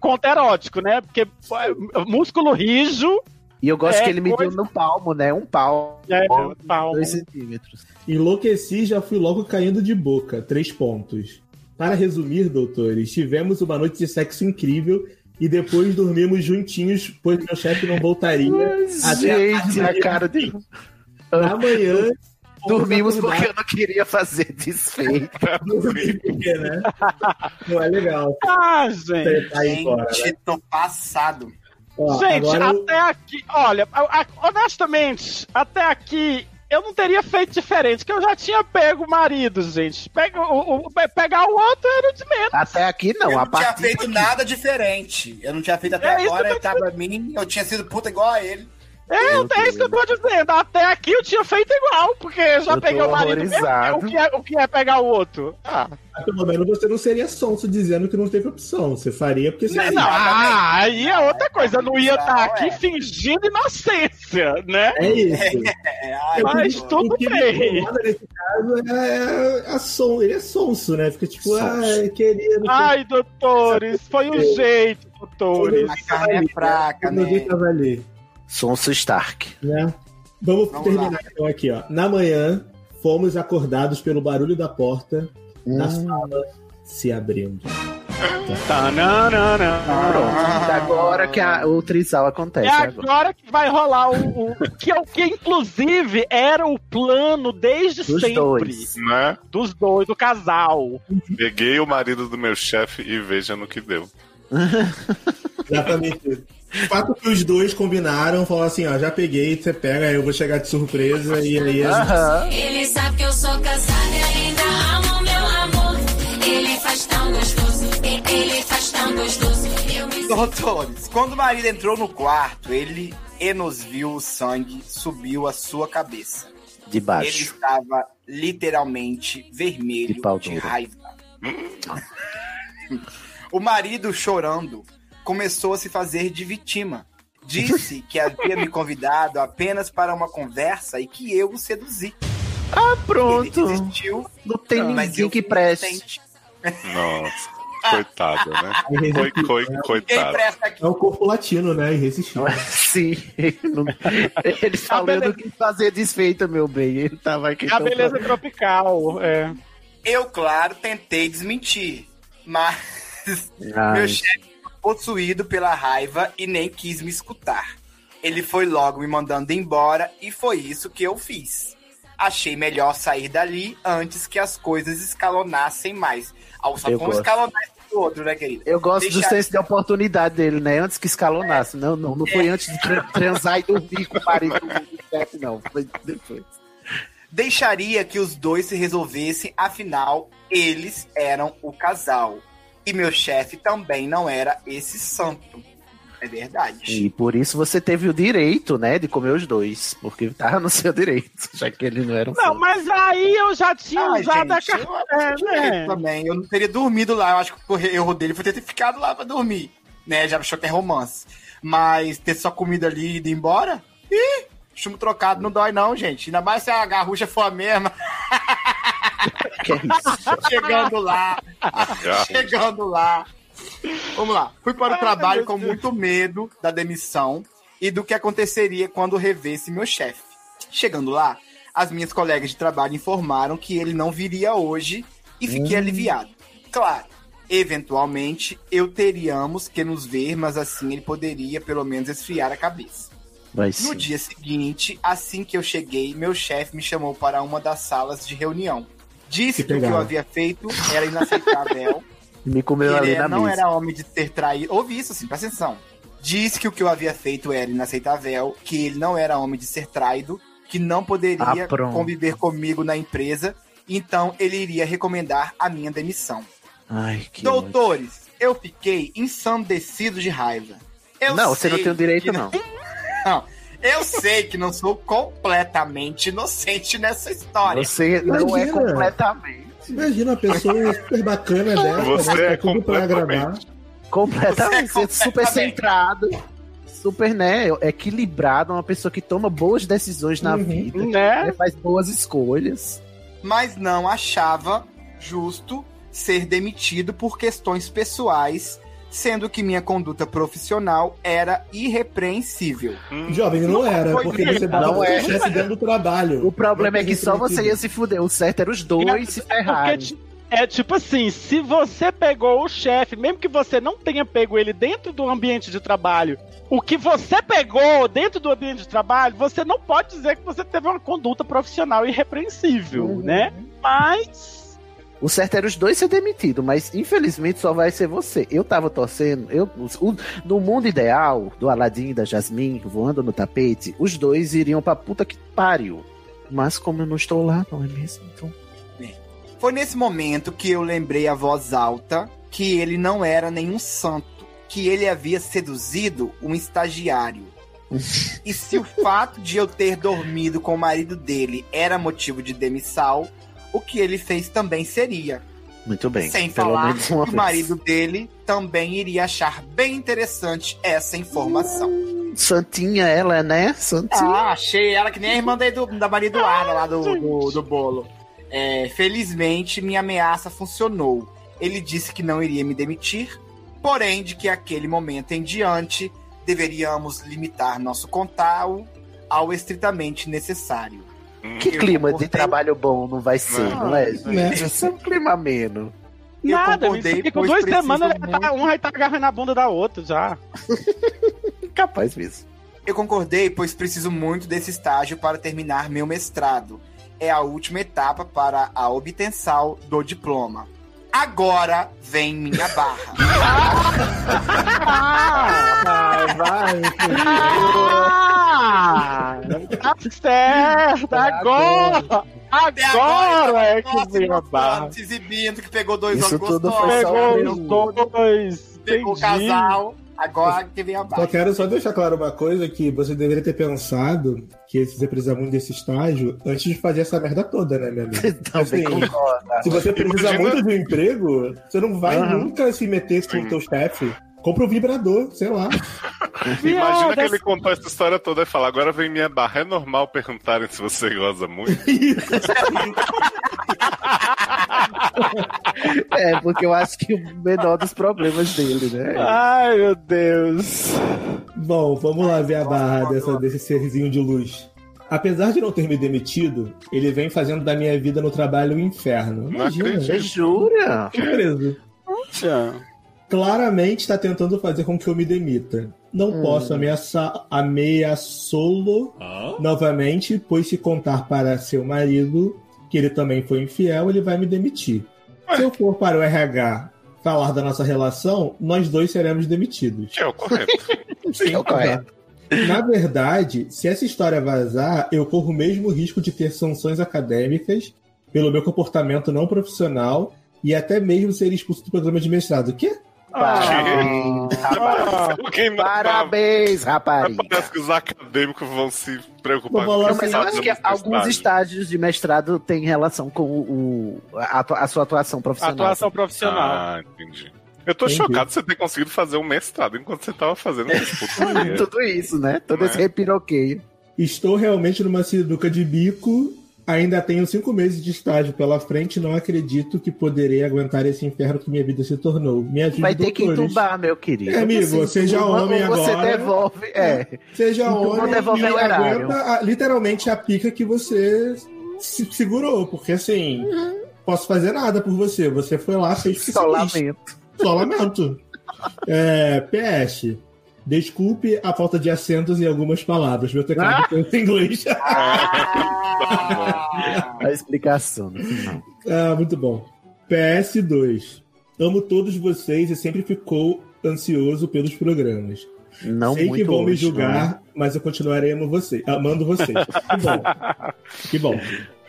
S6: Conto erótico, né? Porque é, músculo rijo
S5: E eu gosto
S6: É,
S5: que ele mediu
S6: coisa-
S5: no palmo, né? Um palmo.
S6: é palmo.
S5: Dois centímetros.
S3: Enlouqueci e já fui logo caindo de boca. Três pontos. Para resumir, doutores, tivemos uma noite de sexo incrível e depois dormimos juntinhos, pois meu chefe não voltaria até
S5: Gente, a cara de.
S3: amanhã.
S5: Dormimos porque eu não queria fazer desfeito.
S3: Dormir porque, né? Não é legal.
S6: Ah, gente.
S3: Tá aí né?
S7: Gente, tô passado.
S3: Ó,
S6: Gente,
S3: agora
S6: até aqui, olha, honestamente, até aqui eu não teria feito diferente, que eu já tinha pego o marido, gente. Pega, o, o- pegar o outro era de menos.
S5: Até aqui não,
S7: eu
S5: a
S7: não tinha feito
S5: daqui.
S7: nada diferente. Eu não tinha feito até
S6: É
S7: agora, ele tava mim, eu tinha sido puta igual a ele.
S6: É,
S5: Meu
S6: é isso que eu tô dizendo. Até aqui eu tinha feito igual, porque eu já
S5: Eu
S6: peguei o marido mesmo. O que, é, o que é pegar o outro? Ah,
S3: Pelo menos você não seria sonso dizendo que não teve opção. Você faria porque você.
S6: não, ah, aí é outra coisa. Eu não ia estar
S7: Não,
S6: aqui
S7: é.
S6: fingindo inocência, né?
S3: É isso.
S7: É, ai,
S6: Mas
S7: meu
S6: tudo
S3: o que me
S6: bem.
S3: nesse caso é a son... ele é sonso, né? Fica tipo,
S5: Sonso.
S3: ah, não sei
S6: Ai, doutores, foi o jeito, doutores.
S7: A carne é fraca, né?
S3: tava ali,
S5: Sonso Stark.
S3: né? Vamos,
S7: Vamos
S3: terminar
S7: lá.
S3: então aqui, ó. Na manhã, fomos acordados pelo barulho da porta da sala se abrindo.
S6: Tananana.
S5: Pronto. Agora que a- o trisal acontece.
S6: É
S5: agora.
S6: agora que vai rolar o, o- que é o que inclusive era o plano desde
S5: Dos
S6: sempre
S5: dois.
S4: Né?
S6: dos dois, do casal.
S4: Peguei o marido do meu chefe e veja no que deu.
S3: Exatamente isso. O fato que os dois combinaram, falaram assim, ó, já peguei, você pega, eu vou chegar de surpresa e aí a gente...
S5: Aham.
S2: Ele sabe que eu sou casada e ainda amo meu amor. Ele faz tão gostoso, ele faz tão gostoso. Eu me
S7: Doutores, quando o marido entrou no quarto, ele e nos viu o sangue subiu a sua cabeça.
S5: De
S7: Ele
S5: baixo.
S7: estava literalmente vermelho
S5: De
S7: de raiva. o marido, chorando, começou a se fazer de vítima. Disse que havia me convidado apenas para uma conversa e que eu o seduzi.
S5: Ah,
S7: Ele
S5: pronto.
S7: desistiu,
S5: Não tem
S7: mas
S5: ninguém que preste.
S4: Nossa. Coitada, né? Coi, coi,
S7: aqui?
S3: É o corpo latino, né? Irresistível.
S5: Sim. Ele não quis fazer desfeito, meu bem. Ele tava aqui.
S6: A beleza tropical. É.
S7: Eu, claro, tentei desmentir, mas
S5: Ai.
S7: meu chefe possuído pela raiva e nem quis me escutar. Ele foi logo me mandando embora e foi isso que eu fiz. Achei melhor sair dali antes que as coisas escalonassem mais. Ah, só
S5: gosto.
S7: escalonar esse do outro, né, querido?
S5: Eu gosto do
S7: Deixa-
S5: senso de oportunidade dele, né? Antes que escalonasse. Não, não, não foi antes de tra- transar e dormir com o marido do chefe, não. Foi depois.
S7: Deixaria que os dois se resolvessem, afinal, eles eram o casal. E meu chefe também não era esse santo. É verdade.
S5: E por isso você teve o direito, né, de comer os dois. Porque tava no seu direito, já que ele não era um
S6: Não,
S5: santo.
S6: mas aí eu já tinha
S7: Ai,
S6: usado
S7: gente,
S6: a
S7: eu
S6: carta.
S7: acho
S6: É, né?
S7: também. Eu não teria dormido lá. Eu acho que o erro dele foi ter ficado lá pra dormir. Né? Já achou que é romance. Mas ter só comida ali e ido embora? Ih, chumbo trocado não dói, não, gente. Ainda mais se a garrucha for a mesma.
S5: Que isso?
S7: chegando lá. Chegando lá. Vamos lá. Fui para o
S6: Ai,
S7: trabalho com muito medo da demissão e do que aconteceria quando revesse meu chefe. Chegando lá, as minhas colegas de trabalho informaram que ele não viria hoje e fiquei aliviado. Claro, eventualmente eu teríamos que nos ver, mas assim ele poderia pelo menos esfriar a cabeça.
S5: Vai
S7: No
S5: sim.
S7: dia seguinte, assim que eu cheguei, meu chefe me chamou para uma das salas de reunião. Disse
S3: Que
S7: que o que eu havia feito era inaceitável.
S5: Me comeu ali na
S7: não
S5: mesa.
S7: era homem de ter traído. Ouvi isso assim, presta atenção. Disse que o que eu havia feito era inaceitável, que ele não era homem de ser traído, que não poderia
S5: Ah,
S7: conviver comigo na empresa, então ele iria recomendar a minha demissão.
S5: Ai, que ódio.
S7: Doutores, eu fiquei ensandecido de raiva. Eu
S5: Não, você não tem o direito,
S7: que
S5: não.
S7: Não, eu sei que não sou completamente inocente nessa história.
S5: Você não é
S3: Imagina.
S5: completamente.
S3: Imagina uma pessoa super bacana dessa,
S4: Você
S3: né,
S4: é
S3: tá tudo
S4: completamente.
S5: Completamente.
S7: Você é
S5: é super
S7: completamente.
S5: centrado. Super, né? Equilibrado. Uma pessoa que toma boas decisões na
S3: Uhum.
S5: vida.
S6: Né?
S5: né, Faz boas escolhas.
S7: mas não achava justo ser demitido por questões pessoais, sendo que minha conduta profissional era irrepreensível.
S3: Jovem, não era,
S7: foi
S3: porque você
S5: Não
S3: o
S5: é.
S3: chefe dentro do trabalho.
S5: O problema é
S3: Não
S5: que só você ia se fuder. O certo era os dois se
S6: Porque,
S5: ferrarem.
S6: é tipo assim, se você pegou o chefe, mesmo que você não tenha pego ele dentro do ambiente de trabalho, o que você pegou dentro do ambiente de trabalho, você não pode dizer que você teve uma conduta profissional irrepreensível,
S5: Uhum.
S6: né? Mas
S5: O certo era os dois ser demitidos, mas infelizmente só vai ser você. Eu tava torcendo, eu, o- no mundo ideal do Aladdin e da Jasmine voando no tapete, os dois iriam pra puta que pariu. Mas como eu não estou lá, não é mesmo? Então,
S7: Foi nesse momento que eu lembrei a voz alta que ele não era nenhum santo, que ele havia seduzido um estagiário. e se o fato de eu ter dormido com o marido dele era motivo de demissão, o que ele fez também seria.
S5: muito bem.
S7: Sem falar que o marido dele também iria achar bem interessante essa informação.
S5: Santinha ela, né? Santinha.
S7: Ah, achei ela que nem a irmã da, Edu- da Maria Eduarda lá do, do, do bolo. É, felizmente, minha ameaça funcionou. Ele disse que não iria me demitir, porém, de que aquele momento em diante deveríamos limitar nosso contato ao estritamente necessário.
S5: Que
S7: eu
S5: clima de trabalho bom não vai ser,
S4: Não.
S5: não, é?
S3: Né?
S5: Isso é um clima ameno.
S7: Eu
S6: nada, aqui com duas semanas tá- um vai estar agarrando a bunda da outra já.
S5: Capaz mesmo.
S7: Eu concordei, pois preciso muito desse estágio para terminar meu mestrado. É a última etapa para a obtenção do diploma. Agora vem minha barra.
S3: Ah, vai.
S6: Ah, tá certo, agora!
S7: Até
S6: Agora é que veio a barra.
S7: se exibindo que pegou dois
S5: Isso
S7: gostosos,
S5: foi só
S6: Pegou os dois.
S7: pegou o casal. Agora que vem a
S3: Só quero só deixar claro uma coisa que você deveria ter pensado que você precisa muito desse estágio antes de fazer essa merda toda, né, meu amigo?
S5: Também
S3: Assim. Se você precisa
S4: Imagina-
S3: muito de um emprego, você não vai
S5: Aham.
S3: nunca se meter com o teu chefe. Compra um vibrador, sei lá.
S4: Imagina que ele contou essa história toda e fala: agora vem minha barra. É normal perguntarem se você goza muito.
S5: É, porque eu acho que o menor dos problemas dele, né?
S6: Ai, meu Deus.
S3: Bom, vamos lá ver a barra dessa, desse serzinho de luz. Apesar de não ter me demitido, ele vem fazendo da minha vida no trabalho um inferno.
S4: Não
S3: Imagina,
S4: acredito.
S5: Você jura?
S3: tô preso. Claramente está tentando fazer com que eu me demita. Não
S5: Hum.
S3: posso ameaçar, ameaçá-lo novamente, pois se contar para seu marido que ele também foi infiel, ele vai me demitir. Se eu for para o RH falar da nossa relação, nós dois seremos demitidos.
S4: Que é o correto.
S5: Sim, é o correto.
S3: Na verdade, se essa história vazar, eu corro o mesmo risco de ter sanções acadêmicas pelo meu comportamento não profissional e até mesmo ser expulso do programa de mestrado. O quê?
S5: Parabéns, rapaz.
S4: Alguém não-
S5: Parabéns, rapariga.
S4: Parece que os acadêmos vão se preocupar com
S5: mas
S4: esse
S5: eu acho que
S4: estágio.
S5: alguns estágios de mestrado têm relação com o, o- a, a sua atuação profissional.
S6: Atuação profissional.
S4: Ah, entendi. Eu tô
S3: Entendi.
S4: chocado de você ter conseguido fazer um mestrado enquanto você tava fazendo.
S5: Tudo isso, né? Todo
S4: Não
S5: esse
S4: é?
S5: repiroqueio.
S3: Estou realmente numa sinuca de bico. Ainda tenho cinco meses de estágio pela frente e não acredito que poderei aguentar esse inferno que minha vida se tornou. Me ajude,
S5: Vai ter que
S3: doutores.
S5: entubar, meu querido.
S3: É, amigo, seja
S5: entuba
S3: homem
S5: ou Você
S3: agora.
S5: devolve, é.
S3: Seja
S5: Então,
S3: homem
S5: devolve
S3: e aguenta a- literalmente a pica que você se segurou. Porque assim, posso fazer nada por você. Você foi lá, fez que
S5: Só lamento.
S3: Só lamento. É, PS. Desculpe a falta de acentos em algumas palavras. Meu teclado pensa em inglês.
S5: A explicação no final.
S3: Ah, muito bom. PS2. Amo todos vocês e sempre ficou ansioso pelos programas.
S5: Não
S3: Sei
S5: muito
S3: que vão me julgar,
S5: né?
S3: mas eu continuarei amando vocês. Amando vocês. Que bom. Que bom.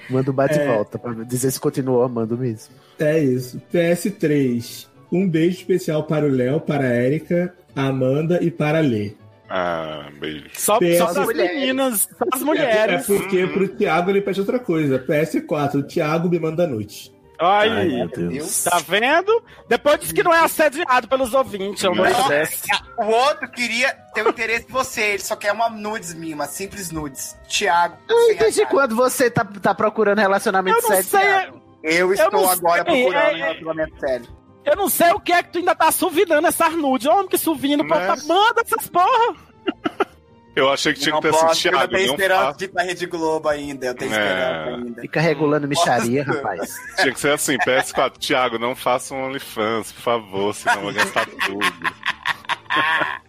S5: Manda um bate e
S3: É.
S5: volta pra dizer se continuou amando mesmo.
S3: É isso. PS3. Um beijo especial para o Léo, para a Erika, a Amanda e para a Lê.
S4: Ah, beijo.
S6: Só,
S3: PS-
S6: só das meninas, só as mulheres.
S3: É porque pro Thiago ele pede outra coisa. PS4. O Thiago me manda noite.
S6: Ai,
S5: Ai, meu Deus.
S6: Tá vendo? Depois disse que não é assediado pelos ouvintes. Eu não
S7: Não,
S6: desse.
S7: O outro queria ter o interesse em você, ele só quer uma nudes minha, uma simples nudes. Tiago.
S5: Ai, desde quando você tá, tá procurando relacionamento
S6: Eu
S5: sério? Thiago?
S7: Eu estou agora
S6: sei,
S7: procurando
S6: é-
S7: um relacionamento sério.
S6: Eu não sei o que é que tu ainda tá suvinando essas nudes. Homem que suvindo, tá, manda essas porra.
S4: Eu achei que tinha
S7: não
S4: que ter assim,
S7: posso, eu ainda
S4: Thiago,
S7: tenho esperança
S4: faça.
S7: de ir pra Rede Globo ainda. Eu tenho
S4: É.
S7: esperança ainda.
S5: Fica regulando micharia, rapaz.
S4: Tinha que ser assim, PS4, Thiago, não faça um OnlyFans, por favor, senão eu vou gastar tudo.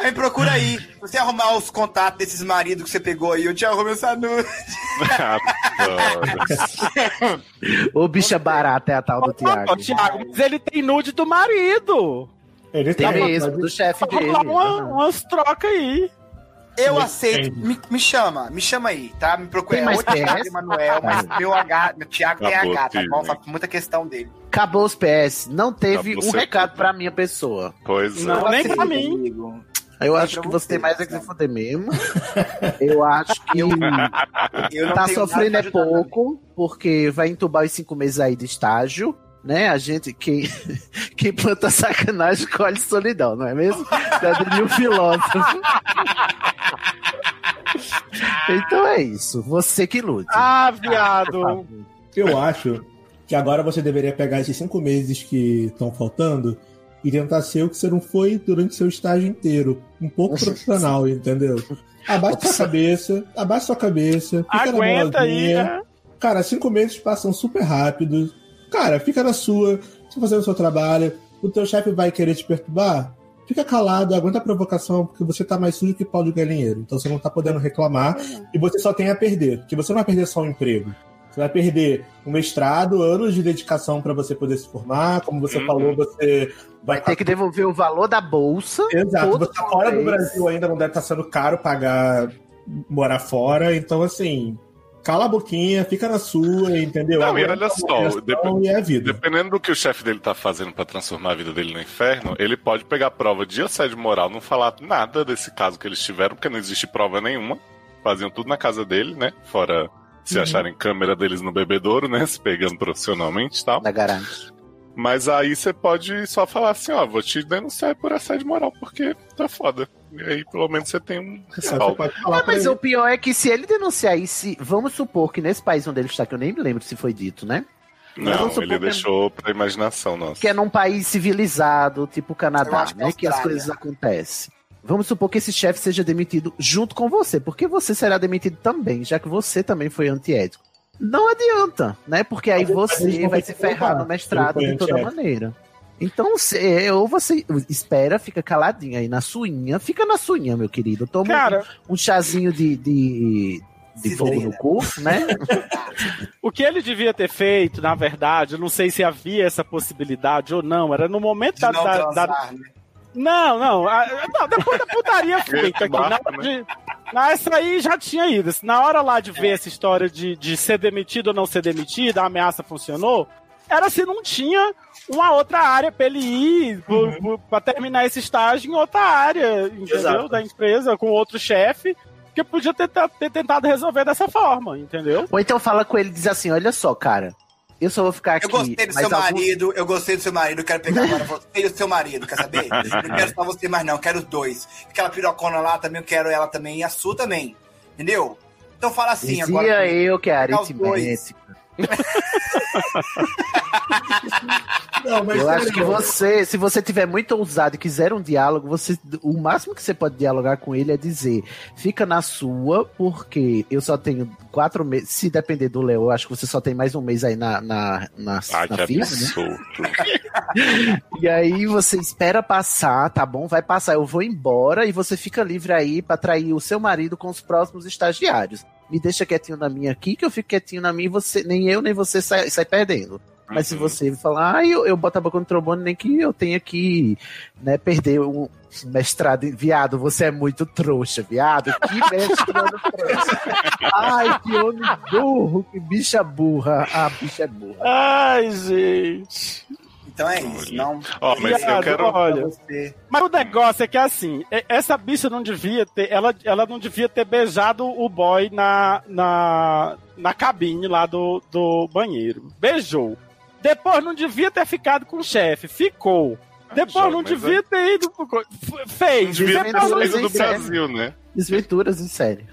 S7: Aí procura aí. Se você arrumar os contatos desses maridos que você pegou aí, eu te arrumo essa nude.
S5: Ô, bicha barata é a tal do Thiago.
S6: Ô, Thiago, mas ele tem nude do marido.
S3: Ele
S5: Tem
S3: tá
S5: mesmo, do chefe dele.
S6: Vamos lá, uma, umas trocas aí.
S7: Eu
S3: Sim,
S7: aceito. Me, me chama, me chama aí, tá? Me procura.
S5: Tem mais PS?
S7: Emanuel, mas meu H, meu Thiago tem H, tá bom?
S4: filho.
S7: Faço muita questão dele.
S5: Acabou os PS. Não teve
S4: Acabou
S5: um recado
S4: tudo.
S5: pra minha pessoa.
S4: Pois é.
S6: Não, nem pra mim.
S7: amigo.
S5: Eu acho que você tem mais é que se fuder mesmo. Eu acho que
S7: Eu
S5: tá sofrendo é pouco, porque vai entubar os cinco meses aí de estágio. Né? A gente, quem, quem planta sacanagem colhe solidão, não é mesmo? Já diria o filósofo. Então é isso. Você que lute.
S6: Ah, viado.
S3: Eu acho que agora você deveria pegar esses cinco meses que estão faltando e tentar ser o que você não foi durante seu estágio inteiro. Um pouco profissional, entendeu? Abaixa sua cabeça, abaixa sua cabeça, fica
S6: Aguenta
S3: na
S6: aí, né?
S3: Cara, cinco meses passam super rápido. Cara, fica na sua, você fazendo o seu trabalho. O teu chefe vai querer te perturbar? Fica calado, aguenta a provocação, porque você tá mais sujo que pau de galinheiro. Então você não tá podendo reclamar e você só tem a perder. Porque você não vai perder só um emprego. Você vai perder um mestrado, anos de dedicação para você poder se formar. Como você
S4: Uhum.
S3: falou, você vai
S5: Vai ter que devolver o valor da bolsa.
S3: Exato, você tá fora do. Brasil ainda não deve estar sendo caro pagar morar fora, então assim, cala a boquinha, fica na sua, entendeu?
S4: Não, e olha
S3: a
S4: só,
S3: e é a vida.
S4: Dependendo do que o chefe dele tá fazendo pra transformar a vida dele no inferno, ele pode pegar prova de assédio moral, não falar nada desse caso que eles tiveram, porque não existe prova nenhuma. Faziam tudo na casa dele, né? Fora se
S3: Uhum.
S4: acharem câmera deles no bebedouro, né? Se pegando profissionalmente e tal.
S5: Da garante.
S4: Mas aí você pode só falar assim, ó, vou te denunciar por assédio moral, porque tá foda. E aí pelo menos você tem um
S3: É,
S4: respaldo.
S5: Ah, mas
S3: ele.
S5: o pior é que se ele denunciar isso, se- vamos supor que nesse país onde ele está, que eu nem me lembro se foi dito, né?
S4: Não, ele
S5: que-
S4: deixou pra imaginação nossa.
S5: Que é num país civilizado, tipo o Canadá,
S7: é
S5: né? Que as coisas acontecem. Vamos supor que esse chefe seja demitido junto com você, porque você será demitido também, já que você também foi antiético. Não adianta, né? Porque aí você vai se ferrar no mestrado de toda maneira. Então, se- ou você espera, fica caladinho aí na suinha, fica na suinha, meu querido. Toma
S6: Cara,
S5: um chazinho de, de, de fogo no
S7: Cidreira.
S5: cu, né?
S6: o que ele devia ter feito, na verdade, eu não sei se havia essa possibilidade ou não, era no momento
S7: De
S6: da.
S7: não
S6: da-
S7: transar,
S6: da-
S7: né?
S6: Não, não, a- não, depois da putaria feita aqui. Na hora de. Não, essa aí já tinha ido. Na hora lá de ver essa história de, de ser demitido ou não ser demitido, a ameaça funcionou. Era se não tinha uma outra área pra ele ir por- pra terminar esse estágio em outra área, entendeu?
S3: Exato.
S6: Da empresa, com outro chefe, que podia ter, ter tentado resolver dessa forma, entendeu?
S5: Ou então fala com ele e diz assim: olha só, cara, eu só vou ficar aqui.
S7: Eu gostei do seu
S5: alguns-
S7: marido, eu gostei do seu marido, quero pegar agora você e o seu marido, quer saber? Não quero só você mais não, quero os dois. Aquela pirocona lá também, eu quero ela também, e a sua também, entendeu? Então fala assim
S5: Dizia
S7: agora.
S5: eu que
S7: dois.
S5: aritmética.
S3: Não, mas
S5: Eu
S3: sério,
S5: acho que você, se você tiver muito ousado e quiser um diálogo, você, o máximo que você pode dialogar com ele é dizer: fica na sua, porque eu só tenho quatro meses. Se depender do Léo, eu acho que você só tem mais um mês aí na, na, na,
S4: Ai,
S5: na
S4: que
S5: fila, né? E aí você espera passar, tá bom? Vai passar, eu vou embora e você fica livre aí pra trair o seu marido com os próximos estagiários. Me deixa quietinho na minha aqui, que eu fico quietinho na minha e você, nem eu nem você sai, sai perdendo. Mas se
S4: Uhum.
S5: você falar, ah, eu, eu boto a boca no trombone, nem que eu tenha que né, perder um mestrado viado, você é muito trouxa, viado. Que mestrado trouxa. Ai, que homem burro, que bicha burra. Ah, bicha é burra.
S6: Ai, gente.
S7: Então é isso. Não.
S4: Ó, mas eu quero.
S6: olha. Mas o negócio é que assim, e- essa bicha não devia ter, ela, ela não devia ter beijado o boy na, na, na cabine lá do, do banheiro. Beijou. Depois não devia ter ficado com o chefe. Ficou. Depois
S4: Joga,
S6: não
S4: é-
S6: devia ter ido Fez.
S4: Saído do
S5: em sério.
S4: Brasil, né?
S5: Desventuras em série.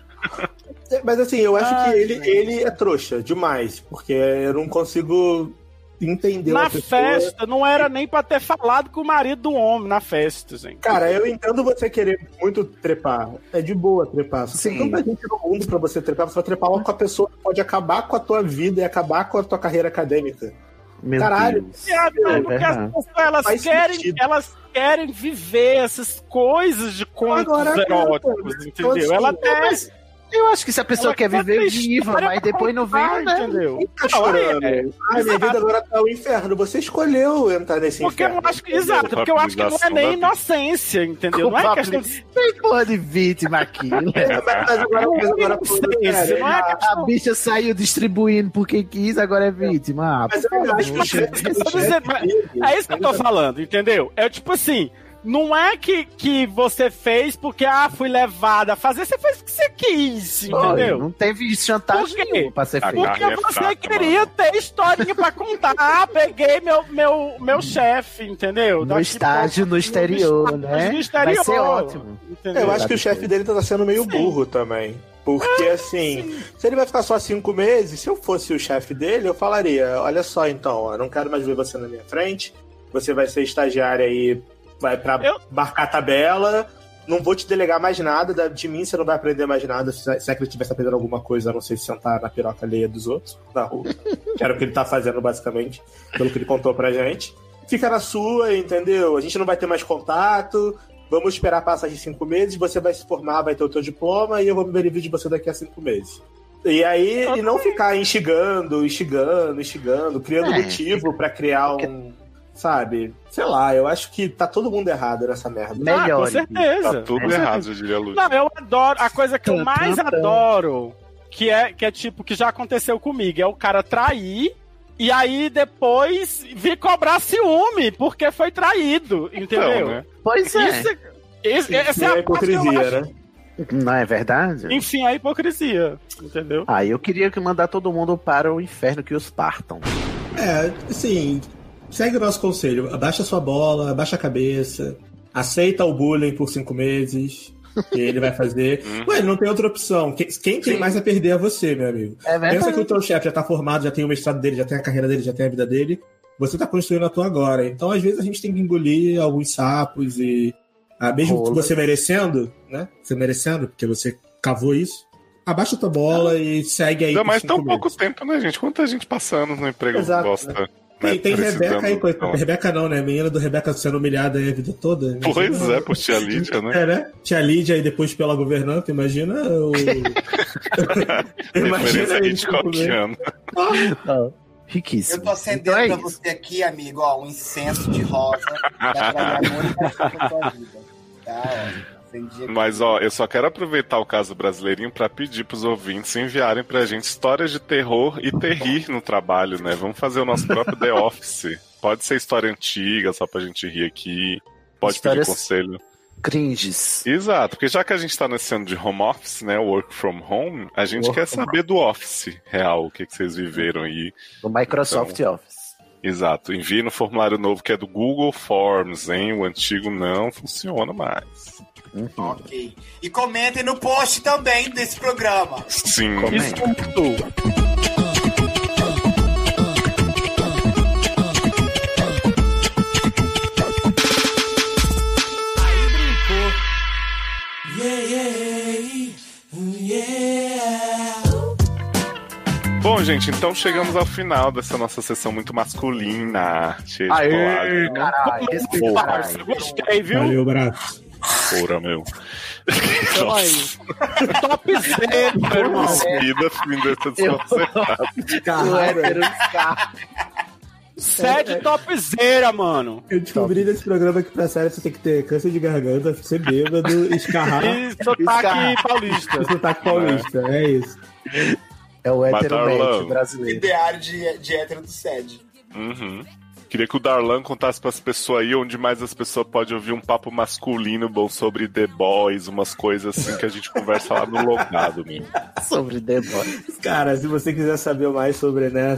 S3: Mas assim, eu acho
S6: Ai,
S3: que ele,
S6: gente.
S3: ele é trouxa demais, porque eu não consigo entender
S6: Na festa, não era nem pra ter falado com o marido do homem na festa, gente.
S3: Cara, eu entendo você querer muito trepar. É de boa trepar.
S5: Sim.
S3: Tem tanta gente no mundo pra você trepar. Você vai trepar com a pessoa que pode acabar com a tua vida e acabar com a tua carreira acadêmica.
S5: Meu
S3: Caralho.
S5: Deus.
S6: Viado,
S5: É
S6: mas porque as
S5: verdade.
S6: pessoas elas
S3: Faz
S6: querem,
S3: sentido.
S6: elas querem viver essas coisas de contos
S3: Agora,
S6: eróticos,
S3: cara,
S6: entendeu? Ela
S3: assim,
S6: tem.
S5: Eu acho que se a pessoa
S6: Ela
S5: quer viver viva, mas depois não vem,
S6: contar,
S5: né?
S6: Entendeu?
S3: Quem tá chorando?
S6: é,
S3: Ai, minha vida agora tá um inferno. Você escolheu entrar nesse
S6: Porque eu
S3: inferno.
S6: não acho que. Exato, porque eu acho que não é nem inocência, entendeu? Não é questão de.
S5: Tem porra de vítima aqui, né?
S3: Mas agora, mas agora falando
S6: Inocência,
S3: sério,
S6: não é
S5: A bicha saiu distribuindo porque quis, agora é vítima. Ah,
S3: Mas eu
S6: Eu mas
S3: dele-
S6: É isso que eu tô falando, entendeu? É tipo assim. Não é que, que você fez porque, ah, fui levada a fazer, você fez o que você quis, entendeu?
S5: Não teve chantagem nenhuma pra ser feito.
S6: Porque
S4: é
S6: você
S4: fraca,
S6: queria
S4: mano.
S6: ter historinha pra contar. Ah, peguei meu, meu, meu chefe, entendeu?
S5: No
S6: Daqui
S5: estágio
S6: pra-
S5: no exterior,
S6: estágio
S5: né?
S6: no exterior,
S5: Vai ser ótimo.
S6: entendeu?
S3: Eu acho que o chefe dele tá sendo meio burro também. Porque, assim, se ele vai ficar só cinco meses, se eu fosse o chefe dele, eu falaria: olha só, então, eu não quero mais ver você na minha frente, você vai ser estagiário aí, vai pra
S6: Eu-
S3: marcar a tabela, não vou te delegar mais nada, da- de mim você não vai aprender mais nada, se se é que ele tivesse aprendendo alguma coisa, a não sei se sentar na piroca alheia dos outros, na rua. que era o que ele tá fazendo, basicamente, pelo que ele contou pra gente. Fica na sua, entendeu? A gente não vai ter mais contato. Vamos esperar passar de cinco meses, você vai se formar, vai ter o teu diploma e eu vou me ver de você daqui a cinco meses. E aí, e não ficar instigando, instigando, instigando, criando
S5: É.
S3: motivo pra criar um. Sabe? Sei lá, eu acho que tá todo mundo errado nessa merda.
S6: Ah,
S5: Melhor.
S6: com certeza.
S4: Tá tudo errado, eu diria, Lúcio.
S6: Não, eu adoro. A coisa que eu mais adoro, que é, que é tipo, que já aconteceu comigo, é o cara trair. E aí depois vir cobrar ciúme, porque foi traído, entendeu?
S4: Então, né?
S5: Pois é.
S6: Isso, é- esse- essa
S3: Isso
S6: é
S3: é
S6: a
S3: hipocrisia, né?
S5: Não é verdade?
S6: Enfim, a hipocrisia, entendeu?
S5: Ah, eu queria que mandar todo mundo para o inferno que os partam.
S3: É, assim, segue o nosso conselho. Abaixa sua bola, abaixa a cabeça, aceita o bullying por cinco meses. Que ele vai fazer. Ué, ele não tem outra opção. Quem, quem tem mais a perder é você, meu amigo.
S5: É
S3: Pensa que o teu chefe já tá formado, já tem o mestrado dele, já tem a carreira dele, já tem a vida dele. Você tá construindo a tua agora. Então, às vezes, a gente tem que engolir alguns sapos e. ah, mesmo que
S5: Rolas.
S3: você merecendo, né? Você merecendo, porque você cavou isso. Abaixa a tua bola e segue aí.
S4: Ainda mais tão pouco tempo, né, gente? Quanta gente passando no emprego
S3: Exato,
S4: bosta. Né,
S3: tem
S4: precisando,
S3: Rebeca aí, coisa.
S4: então.
S3: Rebeca não, né? Menina do Rebeca sendo humilhada aí a vida toda. Imagina-
S4: Pois é, por tia Lídia, né?
S3: É, né? Tia Lídia e depois pela governanta, imagina o. Aí,
S4: Hitchcockiana.
S5: Riquíssimo.
S7: Eu tô acendendo
S5: Então é
S7: pra
S5: isso.
S7: você aqui, amigo, ó, um incenso de rosa pra trabalhar muito sua vida. Tá, ó.
S4: Mas, ó, eu só quero aproveitar o caso brasileirinho pra pedir pros ouvintes enviarem pra gente histórias de terror e terrir no trabalho, né? Vamos fazer o nosso próprio The Office. Pode ser história antiga, só pra gente rir aqui. Pode
S5: Histórias-
S4: pedir conselho.
S5: Cringes.
S4: Exato, porque já que a gente tá nesse ano de home office, né? Work from home, a gente
S5: Work
S4: quer saber do office real, o que, que vocês viveram aí.
S5: Do Microsoft Office.
S4: Exato, envie no formulário novo que é do Google Forms, hein? O antigo não funciona mais.
S7: Ok. E comentem no post também desse programa.
S4: Sim,
S6: comentem.
S4: Bom, gente, então chegamos ao final dessa nossa sessão muito masculina. Cheia de
S5: Aê, caralho, é
S6: Gostei, viu?
S3: Valeu, braço.
S4: Porra, meu.
S6: Então aí. Topzera, meu irmão.
S4: Vida, fim dessa discussão.
S5: O hétero Scar.
S6: Sete topzera, mano.
S3: Eu descobri nesse programa que pra série você tem que ter câncer de garganta, ser bêbado, escarrar
S6: E sotaque paulista.
S3: e sotaque paulista. É isso.
S5: É o hétero brasileiro.
S7: Ideário de, de hétero do SED.
S4: Uhum. Queria que o Darlan contasse pras pessoas aí onde mais as pessoas podem ouvir um papo masculino bom sobre The Boys, umas coisas assim que a gente conversa lá no logado mesmo.
S5: Sobre The Boys.
S3: Cara, se você quiser saber mais sobre né,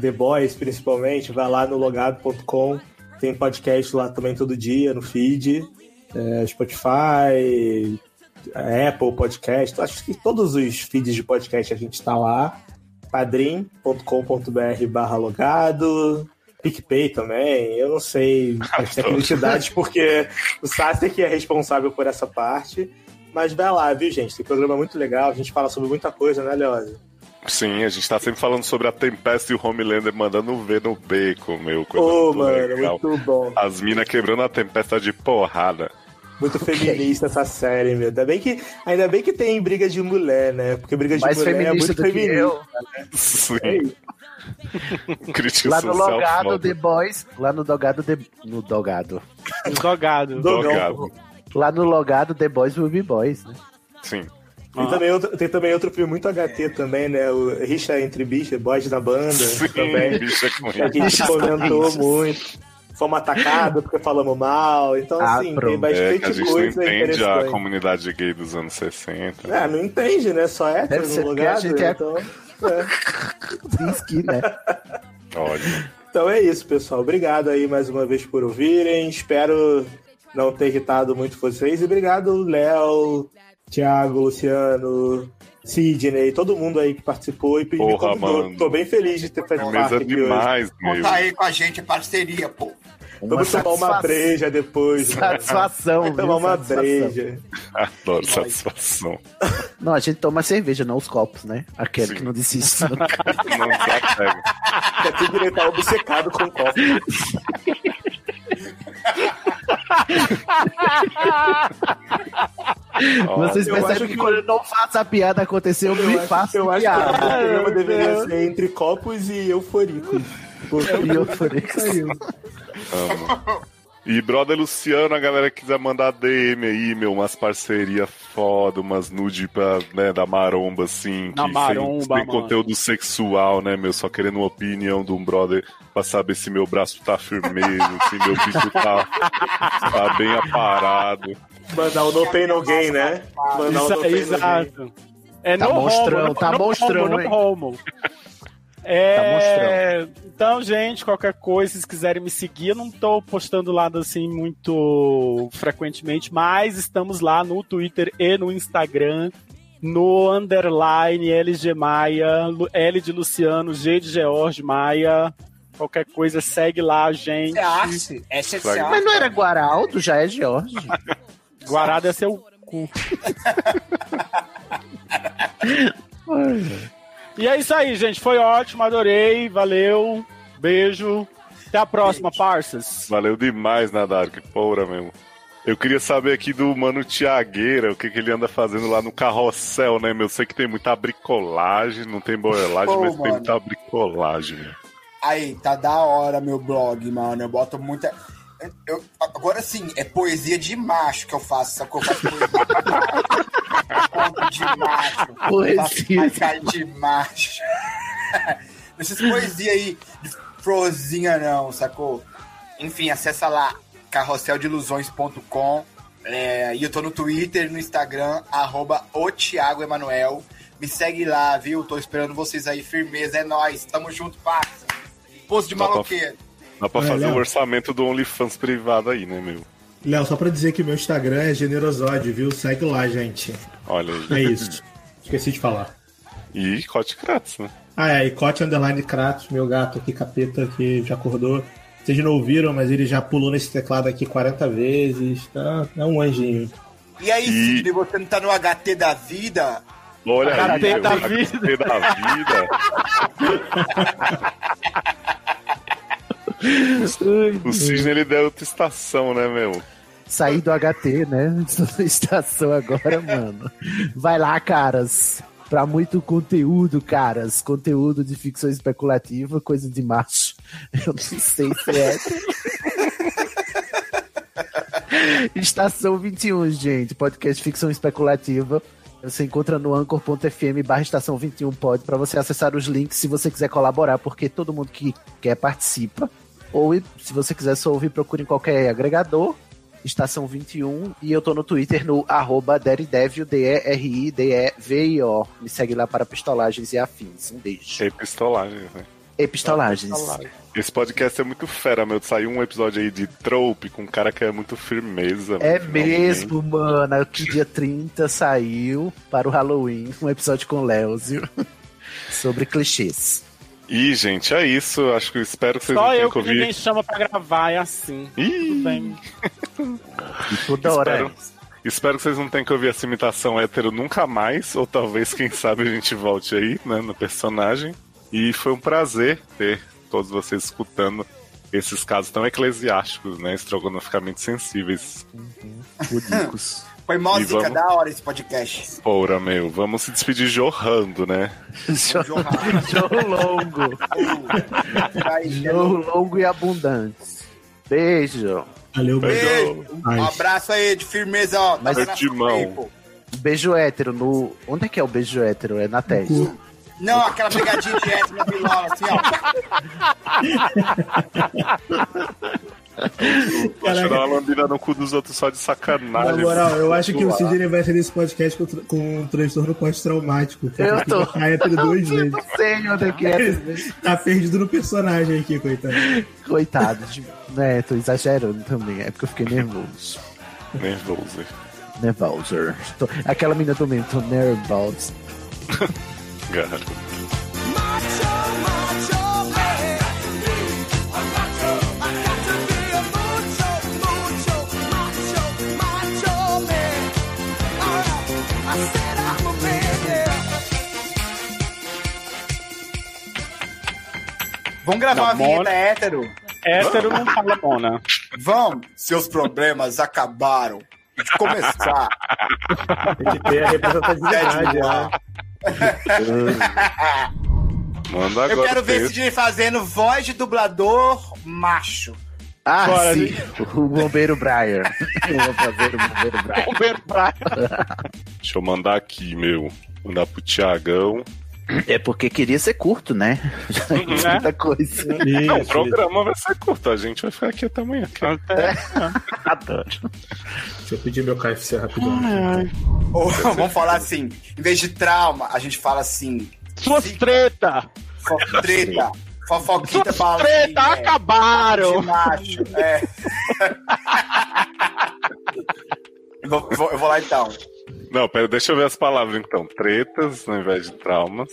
S3: The Boys, principalmente, vai lá no logado.com. Tem podcast lá também todo dia, no feed. É, Spotify, Apple Podcast. Acho que todos os feeds de podcast a gente tá lá. padrim.com.br barra logado. PicPay também. Eu não sei as tecnicidades, porque o Sasser que é responsável por essa parte. Mas vai lá, viu, gente? Tem programa muito legal. A gente fala sobre muita coisa, né, Leose?
S4: Sim, a gente tá sempre falando sobre a Tempest e o Homelander mandando ver no beco, meu. Coisa
S3: Ô,
S4: muito
S3: mano,
S4: legal.
S3: muito bom.
S4: As minas quebrando a tempesta de porrada.
S3: Muito feminista essa série, meu. Ainda bem que, ainda bem que tem briga de mulher, né? Porque briga de
S5: Mais
S3: mulher é
S5: feminista
S3: muito
S5: do que
S3: feminista.
S5: eu.
S4: Sim. Crítica
S5: Lá no logado. The Boys. Lá no dogado The... No dogado.
S6: Jogado.
S3: Dogão.
S4: Logado.
S5: Lá no logado The Boys Will Be Boys, né?
S4: Sim.
S3: Tem, também outro, tem também outro filme muito HT também, né? O Rixa entre Bichas, Boys da Banda.
S4: Sim,
S3: também.
S4: bicha com
S3: Que a gente comentou muito. Fomos atacados porque falamos mal. Então,
S5: Ah,
S3: assim, tem
S5: pronto.
S4: É, que a
S3: bastante
S4: gente não
S3: coisa
S4: entende a comunidade gay dos anos 60.
S3: É, não entende, né? Só é no lugar.
S5: a gente é-
S3: então, é.
S5: Né?
S4: Olha.
S3: Então é isso, pessoal. Obrigado aí mais uma vez por ouvirem. Espero não ter irritado muito vocês. E obrigado, Léo, Thiago, Luciano, Sidney, todo mundo aí que participou e me
S4: Porra,
S3: convidou.
S4: mano.
S3: Tô bem feliz de ter feito parte aqui hoje.
S4: demais, meu.
S7: Conta aí com a gente, é parceria, pô.
S3: Vamos tomar uma breja depois. né?
S5: Satisfação,
S3: Vamos
S5: viu?
S3: tomar uma
S5: Satisfação.
S3: breja.
S4: Adoro satisfação.
S5: Não, a gente toma cerveja, não os copos, né? Aquele
S4: Sim.
S5: que não desiste.
S4: Não desapega.
S3: Já tem direito tá obcecado com copo.
S5: Vocês
S3: eu
S5: percebem que,
S3: que-
S5: quando eu não faço a piada acontecer, eu, me faço
S3: Eu acho que o
S5: piada.
S3: programa deveria ser entre copos e euforicos.
S5: E.
S4: Amo. E brother Luciano, a galera que quiser mandar DM aí, meu, umas parcerias foda, umas nude pra, né, da maromba, assim,
S6: Na
S4: que
S6: maromba,
S4: sem, sem conteúdo sexual, né, meu, só querendo uma opinião de um brother pra saber se meu braço tá firmeza, se meu bicho tá, tá bem aparado.
S3: Mandar o No Pain No Gain, né? Mandar o
S6: Isso
S3: No
S6: aí,
S3: Pain No Gain.
S6: exato. É
S5: Tá
S6: no
S5: monstrão,
S6: homo,
S5: tá monstrão,
S6: homo,
S5: hein?
S6: no homo. É, então, gente, qualquer coisa, se vocês quiserem me seguir, eu não tô postando lá assim muito frequentemente, mas estamos lá no Twitter e no Instagram, no underline LG Maia, L de Luciano, G de George Maia. Qualquer coisa, segue lá, gente.
S7: É arte. É.
S5: Mas não era Guaraldo, já é Jorge.
S6: Guarada é seu cu. E é isso aí, gente. Foi ótimo, adorei. Valeu. Beijo. Até a próxima, parças.
S4: Valeu demais, Nadar, que porra mesmo. Eu queria saber aqui do Mano Tiagueira, o que, que ele anda fazendo lá no carrossel, né, meu? Eu sei que tem muita bricolagem, não tem boelagem,
S7: Pô,
S4: mas tem
S7: mano.
S4: muita bricolagem, meu.
S7: Aí, tá da hora meu blog, mano. Eu boto muita. eu- agora sim, é poesia de macho que eu faço, sabe que eu faço poesia? Conto de macho.
S5: Poesia.
S7: Marcar de macho. Não sei se poesia aí de florzinha não, sacou? Enfim, acessa lá carrosseldelusões.com é, e eu tô no Twitter e no Instagram, arroba o Thiago Emanuel. Me segue lá, viu? Tô esperando vocês aí, firmeza, é nóis. Tamo junto, parça. Posto de
S4: Dá pra-
S7: maloqueiro.
S4: Dá pra fazer o
S3: Léo.
S4: orçamento do OnlyFans privado aí, né, meu?
S3: Léo, só pra dizer que meu Instagram é generosode, viu? Segue lá, gente.
S4: Olha aí.
S3: É isso. Esqueci de falar.
S4: E Cote Kratz, né?
S3: Ah, é, e Cote Underline Kratos, meu gato aqui, capeta, que já acordou. Vocês não ouviram, mas ele já pulou nesse teclado aqui 40 vezes, tá? É um anjinho.
S7: E aí,
S4: E-
S7: Sidney, você não tá no HT da vida?
S4: Olha aí,
S6: Karatê
S4: meu,
S6: da vida.
S4: da vida. O Cisne ele deu outra estação, né, meu?
S5: Saí do HT, né? Estação agora, mano. Vai lá, caras. Pra muito conteúdo, caras. Conteúdo de ficção especulativa, coisa de macho. Eu não sei se é. Estação 21, gente. Podcast ficção especulativa. Você encontra no anchor.fm barra estação 21 pod para você acessar os links se você quiser colaborar, porque todo mundo que quer participa. Ou se você quiser só ouvir, procure em qualquer agregador. Estação 21. E eu tô no Twitter no arroba Daredevil, D-E-R-I-D-E-V-I-O. Me segue lá para pistolagens e afins. Um beijo.
S4: Epistolagem, né?
S5: Epistolagens.
S4: Esse podcast é muito fera, meu. Saiu um episódio aí de trope com um cara que é muito firmeza.
S5: É mesmo, mano. Que dia 30 saiu para o Halloween um episódio com o Léozio sobre clichês.
S4: E, gente, é isso. Acho que espero que vocês
S6: Só
S4: não tenham
S6: eu
S4: que
S6: ninguém
S4: ouvir.
S6: chama pra gravar, é assim.
S4: Ih,
S6: Tudo bem.
S5: E toda hora
S4: Espero.
S5: é isso.
S4: Espero que vocês não tenham que ouvir essa imitação hétero nunca mais, ou talvez, quem sabe, a gente volte aí, né, no personagem. E foi um prazer ter todos vocês escutando esses casos tão eclesiásticos, né, estrogonoficamente sensíveis.
S5: Pudicos.
S7: Foi música
S4: vamos-
S7: da hora esse podcast.
S4: Porra, meu, vamos se despedir jorrando, né?
S5: Show longo.
S7: Vai,
S5: Show longo e abundante. Beijo.
S3: Valeu,
S7: Beijo. Um
S3: Ai.
S7: abraço aí de firmeza, ó.
S5: Mas-
S7: Tá na
S4: de mão.
S5: Beijo hétero no. Onde é que é o beijo hétero? É na testa.
S7: Não, aquela pegadinha de hétero na bilola, assim, ó.
S4: Eu dar uma lambida no cu dos outros só de
S3: Na
S4: sacanagem.
S3: moral, eu acho que o. Sidney vai ser nesse podcast com, com um transtorno pós-traumático.
S5: Eu tô.
S3: Tá hétero duas vezes.
S5: Não sei onde é que é.
S3: Tá perdido no personagem aqui, coitado.
S5: Coitado. de- Né, tô exagerando também. É porque eu fiquei nervoso.
S4: Nervoso.
S5: Nervoso. Tô- Aquela menina também, tô nervoso.
S4: Garoto.
S7: Vamos gravar
S6: Não,
S7: uma vinheta
S6: Mona-
S7: hétero?
S6: Hétero não fala Mona.
S7: Vamos, seus problemas acabaram. De começar.
S3: Tem que ter a representatividade, né?
S4: Manda agora.
S7: Eu quero ver
S4: texto.
S7: Sidney fazendo voz de dublador macho.
S5: Ah,
S6: Bora,
S5: sim. O bombeiro Brian. Eu vou fazer o bombeiro Brian.
S6: Bombeiro praia.
S4: Deixa eu mandar aqui, meu. Mandar pro Tiagão.
S5: É porque queria ser curto, né? Já fiz
S6: Né?
S5: muita coisa.
S4: Não, o
S3: Isso,
S4: programa vai ser curto. A gente vai ficar aqui até amanhã. cara.
S5: Adoro.
S3: Deixa eu pedir meu KFC rapidão.
S7: Ou vamos falar assim, em vez de trauma, a gente fala assim,
S6: Suas treta!
S7: fo treta, fofoquita
S6: Suas treta
S7: assim, é,
S6: acabaram!
S7: de macho. É. Eu vou- eu vou lá então.
S4: Não, pera, deixa eu ver as palavras então. Tretas ao invés de traumas.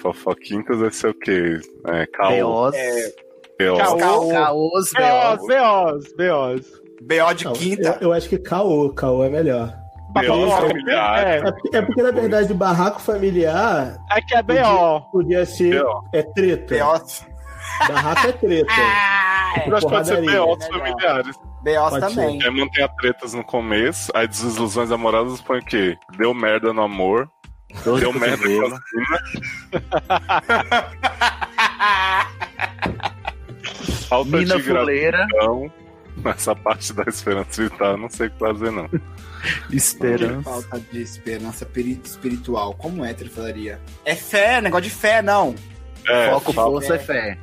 S4: Fofoquintas vai ser o quê? É, caô.
S5: B.O.s.
S7: É.
S5: Caos,
S6: B.O.s,
S5: B.O.s.
S6: B.O.s, B.O.s.
S7: B.O. de
S3: Não,
S7: quinta.
S3: eu, eu acho que caô, caô é melhor.
S6: É,
S3: É, porque- é porque, na verdade, barraco familiar
S6: é que é B.O.
S3: podia ser.
S4: B.O.
S3: É treta.
S7: B.O.
S3: Barraco é treta.
S4: Eu acho que pode ser B.O. familiares.
S7: B.O.
S3: Pode
S7: também.
S4: É manter a tretas no começo, aí desilusões amorosas põe o quê? Deu merda no amor,
S5: Dor de
S4: deu merda
S5: cotovelo.
S4: na cima. Falta
S5: Mina
S4: de
S5: fuleira.
S4: Nessa parte da esperança vital, eu não sei o que fazer, não.
S5: Esperança.
S7: Falta de esperança espiritual. Como hétero falaria? É fé, negócio de fé, não.
S4: É,
S5: Foco, força e fé.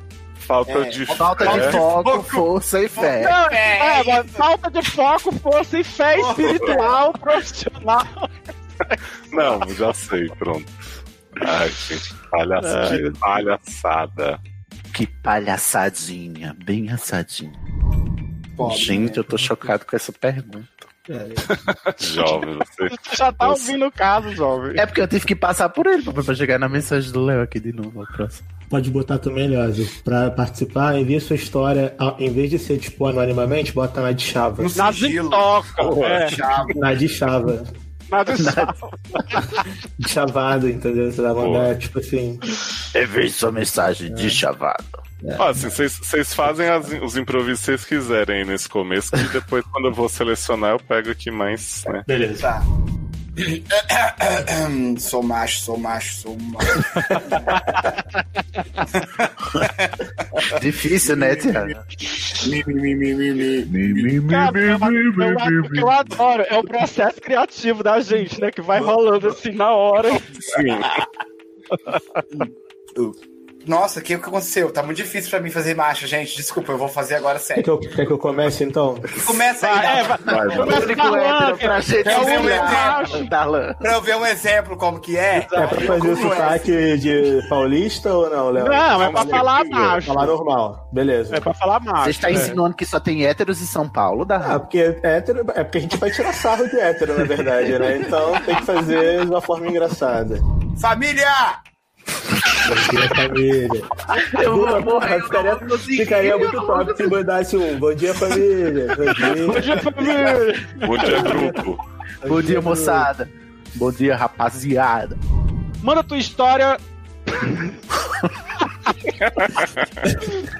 S4: Falta
S7: É,
S4: de
S5: Falta
S4: fé.
S5: de foco, força e fé.
S6: Não,
S7: É,
S6: é, mas falta de foco, força e fé espiritual, profissional.
S4: Não, já sei, pronto. Ai, gente, palhaçada.
S6: Ai,
S4: que palhaçada.
S5: Que palhaçadinha, bem assadinha.
S7: Pobre,
S5: Gente,
S7: né?
S5: eu tô chocado com essa pergunta.
S4: Jovem, você.
S6: Já tá ouvindo o caso, jovem.
S5: É porque eu tive que passar por ele pra, pra chegar na mensagem do Léo aqui de novo. a próxima.
S3: Pode botar também, Léo. Pra participar, envia sua história. ah, Em vez de ser, tipo, anonimamente, bota na de chava.
S7: No
S6: Na
S7: sigilo.
S6: Zintoca. É.
S7: Chave.
S3: Na de chava.
S6: Nada de sal.
S3: Chavado, entendeu? Você vai mandar, tipo assim.
S5: Envie sua mensagem de chavado.
S4: Ó, assim, vocês vocês fazem as- os improvisos que vocês quiserem aí nesse começo, que depois, quando eu vou selecionar, eu pego aqui mais, né?
S3: Beleza.
S7: Tá. sou macho, sou macho, sou macho.
S5: Difícil, né, Tiago?
S6: Eu adoro é o processo criativo da gente, né? Que vai rolando assim na hora.
S4: Sim.
S7: Nossa, o que, que aconteceu? Tá muito difícil pra mim fazer macho, gente. Desculpa, eu vou fazer agora
S3: Quer
S7: sério.
S3: que eu, quer que eu comece então?
S7: Começa aí,
S6: é, vai,
S4: Vai,
S6: começa falando,
S5: hétero pra gente
S7: É exemplo.
S5: Darlan.
S7: Pra eu ver um exemplo como que é.
S3: É pra fazer o
S7: é?
S3: sotaque de paulista ou não, Léo?
S6: Não, é pra falar macho.
S3: Falar normal. Beleza.
S6: É pra falar macho.
S5: Você está
S6: é.
S5: insinuando que só tem héteros em São Paulo,
S3: Ah,
S5: Darlan?
S3: porque hétero, é porque a gente vai tirar sarro de hétero, na verdade, né? Então tem que fazer de uma forma engraçada.
S7: Família!
S3: Bom dia, família.
S5: Eu vou
S3: Porra, ficaria, ficaria muito top se mandasse um bom dia, família. Bom dia.
S6: família.
S4: Bom dia, grupo.
S5: Bom dia, moçada. Bom dia, rapaziada.
S6: Manda tua história.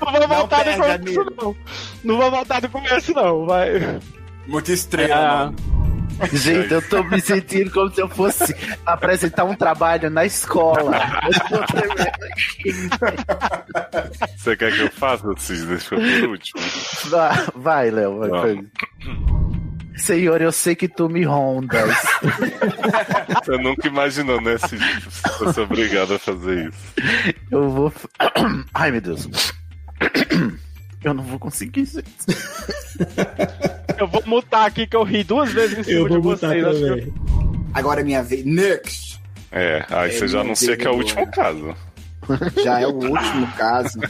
S6: não vou voltar
S7: perde,
S6: do começo,
S7: amigo.
S6: não. Não vou voltar do começo, não. Vai.
S7: Muito estrela,
S6: Ah,
S7: mano.
S5: Gente, eu tô me sentindo como se eu fosse apresentar um trabalho na escola.
S4: Você quer que eu faça, Cis? Deixa eu por último.
S5: Vai, Léo. Vai, vai. Senhor, eu sei que tu me rondas.
S4: Você nunca imaginou, né, Cis? Se fosse obrigado a fazer isso.
S5: Eu vou. Ai, meu Deus. Eu não vou conseguir, gente.
S6: eu vou mutar aqui que eu ri duas vezes em cima
S3: Eu
S6: de
S3: vou botar
S6: vocês. que eu-
S3: também.
S7: Agora é minha vez. Next.
S4: É, aí você já anuncia que é o último caso.
S7: Já é o último caso.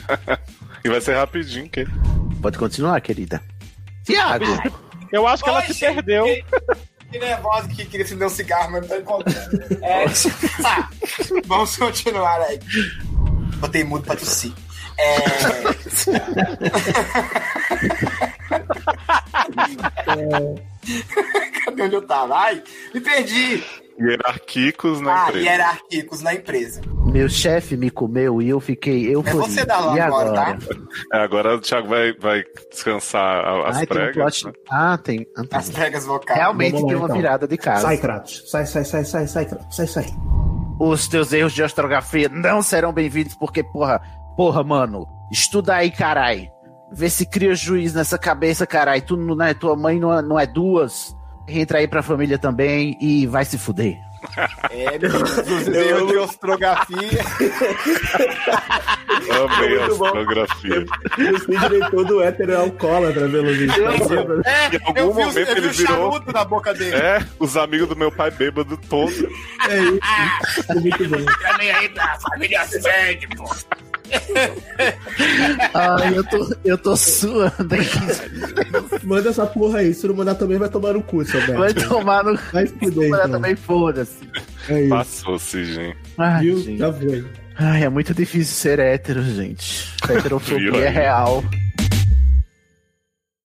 S4: E vai ser rapidinho, que
S5: Pode continuar, querida. Tiago,
S6: Eu acho que ela
S7: Oi,
S6: se
S7: gente.
S6: perdeu.
S7: Que nervosa que queria acender um cigarro, mas não tá encontrando. É. Tá. Vamos continuar aí. Botei mudo pra tossir. É. Cadê onde eu tava? Ai, me perdi.
S4: hierarquicos na
S7: Ah,
S4: empresa.
S7: hierárquicos na empresa.
S5: meu chefe me comeu e eu fiquei eu
S7: É você da lá agora,
S5: agora?
S7: tá?
S4: É, agora o Thiago vai, vai descansar a- as
S5: Ai, tem um
S4: pregas.
S5: plot-
S4: né?
S5: Ah, tem. ah, tá.
S7: As pregas vocais.
S5: Realmente
S3: lá,
S5: tem uma
S3: então.
S5: virada de casa.
S3: Sai, Kratos. Sai, sai, sai, sai, sai, Kratos. Sai, sai.
S5: Os teus erros de astrografia não serão bem-vindos, porque, porra, porra, mano, estuda aí, carai. Vê se cria juiz nessa cabeça, carai. Tu não é tua mãe, não é, não é duas. Entra aí pra família também e vai se fuder.
S7: É, dos erros de ostrografia.
S4: Amei a fotografia.
S3: O diretor do hétero é alcoólatra, pelo visto.
S7: É,
S4: Em algum
S7: eu vi,
S4: momento
S7: eu vi
S4: ele
S7: o
S4: virou-
S7: charuto na boca dele.
S4: É, os amigos do meu pai bêbado todos.
S3: É isso. É muito bom.
S7: Tá nem aí pra família sede, pô.
S5: Ai, eu tô, eu tô suando aqui.
S3: Manda essa porra aí. Se não mandar também, vai tomar no cu, seu Beto.
S5: Vai tomar no.
S3: Vai se fuder,
S5: Mas
S3: então.
S5: também foda-se.
S3: É isso.
S4: Passou, Cisne.
S5: Ai,
S3: Viu?
S5: gente.
S3: Já foi.
S5: Ai, é muito difícil ser hétero, gente. Heterofobia é
S4: aí?
S5: real.